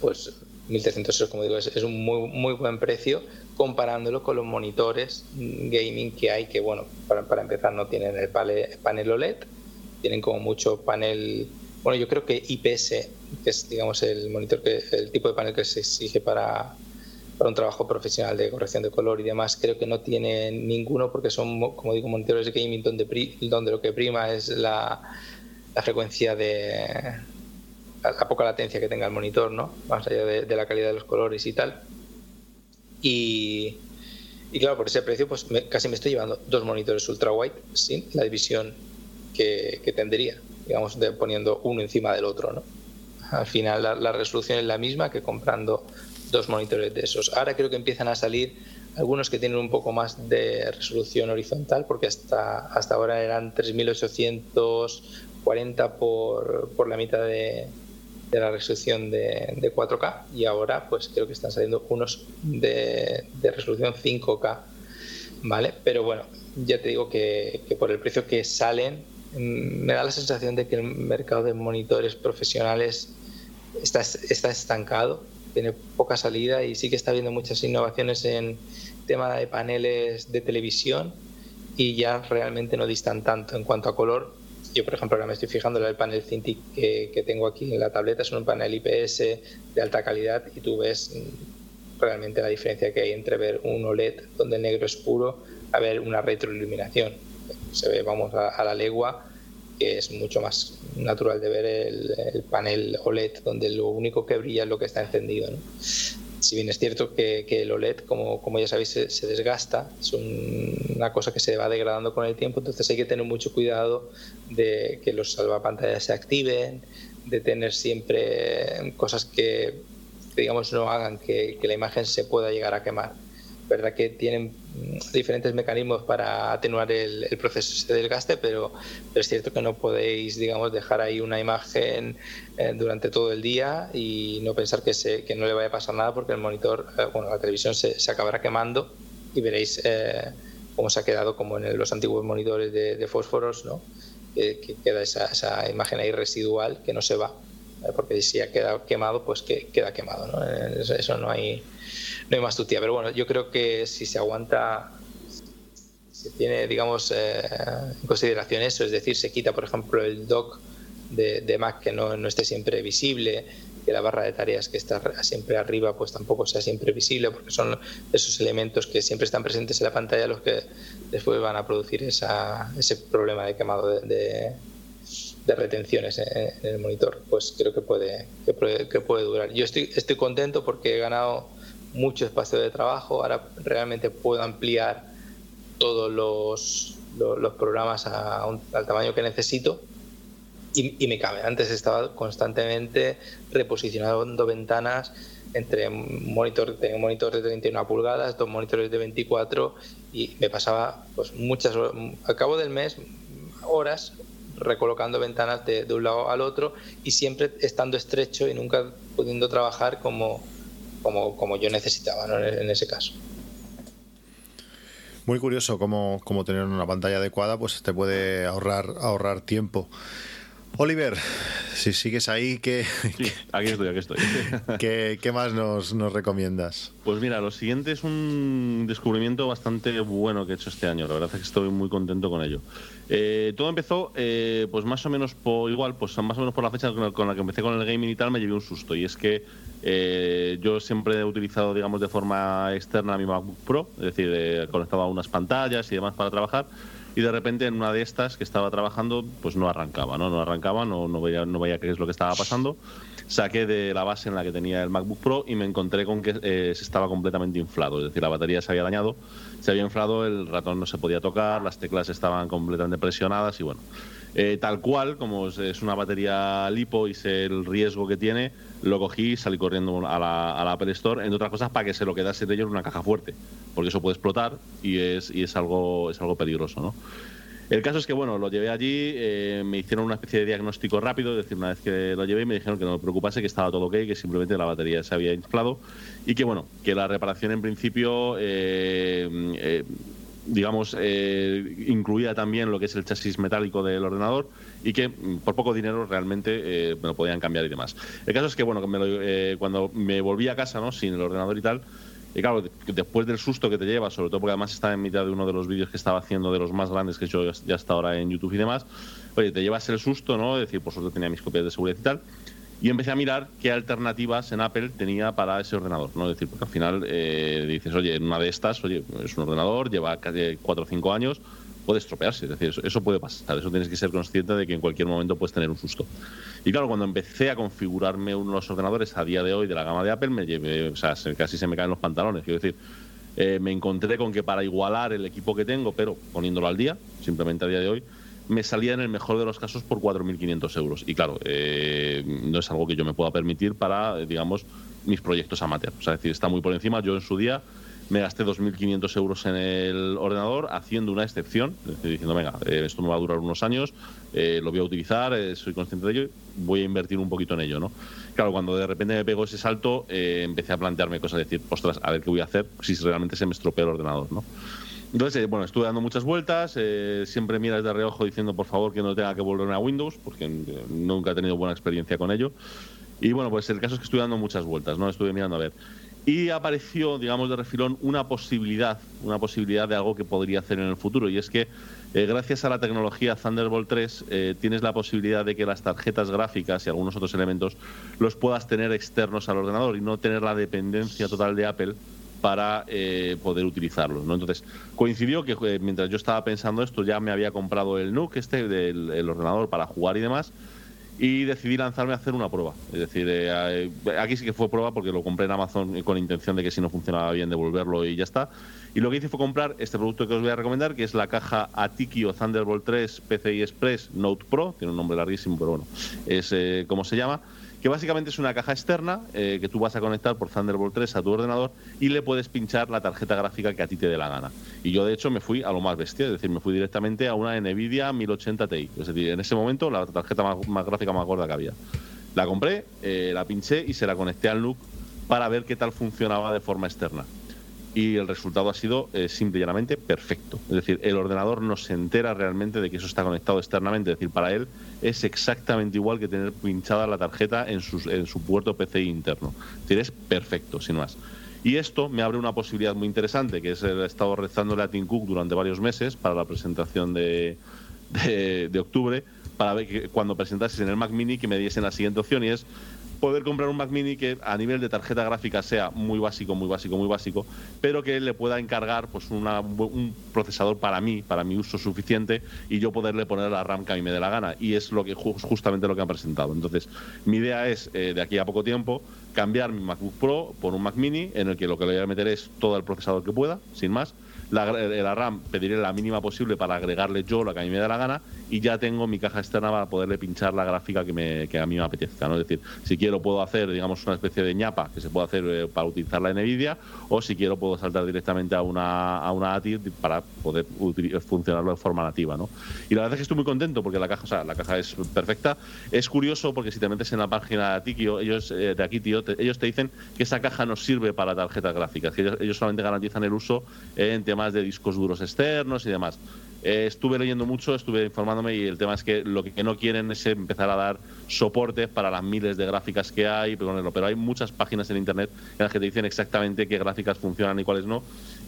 pues 1300 euros, como digo, es, un muy, muy buen precio comparándolo con los monitores gaming que hay, que bueno, para, para empezar no tienen el panel, OLED, tienen como mucho panel, bueno, yo creo que IPS, que es digamos el monitor, que el tipo de panel que se exige para, para un trabajo profesional de corrección de color y demás, creo que no tiene ninguno porque son, como digo, monitores de gaming donde, donde lo que prima es la, la frecuencia de la, poca latencia que tenga el monitor, ¿no? Más allá de, la calidad de los colores y tal. Y, y claro, por ese precio, pues casi me estoy llevando dos monitores ultra wide sin la división que, que tendría, digamos, poniendo uno encima del otro, ¿no? Al final la, la, resolución es la misma que comprando dos monitores de esos. Ahora creo que empiezan a salir algunos que tienen un poco más de resolución horizontal, porque hasta, hasta ahora eran 3800 40 por, por la mitad de, de la resolución de, de, 4K y ahora pues creo que están saliendo unos de, de, resolución 5K, ¿vale? Pero bueno, ya te digo que, que, por el precio que salen, mm, me da la sensación de que el mercado de monitores profesionales está, está estancado, tiene poca salida y sí que está habiendo muchas innovaciones en tema de paneles de televisión y ya realmente no distan tanto en cuanto a color yo, por ejemplo, ahora me estoy fijando en el panel Cintiq que, tengo aquí en la tableta, es un panel IPS de alta calidad y tú ves mm, realmente la diferencia que hay entre ver un OLED donde el negro es puro a ver una retroiluminación. Se ve, vamos, a, la legua que es mucho más natural de ver el, el, panel OLED, donde lo único que brilla es lo que está encendido. Si bien es cierto que, el OLED, como, como, ya sabéis, se, se desgasta, es un, una cosa que se va degradando con el tiempo, entonces hay que tener mucho cuidado de que los salvapantallas se activen, de tener siempre cosas que, digamos, no hagan que, que la imagen se pueda llegar a quemar. Verdad que tienen diferentes mecanismos para atenuar el, el proceso de desgaste, pero, pero, es cierto que no podéis, digamos, dejar ahí una imagen eh, durante todo el día y no pensar que, se, que no le vaya a pasar nada porque el monitor, eh, bueno, la televisión se, se, acabará quemando y veréis eh, cómo se ha quedado como en los antiguos monitores de, de fósforos, ¿no? que queda esa, esa, imagen ahí residual que no se va, porque si ha quedado quemado, pues que queda quemado, ¿no? Eso, eso no hay no hay más tutía. Pero bueno, yo creo que si se aguanta, se tiene, digamos, eh, en consideración eso, es decir, se quita, por ejemplo, el dock de, de Mac que no, no, esté siempre visible, que la barra de tareas que está siempre arriba pues tampoco sea siempre visible, porque son esos elementos que siempre están presentes en la pantalla los que después van a producir esa, ese problema de quemado de, de de retenciones en, el monitor, pues creo que puede, que puede, durar. Yo estoy, estoy contento porque he ganado mucho espacio de trabajo, ahora realmente puedo ampliar todos los, los, programas al tamaño que necesito y, me cabe. Antes estaba constantemente reposicionando ventanas entre monitor, tengo monitores de 31 pulgadas, dos monitores de 24 y me pasaba pues muchas horas, al cabo del mes horas recolocando ventanas de, un lado al otro y siempre estando estrecho y nunca pudiendo trabajar como, como, como yo necesitaba en ese caso. Muy curioso cómo, cómo, tener una pantalla adecuada pues te puede ahorrar, ahorrar tiempo. Oliver, si sigues ahí, ¿qué, aquí estoy, aquí estoy. ¿qué, más nos, nos, recomiendas? Pues mira, lo siguiente es un descubrimiento bastante bueno que he hecho este año. La verdad es que estoy muy contento con ello. Eh, todo empezó, eh, pues más o menos por igual, pues más o menos por la fecha con la que empecé con el gaming y tal, me llevé un susto. Y es que eh, yo siempre he utilizado, digamos, de forma externa mi MacBook Pro, es decir, he conectado a unas pantallas y demás para trabajar y de repente en una de estas que estaba trabajando pues no arrancaba, ¿no? No arrancaba, no, no, veía, no veía qué es lo que estaba pasando. Saqué de la base en la que tenía el MacBook Pro y me encontré con que eh, se estaba completamente inflado, es decir, la batería se había dañado, se había inflado, el ratón no se podía tocar, las teclas estaban completamente presionadas y bueno, eh, tal cual, como es una batería lipo y sé el riesgo que tiene, lo cogí y salí corriendo a la, a la Apple Store, entre otras cosas, para que se lo quedase de ellos en una caja fuerte, porque eso puede explotar y es, y es, algo, es algo peligroso, ¿no? El caso es que, bueno, lo llevé allí, eh, me hicieron una especie de diagnóstico rápido, es decir, una vez que lo llevé me dijeron que no me preocupase, que estaba todo ok, que simplemente la batería se había inflado y que, bueno, que la reparación en principio eh, digamos, eh, incluía también lo que es el chasis metálico del ordenador y que mm, por poco dinero realmente eh, me lo podían cambiar y demás. El caso es que, bueno, eh, cuando me volví a casa, ¿no? Sin el ordenador y tal, y claro, después del susto que te lleva, sobre todo porque además estaba en mitad de uno de los vídeos que estaba haciendo de los más grandes que he hecho ya hasta ahora en YouTube y demás, oye, te llevas el susto, ¿no? Es decir, por suerte tenía mis copias de seguridad y tal y empecé a mirar qué alternativas en Apple tenía para ese ordenador, ¿no? Decir, porque al final eh, dices, oye, una de estas, oye, es un ordenador, lleva casi 4 o 5 años, puede estropearse, es decir, eso, puede pasar, eso tienes que ser consciente de que en cualquier momento puedes tener un susto. Y claro, cuando empecé a configurarme uno de los ordenadores a día de hoy de la gama de Apple, me llevé, casi se me caen los pantalones, quiero decir, eh, me encontré con que para igualar el equipo que tengo, pero poniéndolo al día, simplemente a día de hoy, me salía en el mejor de los casos por 4.500 euros. Y claro, eh, no es algo que yo me pueda permitir para, digamos, mis proyectos amateur. O sea, es decir, está muy por encima. Yo en su día me gasté 2.500 euros en el ordenador haciendo una excepción, diciendo, venga, eh, esto me va a durar unos años, eh, lo voy a utilizar, soy consciente de ello, voy a invertir un poquito en ello, ¿no? Claro, cuando de repente me pegó ese salto, empecé a plantearme cosas, decir, ostras, a ver qué voy a hacer si realmente se me estropea el ordenador, ¿no? Entonces, eh, bueno, estuve dando muchas vueltas, eh, siempre miras de reojo diciendo por favor que no tenga que volverme a Windows, porque eh, nunca he tenido buena experiencia con ello. Y bueno, pues el caso es que estuve dando muchas vueltas, ¿no? Estuve mirando a ver. Y apareció, digamos, de refilón una posibilidad, una posibilidad de algo que podría hacer en el futuro, y es que gracias a la tecnología Thunderbolt 3 tienes la posibilidad de que las tarjetas gráficas y algunos otros elementos los puedas tener externos al ordenador y no tener la dependencia total de Apple para eh, poder utilizarlos. ¿no? Entonces, coincidió que eh, mientras yo estaba pensando esto, ya me había comprado el NUC, este, del ordenador para jugar y demás, y decidí lanzarme a hacer una prueba. Es decir, eh, aquí sí que fue prueba porque lo compré en Amazon con intención de que si no funcionaba bien devolverlo y ya está. Y lo que hice fue comprar este producto que os voy a recomendar, que es la caja Atikio Thunderbolt 3 PCI Express Note Pro, tiene un nombre larguísimo, pero bueno, es como se llama que básicamente es una caja externa eh, que tú vas a conectar por Thunderbolt 3 a tu ordenador y le puedes pinchar la tarjeta gráfica que a ti te dé la gana. Y yo de hecho me fui a lo más bestia, es decir, me fui directamente a una Nvidia 1080 Ti, es decir, en ese momento la tarjeta más, gráfica más gorda que había. La compré, eh, la pinché y se la conecté al NUC para ver qué tal funcionaba de forma externa y el resultado ha sido eh, simple y llanamente perfecto. Es decir, el ordenador no se entera realmente de que eso está conectado externamente. Es decir, para él es exactamente igual que tener pinchada la tarjeta en, en su puerto PCI interno. Es decir, es perfecto, sin más. Y esto me abre una posibilidad muy interesante, que es he estado rezándole a Tim durante varios meses para la presentación de, de, octubre, para ver que cuando presentases en el Mac Mini que me diesen la siguiente opción y es poder comprar un Mac Mini que a nivel de tarjeta gráfica sea muy básico, muy básico, muy básico, pero que le pueda encargar pues un procesador para mí, para mi uso suficiente y yo poderle poner la RAM que a mí me dé la gana. Y es lo que justamente lo que han presentado. Entonces, mi idea es eh, de aquí a poco tiempo cambiar mi MacBook Pro por un Mac Mini en el que lo que le voy a meter es todo el procesador que pueda, sin más la, RAM pediré la mínima posible para agregarle yo lo que a mí me da la gana y ya tengo mi caja externa para poderle pinchar la gráfica que, me, que a mí me apetezca. ¿no? Es decir, si quiero puedo hacer, digamos, una especie de ñapa que se puede hacer eh, para utilizarla en NVIDIA o si quiero puedo saltar directamente a una, a una ATI para poder funcionarlo de forma nativa. ¿no? Y la verdad es que estoy muy contento porque la caja, o sea, la caja es perfecta. Es curioso porque si te metes en la página de Tikio, ellos, eh, de aquí, tío, ellos te dicen que esa caja no sirve para tarjetas gráficas, que ellos, solamente garantizan el uso en temas de discos duros externos y demás. Eh, estuve leyendo mucho, estuve informándome y el tema es que lo que no quieren es empezar a dar soporte para las miles de gráficas que hay, pero, pero hay muchas páginas en Internet en las que te dicen exactamente qué gráficas funcionan y cuáles no.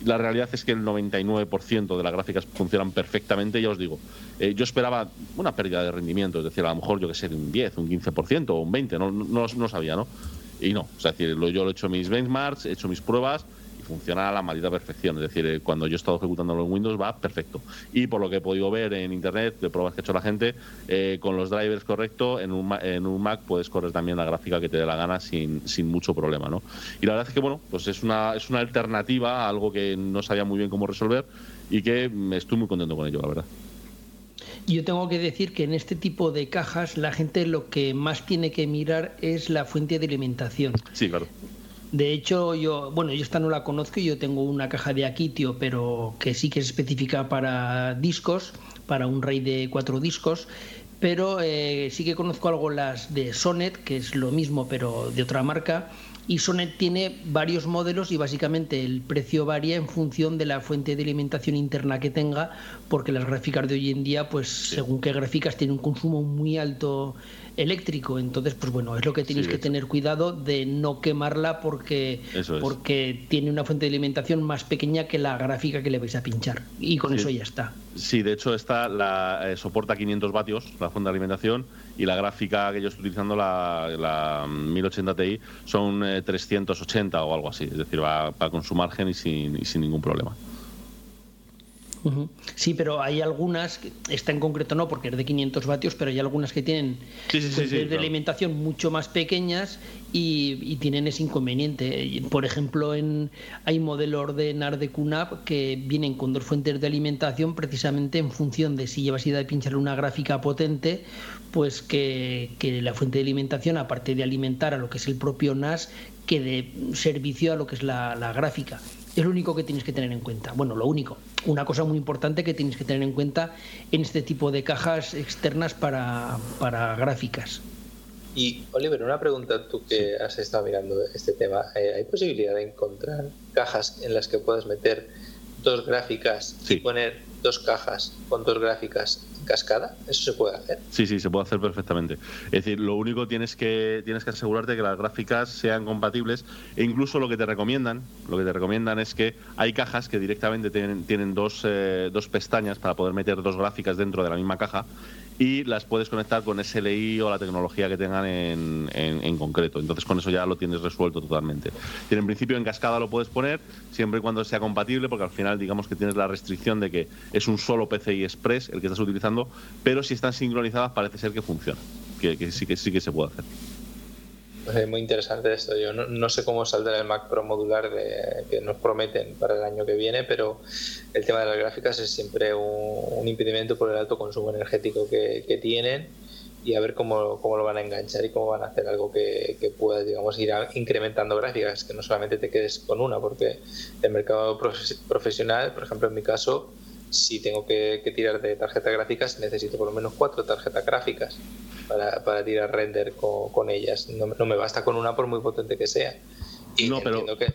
La realidad es que el 99% de las gráficas funcionan perfectamente, ya os digo. Eh, yo esperaba una pérdida de rendimiento, es decir, a lo mejor yo que sé, un 10, un 15% o un 20%, no, no, no sabía, ¿no? Y no, sea, decir, yo lo he hecho mis benchmarks, he hecho mis pruebas funciona a la maldita perfección. Es decir, eh, cuando yo he estado ejecutando en Windows va perfecto. Y por lo que he podido ver en internet, de pruebas que ha hecho la gente, eh, con los drivers correctos, en un, en un Mac puedes correr también la gráfica que te dé la gana sin, sin mucho problema. ¿no? Y la verdad es que, bueno, pues es una, es una alternativa a algo que no sabía muy bien cómo resolver y que estoy muy contento con ello, la verdad. Yo tengo que decir que en este tipo de cajas la gente lo que más tiene que mirar es la fuente de alimentación. Sí, claro. De hecho, yo, bueno, yo esta no la conozco, yo tengo una caja de Aquitio, pero que sí que es específica para discos, para un RAID de cuatro discos, pero eh, sí que conozco algo las de Sonet, que es lo mismo, pero de otra marca, y Sonet tiene varios modelos y básicamente el precio varía en función de la fuente de alimentación interna que tenga, porque las gráficas de hoy en día, pues según qué gráficas, tienen un consumo muy alto eléctrico. Entonces, pues bueno, es lo que tenéis que tener cuidado de no quemarla porque, porque tiene una fuente de alimentación más pequeña que la gráfica que le vais a pinchar. Y con eso ya está. Sí, de hecho, esta la, eh, soporta 500 vatios, la fuente de alimentación, y la gráfica que yo estoy utilizando, la, 1080 Ti, son 380 eh, o algo así. Es decir, va, va con su margen y sin, y sin ningún problema. Sí, pero hay algunas, esta en concreto no, porque es de 500 vatios, pero hay algunas que tienen de alimentación mucho más pequeñas y, tienen ese inconveniente. Por ejemplo, en, hay modelos de NAR de QNAP que vienen con dos fuentes de alimentación precisamente en función de si llevas idea de pinchar una gráfica potente, pues que, la fuente de alimentación, aparte de alimentar a lo que es el propio NAS, que de servicio a lo que es la gráfica. Es lo único que tienes que tener en cuenta. Bueno, lo único. Una cosa muy importante que tienes que tener en cuenta en este tipo de cajas externas para, gráficas. Y Oliver, una pregunta, tú que has estado mirando este tema, eh, ¿hay posibilidad de encontrar cajas en las que puedas meter dos gráficas y poner dos cajas con dos gráficas cascada? ¿Eso se puede hacer? Sí, sí, se puede hacer perfectamente. Es decir, lo único tienes que tienes que asegurarte que las gráficas sean compatibles e incluso lo que te recomiendan, lo que te recomiendan es que hay cajas que directamente tienen, tienen dos, eh, dos pestañas para poder meter dos gráficas dentro de la misma caja y las puedes conectar con SLI o la tecnología que tengan en, en, concreto. Entonces con eso ya lo tienes resuelto totalmente. Y en principio en cascada lo puedes poner siempre y cuando sea compatible porque al final digamos que tienes la restricción de que es un solo PCI Express el que estás utilizando, pero si están sincronizadas parece ser que funciona, que, que sí que sí que se puede hacer. Muy interesante esto. Yo no, sé cómo saldrá el Mac Pro modular de, que nos prometen para el año que viene, pero el tema de las gráficas es siempre un, impedimento por el alto consumo energético que, tienen y a ver cómo, cómo, lo van a enganchar y cómo van a hacer algo que, que pueda, digamos, ir incrementando gráficas, que no solamente te quedes con una, porque el mercado profesional, por ejemplo, en mi caso, si tengo que, tirar de tarjetas gráficas, necesito por lo menos cuatro tarjetas gráficas para, para tirar render con, ellas. No, no, me basta con una por muy potente que sea. Y no, pero, que...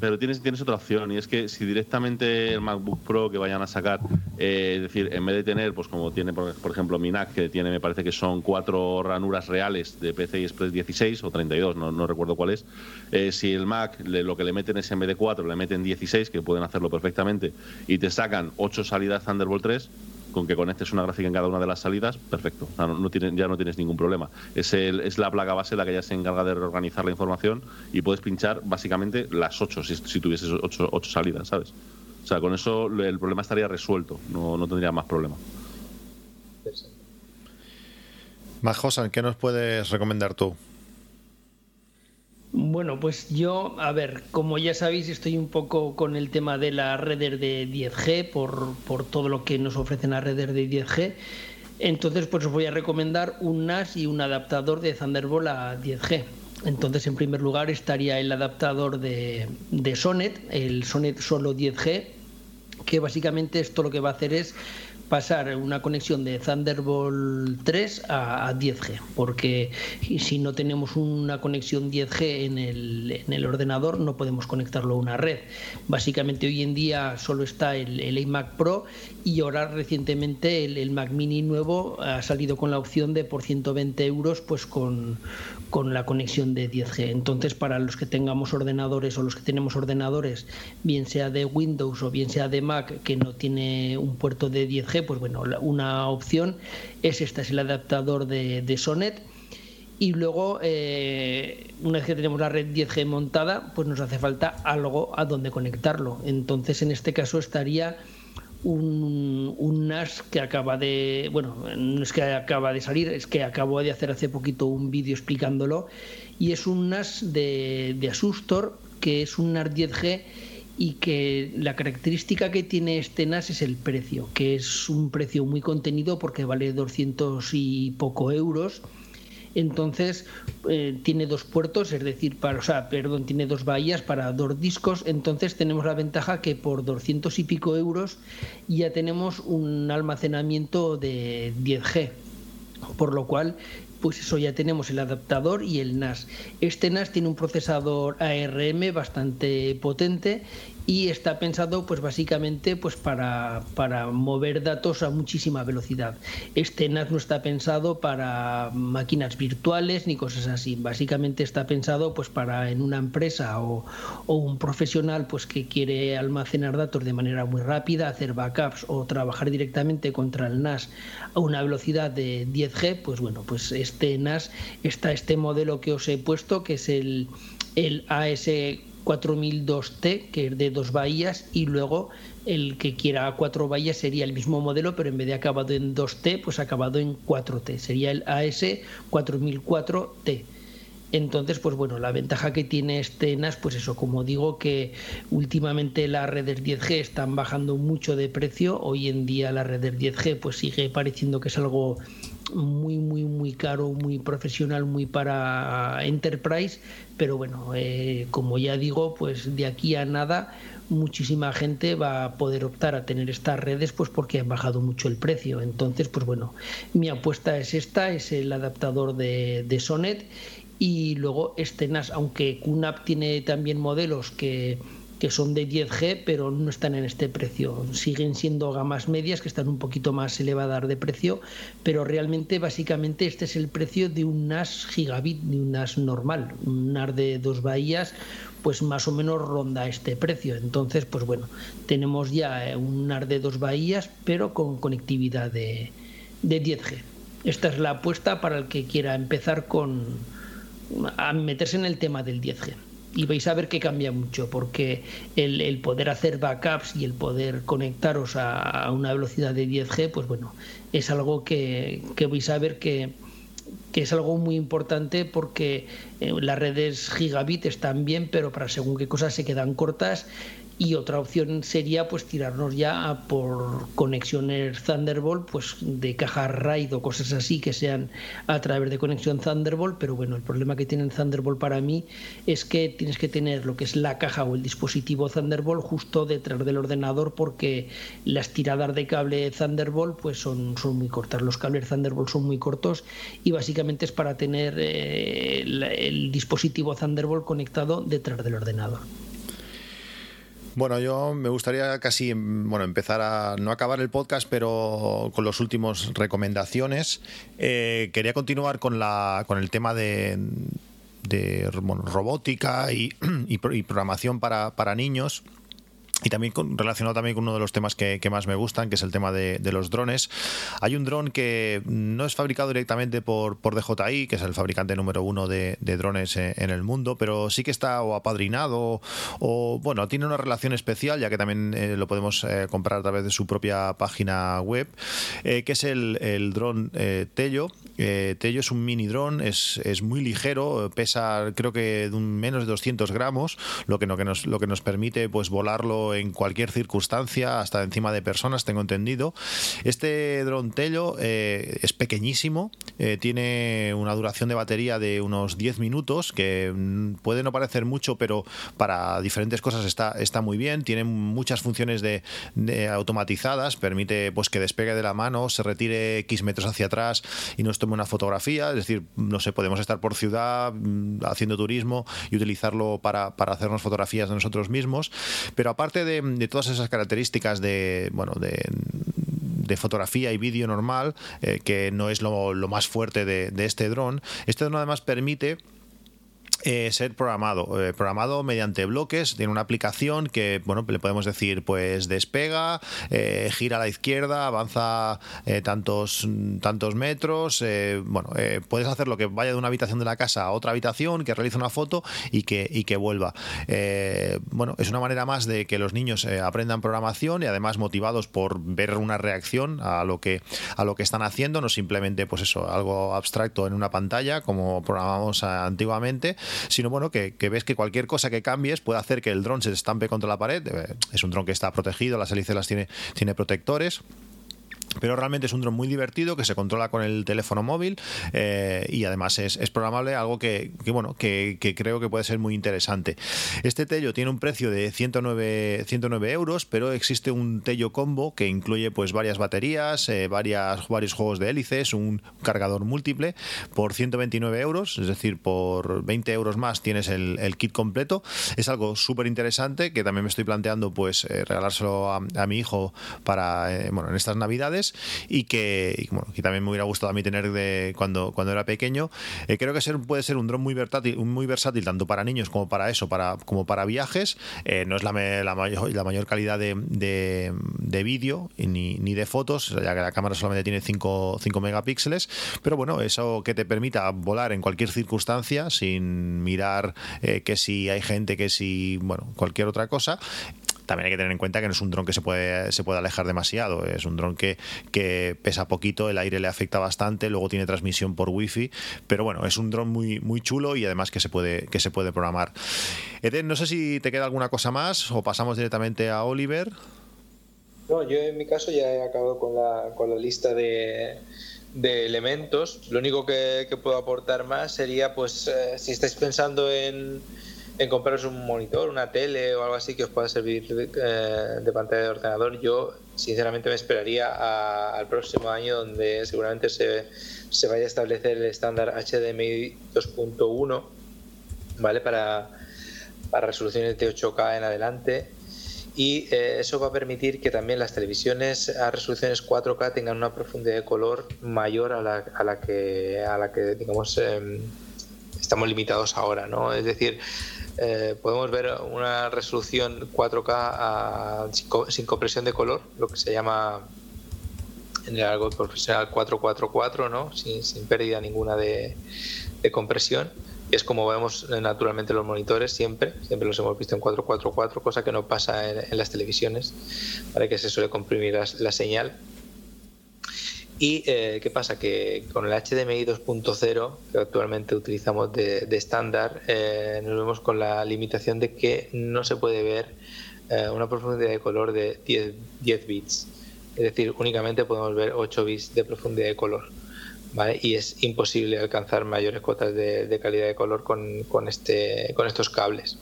pero tienes, tienes otra opción y es que si directamente el MacBook Pro que vayan a sacar, eh, es decir, en vez de tener, pues como tiene por, ejemplo mi NAC, que tiene, me parece que son cuatro ranuras reales de PCI Express 16 o 32, no, no recuerdo cuál es, eh, si el Mac lo que le meten es en vez de 4, le meten 16, que pueden hacerlo perfectamente, y te sacan 8 salidas Thunderbolt 3, con que conectes una gráfica en cada una de las salidas, perfecto. Ya no tienes ningún problema. Es, el- es la placa base la que ya se encarga de reorganizar la información y puedes pinchar básicamente las ocho si, si tuvieses ocho, ocho salidas, ¿sabes? O sea, con eso el problema estaría resuelto, no, no tendría más problema. Majosan, ¿qué nos puedes recomendar tú? Bueno, pues yo, a ver, como ya sabéis, estoy un poco con el tema de las redes de 10G por, por todo lo que nos ofrecen las redes de 10G. Entonces, pues os voy a recomendar un NAS y un adaptador de Thunderbolt a 10G. Entonces, en primer lugar, estaría el adaptador de, de Sonet, el Sonet solo 10G, que básicamente esto lo que va a hacer es pasar una conexión de Thunderbolt 3 a, a 10G, porque si no tenemos una conexión 10G en el, en el ordenador no podemos conectarlo a una red. Básicamente hoy en día solo está el, el iMac Pro y ahora recientemente el Mac Mini nuevo ha salido con la opción de por 120 euros pues con, con la conexión de 10G. Entonces para los que tengamos ordenadores o los que tenemos ordenadores, bien sea de Windows o bien sea de Mac que no tiene un puerto de 10G, pues bueno, una opción es esta, es el adaptador de, de Sonet. Y luego, eh, una vez que tenemos la red 10G montada, pues nos hace falta algo a donde conectarlo. Entonces, en este caso estaría un, NAS que acaba de, bueno, no es que acaba de salir, es que acabo de hacer hace poquito un vídeo explicándolo, y es un NAS de, de Asustor, que es un NAS 10G y que la característica que tiene este NAS es el precio, que es un precio muy contenido porque vale 200 y poco euros. Entonces eh, tiene dos puertos, es decir, para, o sea, perdón, tiene dos bahías para dos discos. Entonces tenemos la ventaja que por 200 y pico euros ya tenemos un almacenamiento de 10G, por lo cual pues eso ya tenemos el adaptador y el NAS. Este NAS tiene un procesador ARM bastante potente y está pensado pues básicamente pues para, para mover datos a muchísima velocidad. Este NAS no está pensado para máquinas virtuales ni cosas así. Básicamente está pensado pues para en una empresa o, un profesional pues que quiere almacenar datos de manera muy rápida, hacer backups o trabajar directamente contra el NAS a una velocidad de 10G, pues bueno, pues este NAS está este modelo que os he puesto que es el, el AS 4002T, que es de dos bahías, y luego el que quiera cuatro bahías sería el mismo modelo, pero en vez de acabado en 2T, pues acabado en 4T. Sería el AS 4004T. Entonces, pues bueno, la ventaja que tiene este NAS, pues eso, como digo, que últimamente las redes 10G están bajando mucho de precio. Hoy en día las redes 10G, pues sigue pareciendo que es algo muy, muy, muy caro, muy profesional, muy para enterprise. Pero bueno, eh, como ya digo, pues de aquí a nada muchísima gente va a poder optar a tener estas redes pues porque han bajado mucho el precio. Entonces pues bueno mi apuesta es esta es el adaptador de, de Sonet y luego este NAS, aunque QNAP tiene también modelos que, que son de 10G, pero no están en este precio. Siguen siendo gamas medias que están un poquito más elevadas de precio, pero realmente básicamente este es el precio de un NAS gigabit, de un NAS normal, un NAS de dos bahías, pues más o menos ronda este precio. Entonces, pues bueno, tenemos ya eh, un NAS de dos bahías, pero con conectividad de, de 10G. Esta es la apuesta para el que quiera empezar con a meterse en el tema del 10G. Y vais a ver que cambia mucho, porque el, poder hacer backups y el poder conectaros a, a, una velocidad de 10G, pues bueno, es algo que, que vais a ver que, que es algo muy importante porque eh, las redes gigabit están bien, pero para según qué cosas se quedan cortas y otra opción sería pues tirarnos ya a por conexiones Thunderbolt pues de caja RAID o cosas así que sean a través de conexión Thunderbolt pero bueno el problema que tiene el Thunderbolt para mí es que tienes que tener lo que es la caja o el dispositivo Thunderbolt justo detrás del ordenador porque las tiradas de cable Thunderbolt pues son, son muy cortas. Los cables Thunderbolt son muy cortos y básicamente es para tener eh, el, el dispositivo Thunderbolt conectado detrás del ordenador bueno, yo me gustaría casi bueno, empezar a no acabar el podcast, pero con los últimos recomendaciones. Eh, quería continuar con la con el tema de, de bueno, robótica y, y, y programación para, para niños. Y también con, relacionado también con uno de los temas que, más me gustan, que es el tema de, los drones. Hay un dron que no es fabricado directamente por, DJI, que es el fabricante número uno de, drones en, el mundo, pero sí que está o apadrinado o, bueno, tiene una relación especial, ya que también eh, lo podemos eh, comprar a través de su propia página web, eh, que es el, el dron Tello. Tello es un mini dron, es, es, muy ligero, pesa creo que de un menos de 200 gramos, lo que, no, que nos, lo que nos permite pues volarlo en cualquier circunstancia, hasta encima de personas, tengo entendido. Este dron Tello eh, es pequeñísimo, eh, tiene una duración de batería de unos 10 minutos, que puede no parecer mucho, pero para diferentes cosas está, está muy bien. Tiene muchas funciones de, automatizadas, permite pues que despegue de la mano, se retire X metros hacia atrás y nos tome una fotografía. Es decir, no sé, podemos estar por ciudad mm, haciendo turismo y utilizarlo para, para hacernos fotografías de nosotros mismos. Pero aparte de, todas esas características de, bueno, de, fotografía y vídeo normal, eh, que no es lo, más fuerte de, de este dron, este dron además permite eh, ser programado, eh, programado mediante bloques, tiene una aplicación que, bueno, le podemos decir, pues despega, eh, gira a la izquierda, avanza tantos, tantos metros, bueno, puedes hacer lo que vaya de una habitación de la casa a otra habitación, que realice una foto y que, y que vuelva. bueno, es una manera más de que los niños aprendan programación y además motivados por ver una reacción a lo que, a lo que están haciendo, no simplemente, pues eso, algo abstracto en una pantalla como programamos antiguamente, sino bueno, que, ves que cualquier cosa que cambies puede hacer que el dron se estampe contra la pared. Eh, es un dron que está protegido, las hélices las tiene, tiene protectores pero realmente es un dron muy divertido que se controla con el teléfono móvil eh, y además es, programable, algo que, bueno que, creo que puede ser muy interesante. Este Tello tiene un precio de 109, 109 euros, pero existe un Tello combo que incluye pues varias baterías, eh, varias, varios juegos de hélices, un cargador múltiple por 129 euros, es decir, por 20 euros más tienes el, kit completo. Es algo súper interesante que también me estoy planteando pues eh, regalárselo a, a, mi hijo para bueno en estas navidades y que, también me hubiera gustado a mí tener de cuando, cuando era pequeño. Eh, creo que puede ser un dron muy versátil, muy versátil tanto para niños como para eso, para, como para viajes. Eh, no es la, la, mayor, la mayor calidad de, de, vídeo ni, ni, de fotos, ya que la cámara solamente tiene 5, 5 megapíxeles, pero bueno, eso que te permita volar en cualquier circunstancia sin mirar eh, que si hay gente, que si, bueno, cualquier otra cosa también hay que tener en cuenta que no es un dron que se puede, se puede alejar demasiado. Es un dron que, que pesa poquito, el aire le afecta bastante, luego tiene transmisión por wifi, pero bueno, es un dron muy, muy chulo y además que se puede, que se puede programar. Eden, no sé si te queda alguna cosa más o pasamos directamente a Oliver. No, yo en mi caso ya he acabado con la, con la lista de, de elementos. Lo único que, puedo aportar más sería, pues, eh, si estáis pensando en, en compraros un monitor, una tele o algo así que os pueda servir de, eh, pantalla de ordenador, yo sinceramente me esperaría al próximo año donde seguramente se, se vaya a establecer el estándar HDMI 2.1 ¿vale? para, para resoluciones de 8K en adelante y eh, eso va a permitir que también las televisiones a resoluciones 4K tengan una profundidad de color mayor a la, a la que a la que digamos em, estamos limitados ahora, ¿no? Es decir, eh, podemos ver una resolución 4K sin, compresión de color, lo que se llama en el algo profesional 444, ¿no? sin, pérdida ninguna de, compresión. Y es como vemos naturalmente los monitores siempre, siempre los hemos visto en 444, cosa que no pasa en, las televisiones, para que se suele comprimir la señal ¿Y eh, qué pasa? Que con el HDMI 2.0, que actualmente utilizamos de estándar, eh, nos vemos con la limitación de que no se puede ver eh, una profundidad de color de 10, bits. Es decir, únicamente podemos ver 8 bits de profundidad de color. Y es imposible alcanzar mayores cuotas de, calidad de color con, con, este, con estos cables.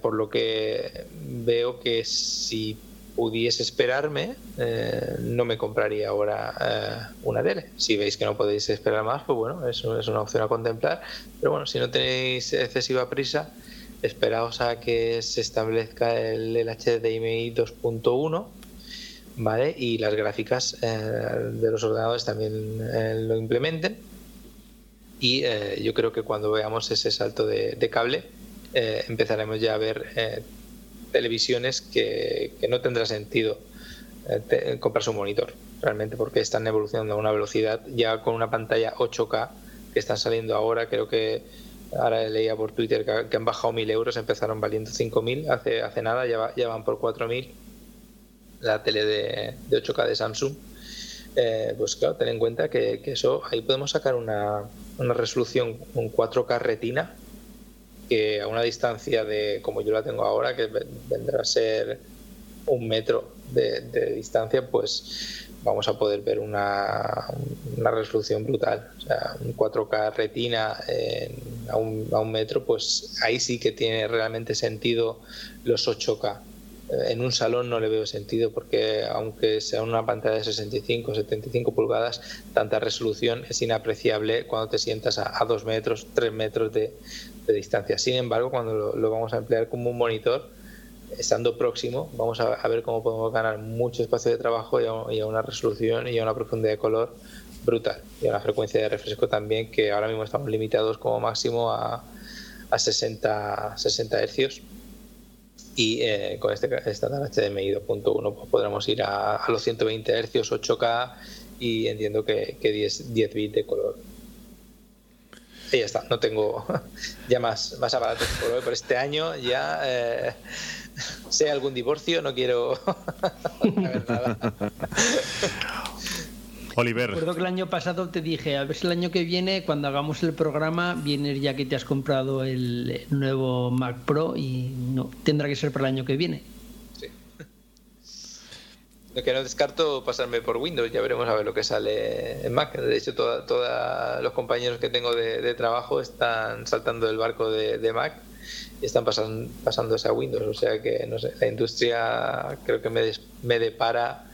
por lo que veo que si pudiese esperarme, eh, no me compraría ahora eh, una tele. Si veis que no podéis esperar más, pues bueno, eso es una opción a contemplar. Pero bueno, si no tenéis excesiva prisa, esperaos a que se establezca el, HDMI 2.1. ¿Vale? Y las gráficas eh, de los ordenadores también lo implementen. Y yo creo que cuando veamos ese salto de cable, empezaremos ya a ver televisiones que, no tendrá sentido eh, comprarse un monitor realmente porque están evolucionando a una velocidad ya con una pantalla 8K que están saliendo ahora, creo que ahora leía por Twitter que, han bajado 1.000 euros, empezaron valiendo 5.000 hace, hace nada, ya, ya van por 4.000 la tele de, 8K de Samsung. Eh, pues claro, ten en cuenta que, eso ahí podemos sacar una, una resolución un 4K retina que a una distancia de como yo la tengo ahora que vendrá a ser un metro de, distancia pues vamos a poder ver una, una resolución brutal. O sea, un 4K retina a, un, a, un, metro, pues ahí sí que tiene realmente sentido los 8K. Eh, en un salón no le veo sentido porque aunque sea una pantalla de 65 75 pulgadas, tanta resolución es inapreciable cuando te sientas a, 2 metros, 3 metros de, distancia. Sin embargo, cuando lo vamos a emplear como un monitor, estando próximo, vamos a, ver cómo podemos ganar mucho espacio de trabajo y a, una resolución y a una profundidad de color brutal. Y a una frecuencia de refresco también, que ahora mismo estamos limitados como máximo a, a 60, 60 hercios. Y eh, con este estándar HDMI 2.1 pues podremos ir a, los 120 hercios, 8K y entiendo que, 10, 10 bits de color. Y ya está, no tengo ya más, más aparatos por hoy, por este año ya eh, sea algún divorcio, no quiero saber nada. Oliver. Recuerdo que el año pasado te dije, a ver si el año que viene, cuando hagamos el programa, vienes ya que te has comprado el nuevo Mac Pro y no, tendrá que ser para el año que viene. Lo que no descarto pasarme por Windows, ya veremos a ver lo que sale en Mac. De hecho, todos los compañeros que tengo de, trabajo están saltando del barco de Mac y están pasando, pasándose a Windows. O sea que, no sé, la industria creo que me, me depara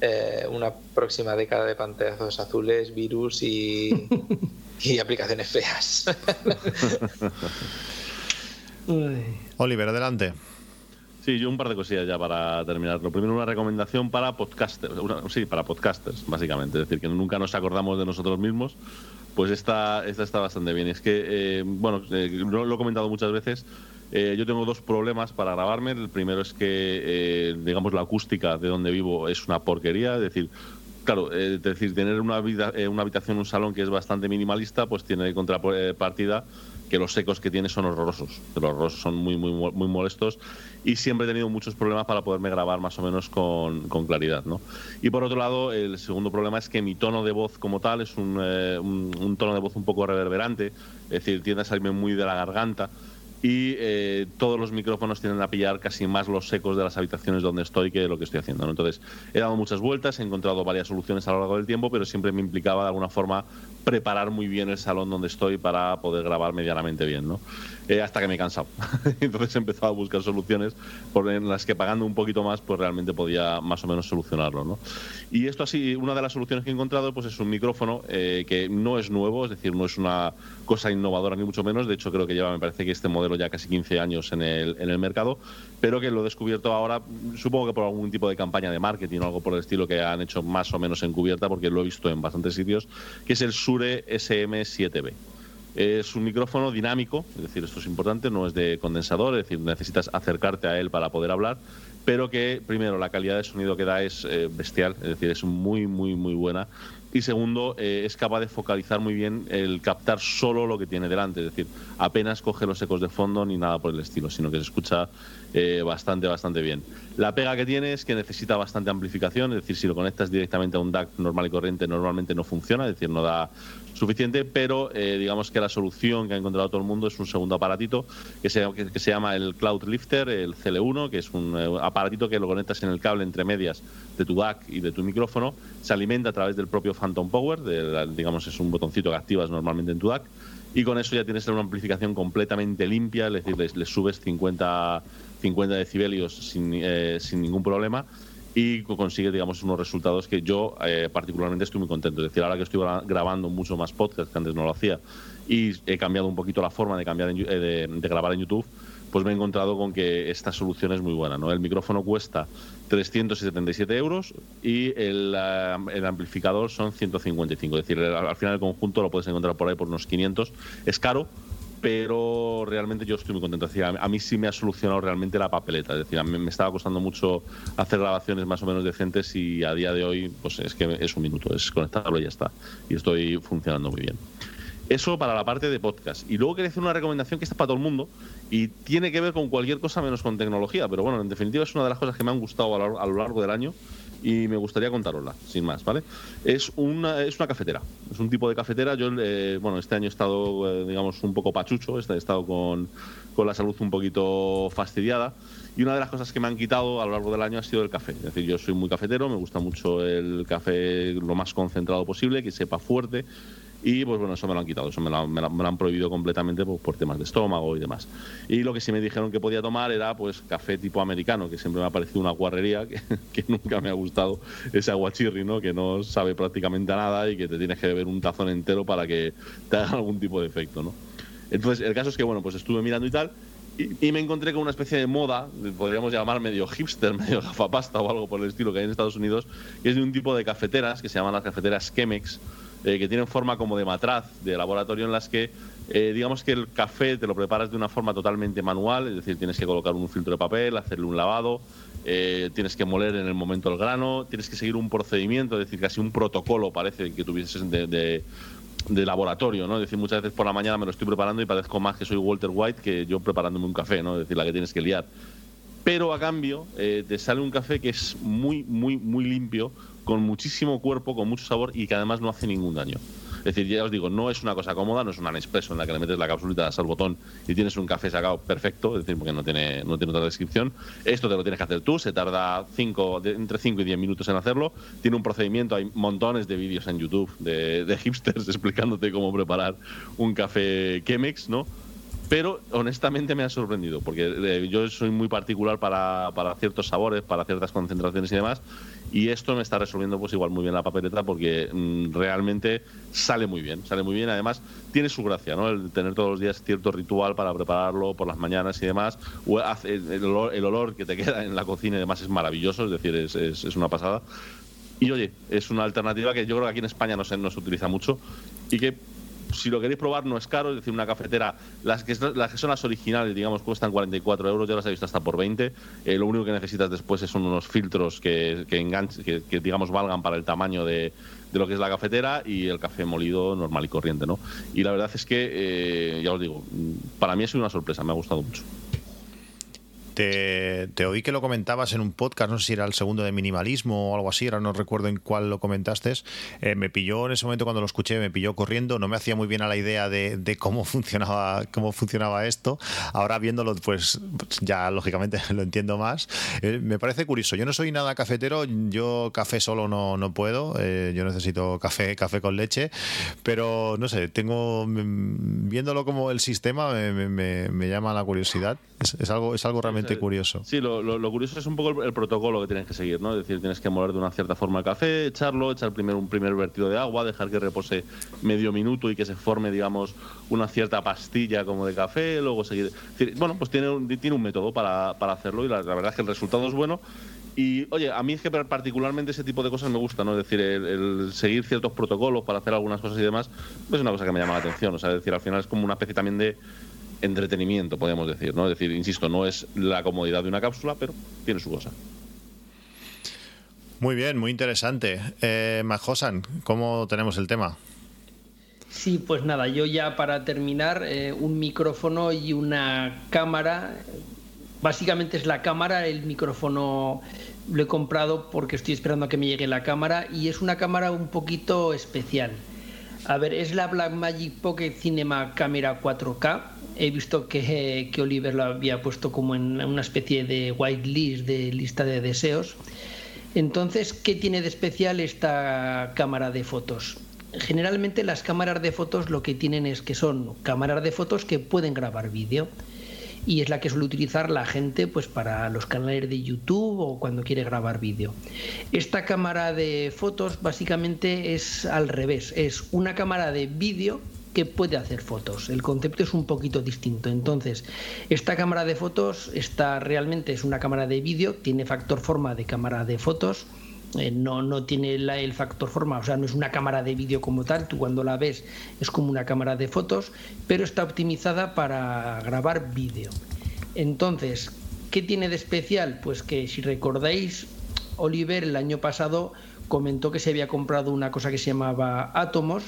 eh, una próxima década de pantallazos azules, virus y, y aplicaciones feas. Oliver, adelante. Sí, yo un par de cosillas ya para terminar. Lo primero, una recomendación para podcasters. sí, para podcasters, básicamente. Es decir, que nunca nos acordamos de nosotros mismos. Pues esta, esta está bastante bien. Es que, eh, bueno, eh, lo, he comentado muchas veces. Eh, yo tengo dos problemas para grabarme. El primero es que, digamos, la acústica de donde vivo es una porquería. Es decir, claro, es decir, tener una, vida, una habitación, un salón que es bastante minimalista, pues tiene contrapartida que los secos que tiene son horrorosos. Los son muy, muy, molestos y siempre he tenido muchos problemas para poderme grabar más o menos con, con claridad. ¿no? Y por otro lado, el segundo problema es que mi tono de voz como tal es un, eh, un tono de voz un poco reverberante, es decir, tiende a salirme muy de la garganta y eh, todos los micrófonos tienden a pillar casi más los secos de las habitaciones donde estoy que lo que estoy haciendo. Entonces, he dado muchas vueltas, he encontrado varias soluciones a lo largo del tiempo, pero siempre me implicaba de alguna forma preparar muy bien el salón donde estoy para poder grabar medianamente bien, ¿no? Eh, hasta que me he cansado. Entonces he empezado a buscar soluciones por en las que pagando un poquito más, pues realmente podía más o menos solucionarlo, ¿no? Y esto así, una de las soluciones que he encontrado, pues es un micrófono eh, que no es nuevo, es decir, no es una cosa innovadora ni mucho menos. De hecho, creo que lleva, me parece que este modelo ya casi 15 años en el, en el mercado, pero que lo he descubierto ahora, supongo que por algún tipo de campaña de marketing o algo por el estilo que han hecho más o menos encubierta, porque lo he visto en bastantes sitios, que es el Sure SM7B. Es un micrófono dinámico, es decir, esto es importante, no es de condensador, es decir, necesitas acercarte a él para poder hablar, pero que primero la calidad de sonido que da es eh, bestial, es decir, es muy, muy, muy buena y segundo, eh, es capaz de focalizar muy bien el captar solo lo que tiene delante, es decir, apenas coge los ecos de fondo ni nada por el estilo, sino que se escucha eh, bastante, bastante bien. La pega que tiene es que necesita bastante amplificación, es decir, si lo conectas directamente a un DAC normal y corriente, normalmente no funciona, es decir, no da suficiente, pero eh, digamos que la solución que ha encontrado todo el mundo es un segundo aparatito que se, que, se llama el Cloud Lifter, el CL1, que es un eh, aparatito que lo conectas en el cable entre medias de tu DAC y de tu micrófono, se alimenta a través del propio Phantom Power, digamos es un botoncito que activas normalmente en tu DAC, y con eso ya tienes una amplificación completamente limpia, es decir, le, subes 50, 50 decibelios sin, eh, sin ningún problema y consigue, digamos, unos resultados que yo eh, particularmente estoy muy contento. Es decir, ahora que estoy grabando mucho más podcast, que antes no lo hacía, y he cambiado un poquito la forma de, cambiar eh, de, grabar en YouTube, pues me he encontrado con que esta solución es muy buena. ¿no? El micrófono cuesta 377 euros y el, el amplificador son 155. Es decir, al, final el conjunto lo puedes encontrar por ahí por unos 500. Es caro, pero realmente yo estoy muy contento. Decir, a mí sí me ha solucionado realmente la papeleta. Es decir, a me estaba costando mucho hacer grabaciones más o menos decentes y a día de hoy, pues es que es un minuto, es conectarlo y ya está. Y estoy funcionando muy bien. Eso para la parte de podcast. Y luego quería hacer una recomendación que está para todo el mundo y tiene que ver con cualquier cosa menos con tecnología. Pero bueno, en definitiva es una de las cosas que me han gustado a lo largo del año y me gustaría contarosla, sin más, ¿vale? Es una, es una cafetera, es un tipo de cafetera. Yo, eh, bueno, este año he estado, eh, digamos, un poco pachucho, he estado con, con la salud un poquito fastidiada. Y una de las cosas que me han quitado a lo largo del año ha sido el café. Es decir, yo soy muy cafetero, me gusta mucho el café lo más concentrado posible, que sepa fuerte, y pues bueno, eso me lo han quitado, eso me lo, han prohibido completamente pues, por temas de estómago y demás. Y lo que sí me dijeron que podía tomar era pues café tipo americano, que siempre me ha parecido una guarrería, que, nunca me ha gustado ese aguachirri, ¿no? que no sabe prácticamente a nada y que te tienes que beber un tazón entero para que te haga algún tipo de efecto. ¿no? Entonces, el caso es que bueno, pues estuve mirando y tal. Y, me encontré con una especie de moda, podríamos llamar medio hipster, medio gafapasta o algo por el estilo que hay en Estados Unidos, que es de un tipo de cafeteras que se llaman las cafeteras Chemex, eh, que tienen forma como de matraz de laboratorio en las que eh, digamos que el café te lo preparas de una forma totalmente manual, es decir, tienes que colocar un filtro de papel, hacerle un lavado, eh, tienes que moler en el momento el grano, tienes que seguir un procedimiento, es decir, casi un protocolo parece que tuvieses de, de, laboratorio, ¿no? Es decir, muchas veces por la mañana me lo estoy preparando y parezco más que soy Walter White que yo preparándome un café, ¿no? Es decir, la que tienes que liar. Pero a cambio te sale un café que es muy, muy, muy limpio, con muchísimo cuerpo, con mucho sabor y que además no hace ningún daño. Es decir, ya os digo, no es una cosa cómoda, no es un Nespresso en la que le metes la capsulita, das al botón y tienes un café sacado perfecto, es decir, porque no tiene, no tiene otra descripción. Esto te lo tienes que hacer tú, se tarda cinco, entre 5 y 10 minutos en hacerlo. Tiene un procedimiento, hay montones de vídeos en YouTube de, de hipsters explicándote cómo preparar un café Chemex, ¿no? Pero honestamente me ha sorprendido, porque eh, yo soy muy particular para, ciertos sabores, para ciertas concentraciones y demás, y esto me está resolviendo pues igual muy bien la papeleta porque mm, realmente sale muy bien, sale muy bien, además tiene su gracia, ¿no? El tener todos los días cierto ritual para prepararlo por las mañanas y demás, el olor, que te queda en la cocina y demás es maravilloso, es decir, es, es, es una pasada. Y oye, es una alternativa que yo creo que aquí en España no se, no se utiliza mucho y que si lo queréis probar no es caro, es decir, una cafetera, las que, las que son las originales, digamos, cuestan 44 euros, yo las he visto hasta por 20. Eh, lo único que necesitas después son unos filtros que, que, que, digamos, valgan para el tamaño de, de, lo que es la cafetera y el café molido normal y corriente, ¿no? Y la verdad es que, eh, ya os digo, para mí ha sido una sorpresa, me ha gustado mucho. Te, oí que lo comentabas en un podcast, no sé si era el segundo de minimalismo o algo así, ahora no recuerdo en cuál lo comentaste. Eh, me pilló en ese momento cuando lo escuché, me pilló corriendo, no me hacía muy bien a la idea de, cómo funcionaba cómo funcionaba esto. Ahora viéndolo, pues ya lógicamente lo entiendo más. Eh, me parece curioso. Yo no soy nada cafetero, yo café solo no, no puedo, eh, yo necesito café, café con leche, pero no sé, tengo mm, viéndolo como el sistema me, me, llama la curiosidad. Es algo, es algo realmente curioso. Sí, lo, curioso es un poco el, protocolo que tienes que seguir, ¿no? Es decir, tienes que moler de una cierta forma el café, echarlo, echar primero un primer vertido de agua, dejar que repose medio minuto y que se forme, digamos, una cierta pastilla como de café, luego seguir... Bueno, pues tiene un, tiene un método para, hacerlo y la, verdad es que el resultado es bueno. Y oye, a mí es que particularmente ese tipo de cosas me gusta, ¿no? Es decir, el, seguir ciertos protocolos para hacer algunas cosas y demás, es una cosa que me llama la atención. O sea, es decir, al final es como una especie también de entretenimiento, podemos decir, ¿no? Es decir, insisto, no es la comodidad de una cápsula, pero tiene su cosa. Muy bien, muy interesante. Eh, Majosan, ¿cómo tenemos el tema? Sí, pues nada, yo ya para terminar, eh, un micrófono y una cámara. Básicamente es la cámara, el micrófono lo he comprado porque estoy esperando a que me llegue la cámara y es una cámara un poquito especial. A ver, es la Blackmagic Pocket Cinema Camera 4K he visto que, Oliver lo había puesto como en una especie de whitelist, de lista de deseos. Entonces, ¿qué tiene de especial esta cámara de fotos? Generalmente las cámaras de fotos lo que tienen es que son cámaras de fotos que pueden grabar vídeo y es la que suele utilizar la gente pues para los canales de YouTube o cuando quiere grabar vídeo. Esta cámara de fotos básicamente es al revés, es una cámara de vídeo que puede hacer fotos. El concepto es un poquito distinto. Entonces, esta cámara de fotos está realmente es una cámara de vídeo, tiene factor forma de cámara de fotos eh, no, no tiene el factor forma, o sea, no es una cámara de vídeo como tal, tú cuando la ves es como una cámara de fotos, pero está optimizada para grabar vídeo. Entonces, ¿qué tiene de especial? Pues que si recordáis, Oliver el año pasado comentó que se había comprado una cosa que se llamaba Atomos,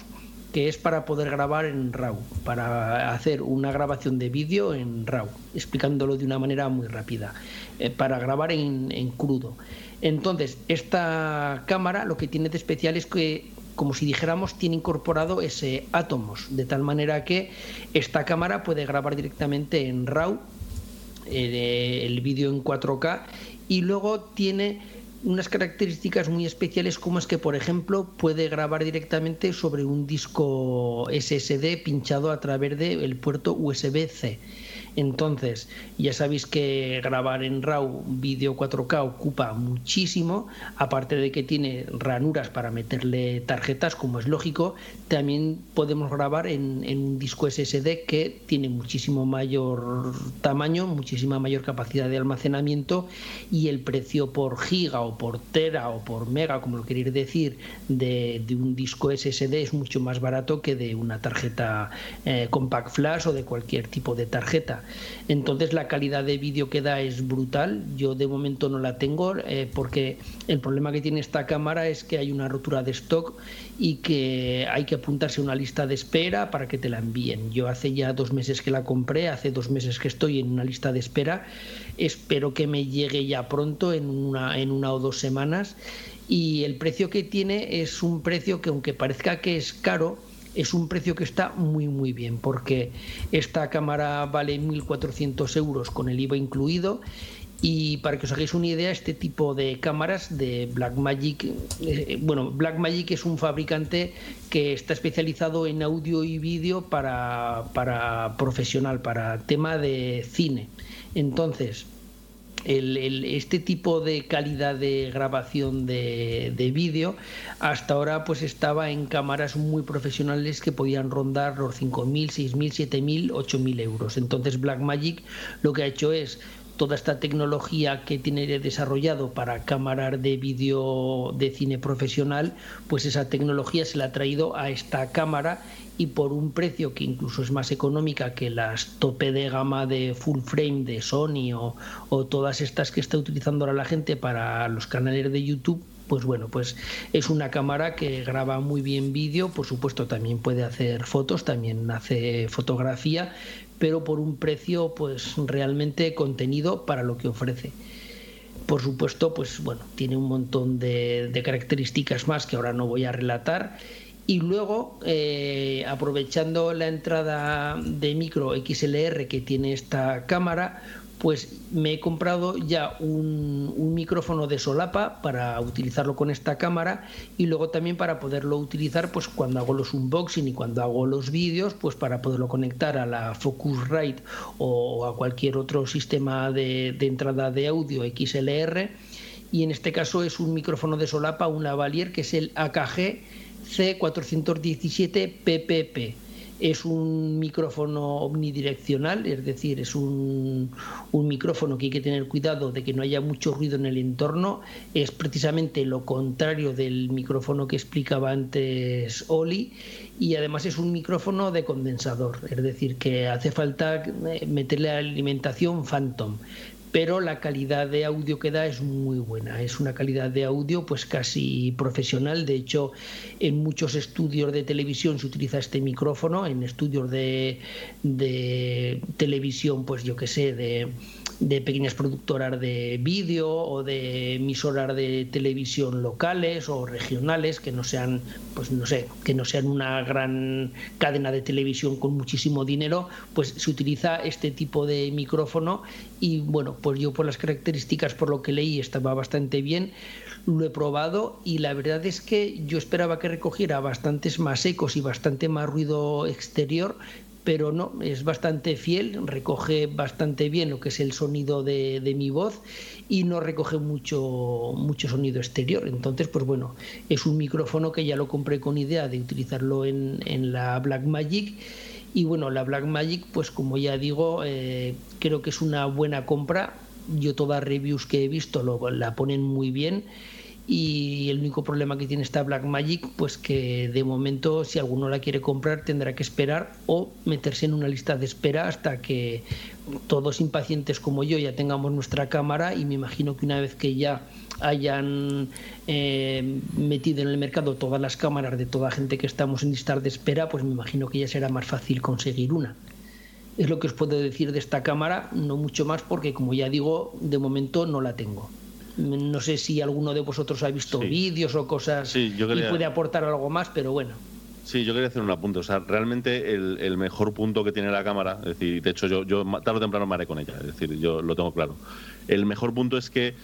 que es para poder grabar en RAW, para hacer una grabación de vídeo en RAW, explicándolo de una manera muy rápida, eh, para grabar en, crudo. Entonces, esta cámara lo que tiene de especial es que como si dijéramos, tiene incorporado ese átomos, de tal manera que esta cámara puede grabar directamente en RAW eh, el vídeo en 4K y luego tiene unas características muy especiales como es que, por ejemplo, puede grabar directamente sobre un disco SSD pinchado a través del puerto USB-C. Entonces, ya sabéis que grabar en RAW vídeo 4K ocupa muchísimo, aparte de que tiene ranuras para meterle tarjetas, como es lógico, también podemos grabar en, un disco SSD que tiene muchísimo mayor tamaño, muchísima mayor capacidad de almacenamiento y el precio por giga o por tera o por mega, como lo queréis decir, de, un disco SSD es mucho más barato que de una tarjeta eh, compact flash o de cualquier tipo de tarjeta. Entonces la calidad de vídeo que da es brutal. Yo de momento no la tengo eh, porque el problema que tiene esta cámara es que hay una rotura de stock y que hay que apuntarse a una lista de espera para que te la envíen. Yo hace ya dos meses que la compré, hace dos meses que estoy en una lista de espera. Espero que me llegue ya pronto, en una, en una o dos semanas. Y el precio que tiene es un precio que aunque parezca que es caro, es un precio que está muy muy bien porque esta cámara vale 1.400 euros con el IVA incluido y para que os hagáis una idea, este tipo de cámaras de Blackmagic, eh, bueno, Blackmagic es un fabricante que está especializado en audio y vídeo para, para profesional, para tema de cine. Entonces, este tipo de calidad de grabación de, vídeo hasta ahora pues estaba en cámaras muy profesionales que podían rondar los 5.000, 6.000, 7.000, 8.000 euros. Entonces Blackmagic lo que ha hecho es toda esta tecnología que tiene desarrollado para cámaras de vídeo de cine profesional, pues esa tecnología se la ha traído a esta cámara y por un precio que incluso es más económica que las tope de gama de full frame de Sony o, o todas estas que está utilizando ahora la gente para los canales de YouTube, pues bueno, pues es una cámara que graba muy bien vídeo, por supuesto también puede hacer fotos, también hace fotografía, pero por un precio pues realmente contenido para lo que ofrece. Por supuesto, pues bueno, tiene un montón de, características más que ahora no voy a relatar. Y luego, eh, aprovechando la entrada de micro XLR que tiene esta cámara, pues me he comprado ya un, micrófono de solapa para utilizarlo con esta cámara y luego también para poderlo utilizar pues cuando hago los unboxing y cuando hago los vídeos pues para poderlo conectar a la Focusrite o a cualquier otro sistema de, entrada de audio XLR y en este caso es un micrófono de solapa, un lavalier que es el AKG C417 PPP es un micrófono omnidireccional, es decir, es un, micrófono que hay que tener cuidado de que no haya mucho ruido en el entorno. Es precisamente lo contrario del micrófono que explicaba antes Oli y además es un micrófono de condensador, es decir, que hace falta meterle alimentación Phantom pero la calidad de audio que da es muy buena. Es una calidad de audio pues casi profesional. De hecho, en muchos estudios de televisión se utiliza este micrófono, en estudios de, de televisión, pues yo qué sé, de de pequeñas productoras de vídeo o de emisoras de televisión locales o regionales que no sean pues no sé que no sean una gran cadena de televisión con muchísimo dinero pues se utiliza este tipo de micrófono. Y bueno pues yo por las características por lo que leí estaba bastante bien lo he probado y la verdad es que yo esperaba que recogiera bastantes más ecos y bastante más ruido exterior pero no, es bastante fiel, recoge bastante bien lo que es el sonido de, mi voz y no recoge mucho, mucho sonido exterior. Entonces, pues bueno, es un micrófono que ya lo compré con idea de utilizarlo en, en la Blackmagic. Y bueno, la Blackmagic, pues como ya digo, eh, creo que es una buena compra. Yo todas reviews que he visto lo, la ponen muy bien y el único problema que tiene esta Blackmagic pues que de momento si alguno la quiere comprar tendrá que esperar o meterse en una lista de espera hasta que todos impacientes como yo ya tengamos nuestra cámara y me imagino que una vez que ya hayan eh, metido en el mercado todas las cámaras de toda gente que estamos en listas de espera pues me imagino que ya será más fácil conseguir una. Es lo que os puedo decir de esta cámara no mucho más porque como ya digo de momento no la tengo no sé si alguno de vosotros ha visto vídeos o cosas y puede aportar algo más, pero bueno. Sí, yo quería hacer un apunte. O sea, realmente el, mejor punto que tiene la cámara, es decir, de hecho yo, yo tarde o temprano me haré con ella, es decir, yo lo tengo claro. El mejor punto es que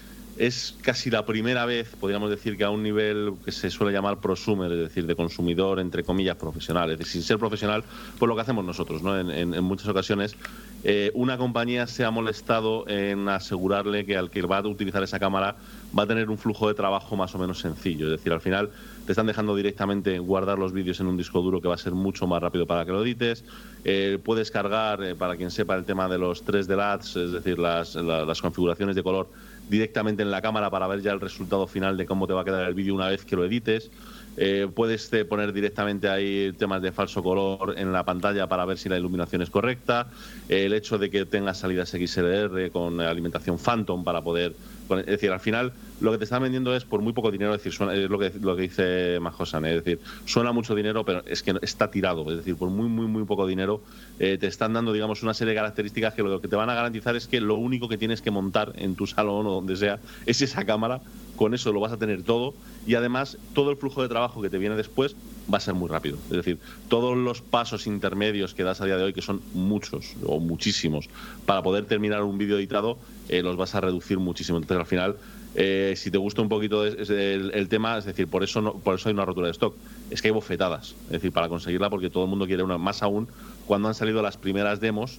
es casi la primera vez, podríamos decir, que a un nivel que se suele llamar prosumer, es decir, de consumidor, entre comillas, profesional. Es decir, sin ser profesional, pues lo que hacemos nosotros, ¿no? En, muchas ocasiones, eh, una compañía se ha molestado en asegurarle que al que va a utilizar esa cámara va a tener un flujo de trabajo más o menos sencillo. Es decir, al final te están dejando directamente guardar los vídeos en un disco duro que va a ser mucho más rápido para que lo edites. Eh, puedes cargar, eh, para quien sepa el tema de los 3D LATs, es decir, las, las configuraciones de color directamente en la cámara para ver ya el resultado final de cómo te va a quedar el vídeo una vez que lo edites. Eh, puedes poner directamente ahí temas de falso color en la pantalla para ver si la iluminación es correcta. el hecho de que tengas salidas XLR con alimentación Phantom para poder. Es decir, al final lo que te están vendiendo es por muy poco dinero, es decir, es lo que, lo que dice Majosan, es decir, suena mucho dinero, pero es que está tirado, es decir, por muy, muy, muy poco dinero eh, te están dando, digamos, una serie de características que lo que te van a garantizar es que lo único que tienes que montar en tu salón o donde sea es esa cámara, con eso lo vas a tener todo y además todo el flujo de trabajo que te viene después va a ser muy rápido. Es decir, todos los pasos intermedios que das a día de hoy, que son muchos o muchísimos, para poder terminar un vídeo editado, eh, los vas a reducir muchísimo. Entonces, al final, eh, si te gusta un poquito el, tema, es decir, por eso, por eso hay una rotura de stock. Es que hay bofetadas, es decir, para conseguirla, porque todo el mundo quiere una, más aún cuando han salido las primeras demos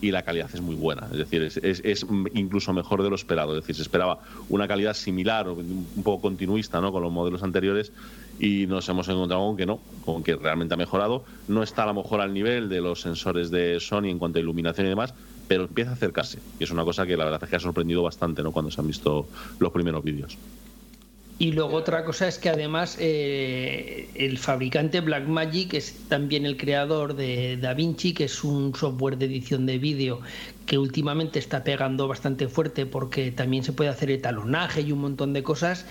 y la calidad es muy buena, es decir, es, incluso mejor de lo esperado, es decir, se esperaba una calidad similar o un poco continuista ¿no? con los modelos anteriores y nos hemos encontrado con que no, con que realmente ha mejorado, no está a lo mejor al nivel de los sensores de Sony en cuanto a iluminación y demás, pero empieza a acercarse. Y es una cosa que la verdad es que ha sorprendido bastante ¿no? cuando se han visto los primeros vídeos. Y luego otra cosa es que además eh, el fabricante Blackmagic es también el creador de DaVinci, que es un software de edición de vídeo que últimamente está pegando bastante fuerte porque también se puede hacer etalonaje y un montón de cosas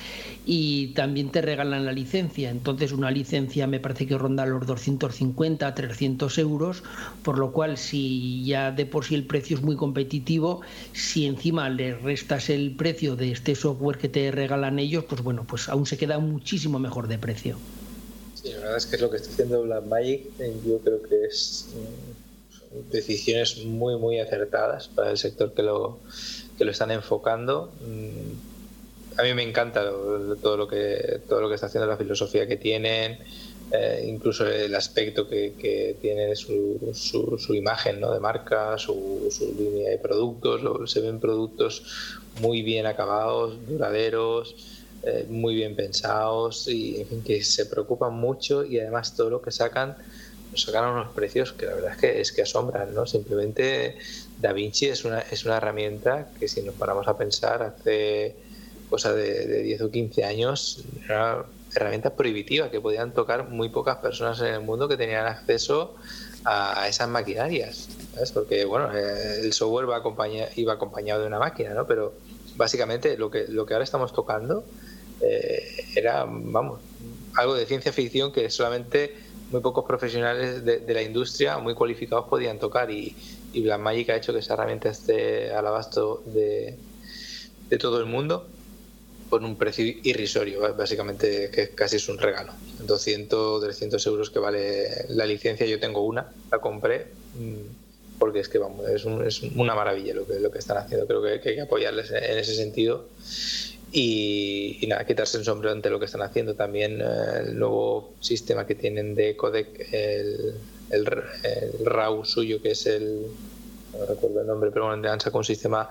y también te regalan la licencia. Entonces una licencia me parece que ronda los 250 300 euros, por lo cual si ya de por sí el precio es muy competitivo, si encima le restas el precio de este software que te regalan ellos, pues bueno, pues aún se queda muchísimo mejor de precio. Sí, la verdad es que es lo que está haciendo Blackmagic, yo creo que es decisiones muy, muy acertadas para el sector que lo, que lo están enfocando. Mm, a mí me encanta todo, lo que, todo lo que está haciendo, la filosofía que tienen, eh, incluso el aspecto que, que tiene su, su, imagen ¿no? de marca, su, su línea de productos. se ven productos muy bien acabados, duraderos. Eh, muy bien pensados y en fin, que se preocupan mucho y además todo lo que sacan sacan unos precios que la verdad es que es que asombran, ¿no? Simplemente DaVinci es una, es una herramienta que si nos paramos a pensar hace cosa de, de 10 o 15 años era una herramienta prohibitiva que podían tocar muy pocas personas en el mundo que tenían acceso a, esas maquinarias, ¿sabes? Porque bueno, eh, el software va iba acompañado de una máquina, ¿no? Pero básicamente lo que, lo que ahora estamos tocando eh, era, vamos, algo de ciencia ficción que solamente muy pocos profesionales de, la industria muy cualificados podían tocar y, y Blackmagic ha hecho que esa herramienta esté al abasto de, de todo el mundo por un precio irrisorio, básicamente que casi es un regalo. 200, 300 euros que vale la licencia, yo tengo una, la compré mm, porque es que vamos, es, es una maravilla lo que, lo que están haciendo, creo que hay que apoyarles en ese sentido y, nada, quitarse el sombrero ante lo que están haciendo. También eh, el nuevo sistema que tienen de codec, el, el, RAW suyo, que es el. No recuerdo el nombre, pero bueno, han sacado un sistema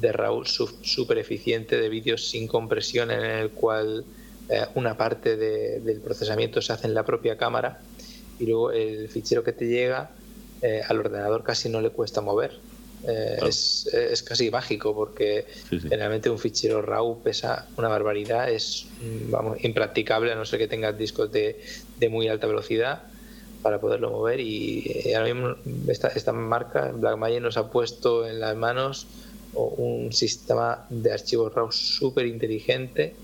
de RAW súper eficiente de vídeos sin compresión, en el cual eh, una parte del procesamiento se hace en la propia cámara y luego el fichero que te llega eh, al ordenador casi no le cuesta mover Eh, es, es, casi mágico porque generalmente un fichero RAW pesa una barbaridad, es mm, vamos, impracticable a no ser que tengas discos de, de muy alta velocidad para poderlo mover y eh, ahora mismo esta, esta marca, Blackmagic, nos ha puesto en las manos un sistema de archivos RAW súper inteligente,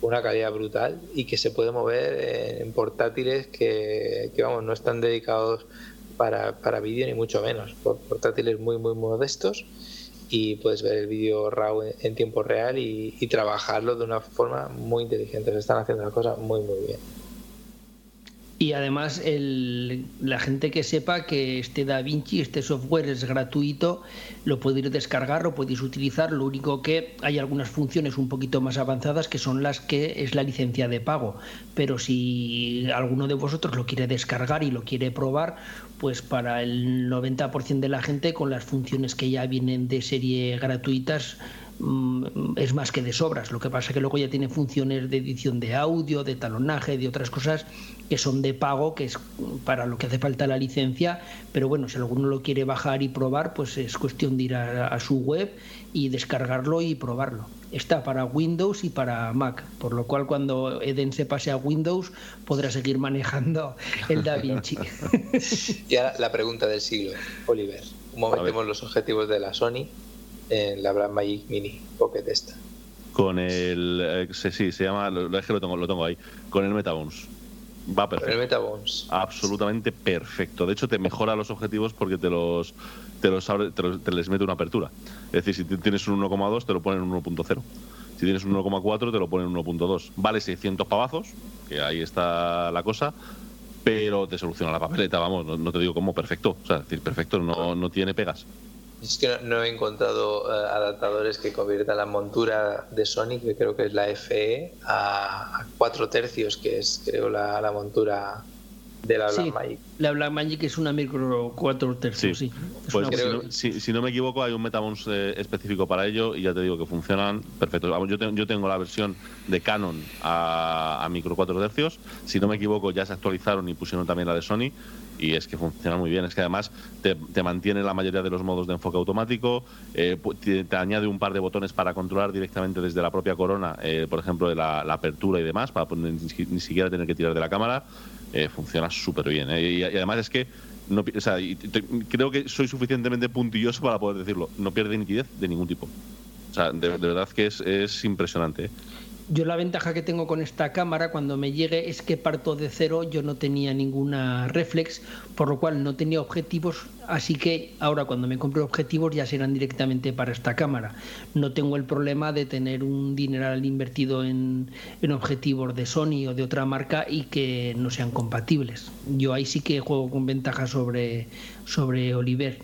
una calidad brutal y que se puede mover en portátiles que, que vamos, no están dedicados para, para vídeo ni mucho menos, portátiles muy muy modestos y puedes ver el vídeo RAW en, tiempo real y, y, trabajarlo de una forma muy inteligente. Se están haciendo las cosas muy muy bien. Y además el, la gente que sepa que este DaVinci, este software es gratuito, lo podéis descargar, lo podéis utilizar. Lo único que hay algunas funciones un poquito más avanzadas que son las que es la licencia de pago. Pero si alguno de vosotros lo quiere descargar y lo quiere probar, pues para el 90% de la gente con las funciones que ya vienen de serie gratuitas Mm, es más que de sobras. Lo que pasa es que luego ya tiene funciones de edición de audio, de talonaje, de otras cosas que son de pago, que es para lo que hace falta la licencia. Pero bueno, si alguno lo quiere bajar y probar, pues es cuestión de ir a, su web y descargarlo y probarlo. Está para Windows y para Mac, por lo cual cuando Eden se pase a Windows podrá seguir manejando el DaVinci. y ahora la pregunta del siglo, Oliver. ¿Cómo metemos los objetivos de la Sony en la Blackmagic Mini Pocket esta. Con el. Eh, sí, se llama. Lo, es que lo tengo, lo tengo ahí. Con el Metabones. Va perfecto. el. Absolutamente perfecto. De hecho, te mejora los objetivos porque te los. Te los, abre, te, les mete una apertura. Es decir, si tienes un 1,2, te lo ponen en 1.0. Si tienes un 1,4, te lo ponen en 1.2. Vale 600 pavazos, que ahí está la cosa pero te soluciona la papeleta, vamos, no, te digo como perfecto, o sea, decir, perfecto, no, no tiene pegas. Es que no, he encontrado eh, adaptadores que conviertan la montura de Sony, que creo que es la FE, a, 4 tercios, que es creo la, la montura de la Blackmagic. La Blackmagic es una micro 4 tercios, sí. Pues si, no, me equivoco, hay un Metabones eh, específico para ello y ya te digo que funcionan perfecto. Yo, yo tengo la versión de Canon a, a micro 4 tercios. Si no me equivoco, ya se actualizaron y pusieron también la de Sony y es que funciona muy bien. Es que además te, mantiene la mayoría de los modos de enfoque automático, eh, te, añade un par de botones para controlar directamente desde la propia corona, eh, por ejemplo, de la, apertura y demás, para ni, siquiera tener que tirar de la cámara. Eh, funciona súper bien. Y, además es que no, creo que soy suficientemente puntilloso para poder decirlo. No pierde nitidez de ningún tipo. O sea, de, verdad que es, es impresionante. Yo la ventaja que tengo con esta cámara cuando me llegue es que parto de cero, yo no tenía ninguna reflex, por lo cual no tenía objetivos, así que ahora cuando me compre objetivos ya serán directamente para esta cámara. No tengo el problema de tener un dineral invertido en, en objetivos de Sony o de otra marca y que no sean compatibles. Yo ahí sí que juego con ventaja sobre, sobre Oliver.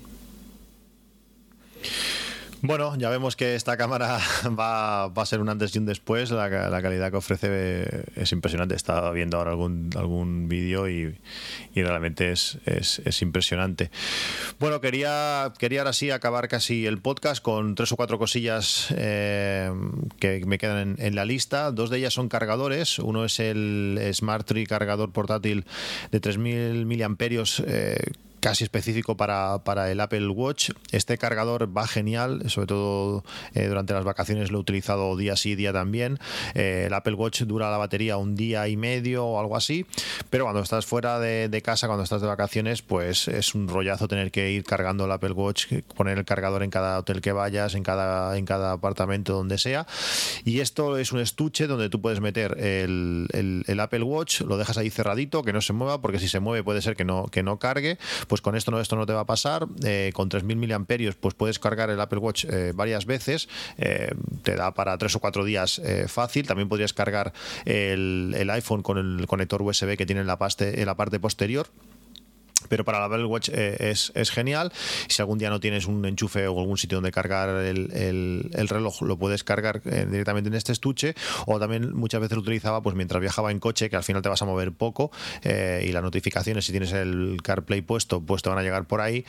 Bueno, ya vemos que esta cámara va, a ser un antes y un después. La, calidad que ofrece es impresionante. Estaba viendo ahora algún, algún vídeo y, realmente es, impresionante. Bueno, quería, quería ahora sí acabar casi el podcast con tres o cuatro cosillas eh, que me quedan en, la lista. Dos de ellas son cargadores. Uno es el Smart Tree cargador portátil de 3.000 miliamperios. Eh, casi específico para, para, el Apple Watch. Este cargador va genial, sobre todo eh, durante las vacaciones lo he utilizado día sí, día también. Eh, el Apple Watch dura la batería un día y medio o algo así, pero cuando estás fuera de, casa, cuando estás de vacaciones, pues es un rollazo tener que ir cargando el Apple Watch, poner el cargador en cada hotel que vayas, en cada, en cada apartamento donde sea. Y esto es un estuche donde tú puedes meter el, el, Apple Watch, lo dejas ahí cerradito, que no se mueva, porque si se mueve puede ser que no, que no cargue con esto no, esto no te va a pasar. Eh, con 3.000 miliamperios, pues puedes cargar el Apple Watch eh, varias veces. Eh, te da para tres o cuatro días fácil. También podrías cargar el, el, iPhone con el conector USB que tiene en la, en la parte posterior pero para la Apple Watch eh, es, es, genial. Si algún día no tienes un enchufe o algún sitio donde cargar el, el, reloj, lo puedes cargar eh, directamente en este estuche. O también muchas veces lo utilizaba pues mientras viajaba en coche, que al final te vas a mover poco eh, y las notificaciones, si tienes el CarPlay puesto, pues te van a llegar por ahí.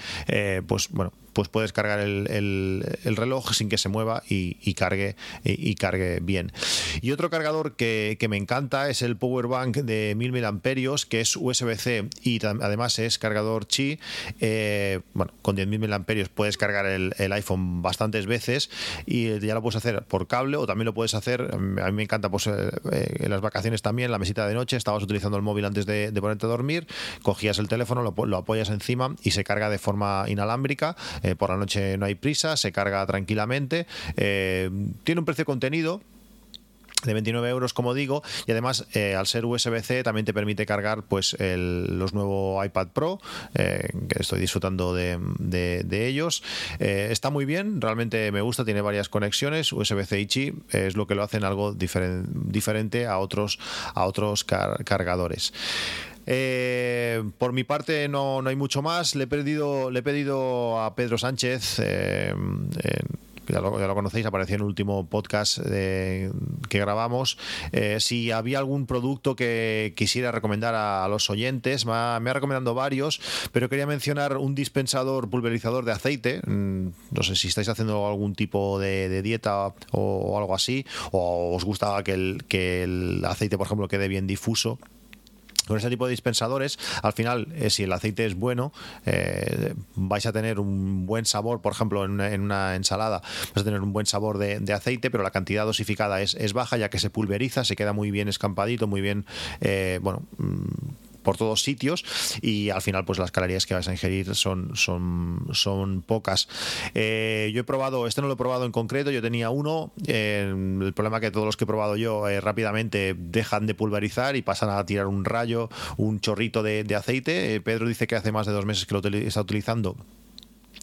pues bueno, pues puedes cargar el, reloj sin que se mueva y, cargue y, cargue bien. Y otro cargador que, me encanta es el Power Bank de 1000 mAh que es USB-C y además es cargador Qi. Eh, bueno, con 10.000 mAh puedes cargar el, iPhone bastantes veces y ya lo puedes hacer por cable o también lo puedes hacer. A mí me encanta, pues eh, en las vacaciones también, la mesita de noche, estabas utilizando el móvil antes de, ponerte a dormir, cogías el teléfono, lo, apoyas encima y se carga de forma inalámbrica. por la noche no hay prisa, se carga tranquilamente. tiene un precio contenido de 29 euros, como digo, y además eh, al ser USB-C también te permite cargar pues los nuevos iPad Pro, eh, que estoy disfrutando de, ellos. Eh, está muy bien, realmente me gusta, tiene varias conexiones, USB-C y Qi es lo que lo hacen algo diferente a otros, a otros cargadores. por mi parte no, no, hay mucho más. Le he, pedido, le he pedido a Pedro Sánchez ya lo, conocéis, apareció en el último podcast que grabamos. Eh, si había algún producto que quisiera recomendar a, los oyentes, me ha, recomendado varios, pero quería mencionar un dispensador pulverizador de aceite. Mm, no sé si estáis haciendo algún tipo de, dieta o, algo así, o os gusta que el, que el aceite, por ejemplo, quede bien difuso con ese tipo de dispensadores, al final, eh, si el aceite es bueno, eh, vais a tener un buen sabor, por ejemplo, en una, ensalada, vais a tener un buen sabor de, aceite, pero la cantidad dosificada es, es, baja, ya que se pulveriza, se queda muy bien escampadito, muy bien, eh, bueno, mm, por todos sitios y al final pues las calorías que vas a ingerir son, son, son pocas. Eh, yo he probado, este no lo he probado en concreto, yo tenía uno, eh, el problema que todos los que he probado yo eh, rápidamente dejan de pulverizar y pasan a tirar un rayo, un chorrito de, aceite. Pedro dice que hace más de dos meses que lo está utilizando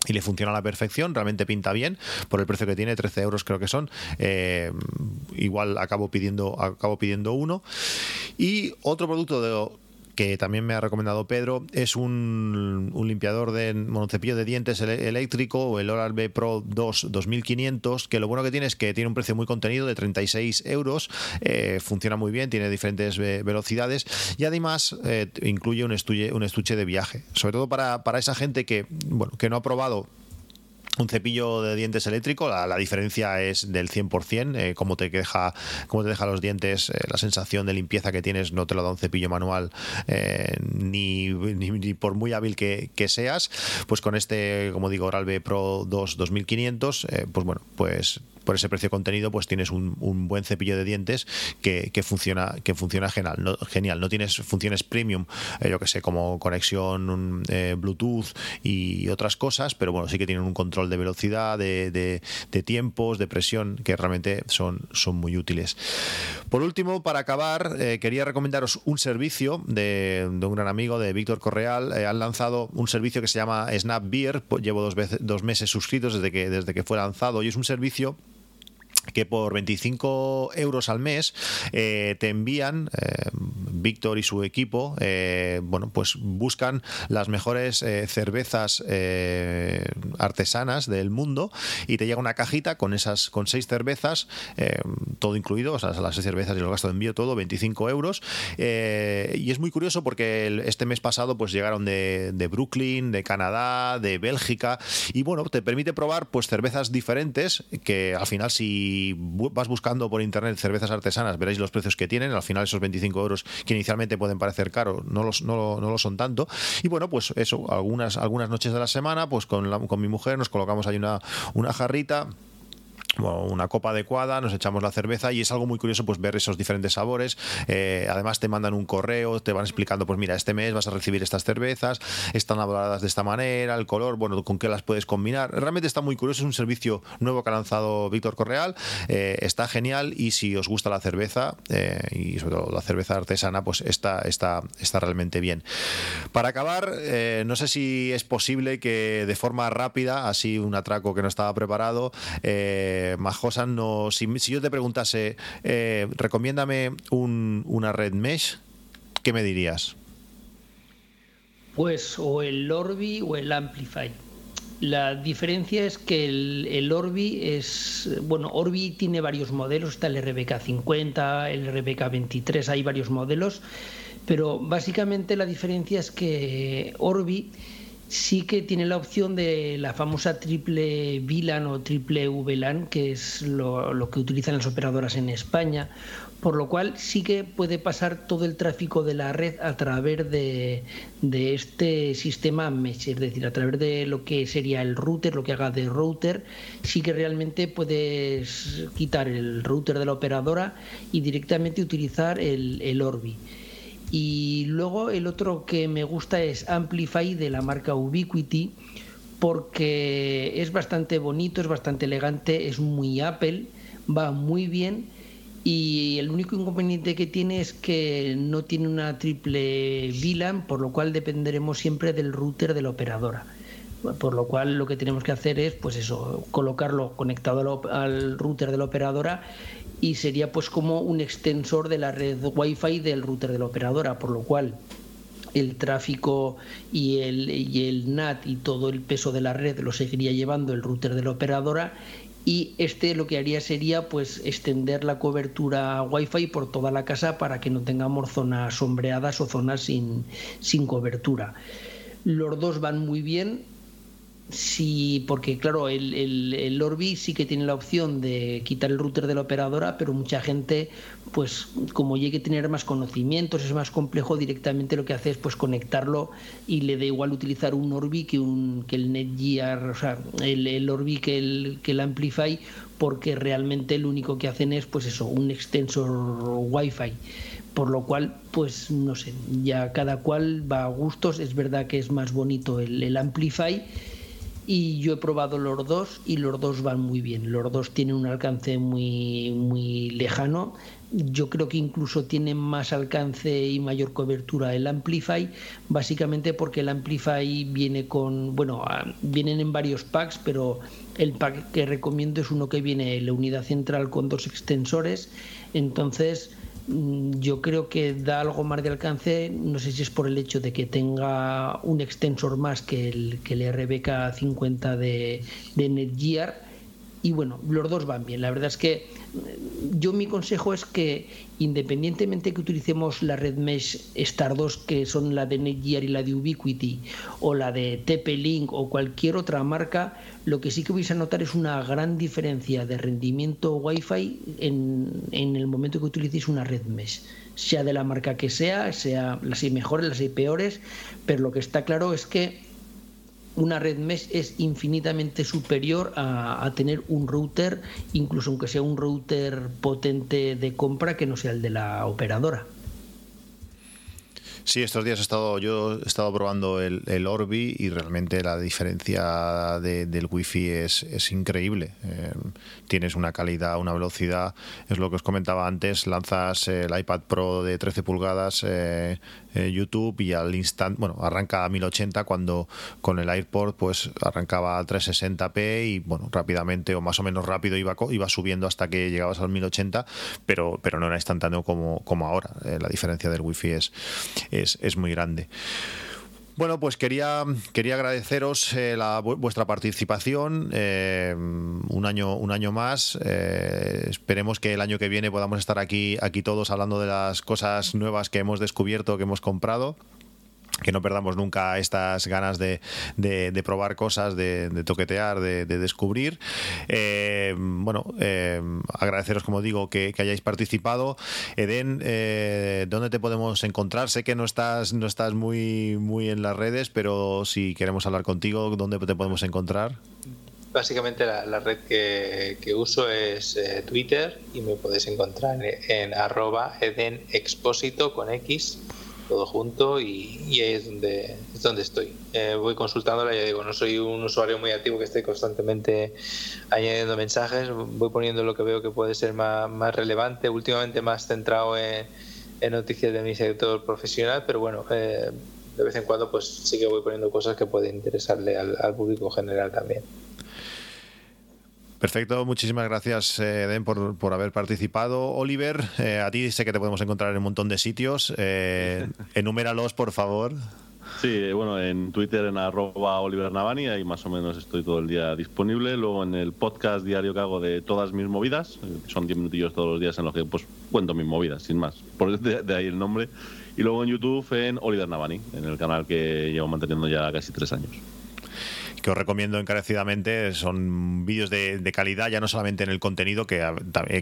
y le funciona a la perfección, realmente pinta bien por el precio que tiene, 13 euros creo que son. igual acabo pidiendo, acabo pidiendo uno. Y otro producto de, que también me ha recomendado Pedro, es un, limpiador de monocepillo de dientes eléctrico, el Oral-B Pro 2 2500, que lo bueno que tiene es que tiene un precio muy contenido de 36 euros, eh, funciona muy bien, tiene diferentes velocidades y además eh, incluye un estuche, un estuche de viaje, sobre todo para, para esa gente que, bueno, que no ha probado un cepillo de dientes eléctrico, la, diferencia es del 100%, eh, como te deja como te deja los dientes, eh, la sensación de limpieza que tienes no te lo da un cepillo manual eh, ni, ni, por muy hábil que, seas, pues con este, como digo, Oral-B Pro 2 2500, pues bueno, pues por ese precio contenido, pues tienes un, buen cepillo de dientes que, funciona, que funciona genial. No, genial. no tienes funciones premium, eh, yo que sé, como conexión eh, Bluetooth y otras cosas, pero bueno, sí que tienen un control de velocidad, de, tiempos, de presión, que realmente son, son muy útiles. Por último, para acabar, eh, quería recomendaros un servicio de, un gran amigo de Víctor Correal. han lanzado un servicio que se llama Snap Beer. Llevo dos, veces, dos meses suscritos desde que, desde que fue lanzado y es un servicio que por 25 euros al mes eh, te envían eh, Víctor y su equipo eh, bueno pues buscan las mejores cervezas artesanas del mundo y te llega una cajita con esas con seis cervezas todo incluido o sea las seis cervezas y los gastos de envío todo 25 euros. Y es muy curioso porque este mes pasado pues llegaron de, de, Brooklyn de Canadá de Bélgica y bueno te permite probar pues cervezas diferentes que al final si si vas buscando por internet cervezas artesanas, veréis los precios que tienen. Al final, esos 25 euros que inicialmente pueden parecer caros, no, los, no, lo son tanto. Y bueno, pues eso, algunas, algunas noches de la semana, pues con, con mi mujer nos colocamos ahí una, una jarrita una copa adecuada, nos echamos la cerveza y es algo muy curioso pues ver esos diferentes sabores. Eh, además te mandan un correo, te van explicando, pues mira, este mes vas a recibir estas cervezas, están elaboradas de esta manera, el color, bueno, con qué las puedes combinar. Realmente está muy curioso, es un servicio nuevo que ha lanzado Víctor Correal, eh, está genial y si os gusta la cerveza eh, y sobre todo la cerveza artesana, pues está, está, está realmente bien. Para acabar, no sé si es posible que de forma rápida, así un atraco que no estaba preparado, Majosan, no, si, yo te preguntase, eh, recomiéndame una red mesh, ¿qué me dirías? Pues o el Orbi o el Amplify. La diferencia es que el, Orbi es, bueno, Orbi tiene varios modelos, está el RBK 50, el RBK 23, hay varios modelos, pero básicamente la diferencia es que Orbi sí que tiene la opción de la famosa triple VLAN o triple VLAN, que es lo, que utilizan las operadoras en España, por lo cual sí que puede pasar todo el tráfico de la red a través de, de, este sistema mesh, es decir, a través de lo que sería el router, lo que haga de router, sí que realmente puedes quitar el router de la operadora y directamente utilizar el, el Orbi. Y luego el otro que me gusta es Amplify de la marca Ubiquiti, porque es bastante bonito, es bastante elegante, es muy Apple, va muy bien y el único inconveniente que tiene es que no tiene una triple VLAN, por lo cual dependeremos siempre del router de la operadora. Por lo cual lo que tenemos que hacer es, pues eso, colocarlo conectado al router de la operadora y sería pues como un extensor de la red Wi-Fi del router de la operadora, por lo cual el tráfico y el, y el NAT y todo el peso de la red lo seguiría llevando el router de la operadora y este lo que haría sería pues extender la cobertura Wi-Fi por toda la casa para que no tengamos zonas sombreadas o zonas sin, sin cobertura. Los dos van muy bien, Sí, porque claro, el, el, el, Orbi sí que tiene la opción de quitar el router de la operadora, pero mucha gente, pues como llegue a tener más conocimientos, es más complejo, directamente lo que hace es pues conectarlo y le da igual utilizar un Orbi que, un, que el Netgear, o sea, el, Orbi que el, que el Amplify, porque realmente lo único que hacen es pues eso, un extensor Wi-Fi por lo cual, pues no sé, ya cada cual va a gustos. Es verdad que es más bonito el, el Amplify y yo he probado los dos y los dos van muy bien. Los dos tienen un alcance muy, muy lejano. Yo creo que incluso tienen más alcance y mayor cobertura el Amplify, básicamente porque el Amplify viene con, bueno, vienen en varios packs, pero el pack que recomiendo es uno que viene la unidad central con dos extensores. Entonces, yo creo que da algo más de alcance, no sé si es por el hecho de que tenga un extensor más que el, que el RBK 50 de, de Netgear y bueno, los dos van bien. La verdad es que mm, yo mi consejo es que independientemente que utilicemos la red mesh Star 2 que son la de Netgear y la de Ubiquiti o la de TP-Link o cualquier otra marca, lo que sí que vais a notar es una gran diferencia de rendimiento Wi-Fi en, en el momento que utilicéis una red mesh sea de la marca que sea, sea las mejores, las hay peores, pero lo que está claro es que una red mesh es infinitamente superior a, tener un router, incluso aunque sea un router potente de compra que no sea el de la operadora. Sí, estos días he estado, yo he estado probando el, el Orbi y realmente la diferencia de, del wifi es, es increíble. Eh, tienes una calidad, una velocidad, es lo que os comentaba antes, lanzas el iPad Pro de 13 pulgadas, eh, eh, YouTube y al instante, bueno, arranca a 1080 cuando con el AirPort pues arrancaba a 360p y bueno, rápidamente o más o menos rápido iba, iba subiendo hasta que llegabas al 1080, pero, pero no era instantáneo como, como ahora. la diferencia del wifi es es, es muy grande. Bueno, pues quería, quería agradeceros eh, la, vuestra participación eh, un, año, un año más. Eh, esperemos que el año que viene podamos estar aquí, aquí todos hablando de las cosas nuevas que hemos descubierto, que hemos comprado que no perdamos nunca estas ganas de, de, probar cosas, de, toquetear, de, descubrir. Eh, bueno, eh, agradeceros, como digo, que, hayáis participado. Eden, eh, ¿dónde te podemos encontrar? Sé que no estás, no estás muy, muy en las redes, pero si queremos hablar contigo, ¿dónde te podemos encontrar? Básicamente la, red que, uso es Twitter y me podéis encontrar en, en arroba edenexposito con X todo junto y, ahí es donde, es donde estoy. Eh, voy consultándola, ya digo, no soy un usuario muy activo que esté constantemente añadiendo mensajes, voy poniendo lo que veo que puede ser más, más relevante, últimamente más centrado en, en, noticias de mi sector profesional, pero bueno, eh, de vez en cuando pues sí que voy poniendo cosas que pueden interesarle al, al público general también. Perfecto, muchísimas gracias, eh, Den, por, por, haber participado. Oliver, eh, a ti sé que te podemos encontrar en un montón de sitios. Eh, enuméralos, por favor. Sí, bueno, en Twitter en arroba Oliver Navani, ahí más o menos estoy todo el día disponible. Luego en el podcast diario que hago de todas mis movidas, eh, son 10 minutillos todos los días en los que pues cuento mis movidas, sin más. Por de, de ahí el nombre. Y luego en YouTube en Oliver Navani, en el canal que llevo manteniendo ya casi tres años que os recomiendo encarecidamente. Son vídeos de, calidad, ya no solamente en el contenido, que,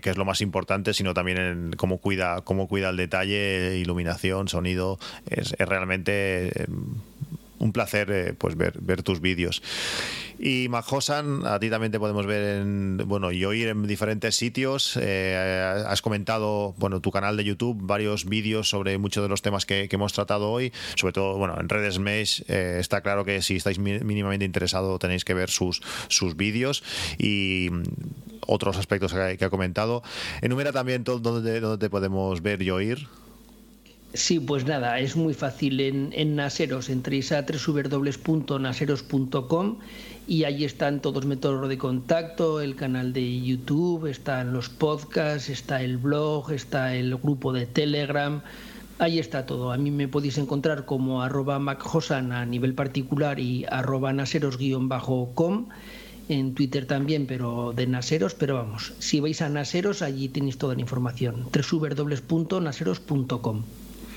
que, es lo más importante, sino también en cómo cuida, cómo cuida el detalle, iluminación, sonido. Es, es realmente un placer eh, pues ver, ver tus vídeos. Y Majosan, a ti también te podemos ver en, bueno, y oír en diferentes sitios. Eh, has comentado, bueno, tu canal de YouTube, varios vídeos sobre muchos de los temas que, hemos tratado hoy, sobre todo, bueno, en redes Mesh, eh, está claro que si estáis mínimamente interesados tenéis que ver sus, sus vídeos y otros aspectos que, ha comentado. Enumera también todo donde, donde te podemos ver y oír. Sí, pues nada, es muy fácil. En, en Naseros entréis a www.naseros.com y ahí están todos métodos de contacto, el canal de YouTube, están los podcasts, está el blog, está el grupo de Telegram. Ahí está todo. A mí me podéis encontrar como arroba macjosan a nivel particular y arroba naseros-com. En Twitter también, pero de Naseros. Pero vamos, si vais a Naseros, allí tenéis toda la información. www.naseros.com.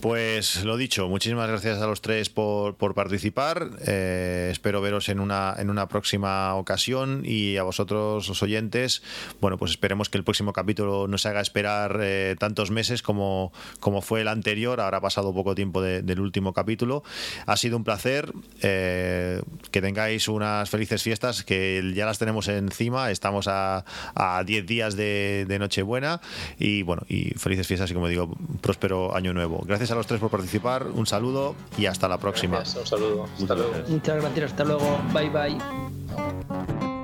Pues lo dicho, muchísimas gracias a los tres por, participar. Eh, espero veros en una, en una próxima ocasión y a vosotros, los oyentes, bueno, pues esperemos que el próximo capítulo no se haga esperar eh, tantos meses como, como fue el anterior. Ahora ha pasado poco tiempo del último capítulo. Ha sido un placer. Eh, que tengáis unas felices fiestas que ya las tenemos encima. Estamos a 10 días de, de Nochebuena y bueno, y felices fiestas y como digo, próspero año nuevo. Gracias a los tres por participar, un saludo y hasta la próxima. Un saludo. Hasta luego. Muchas gracias, hasta luego. Bye bye.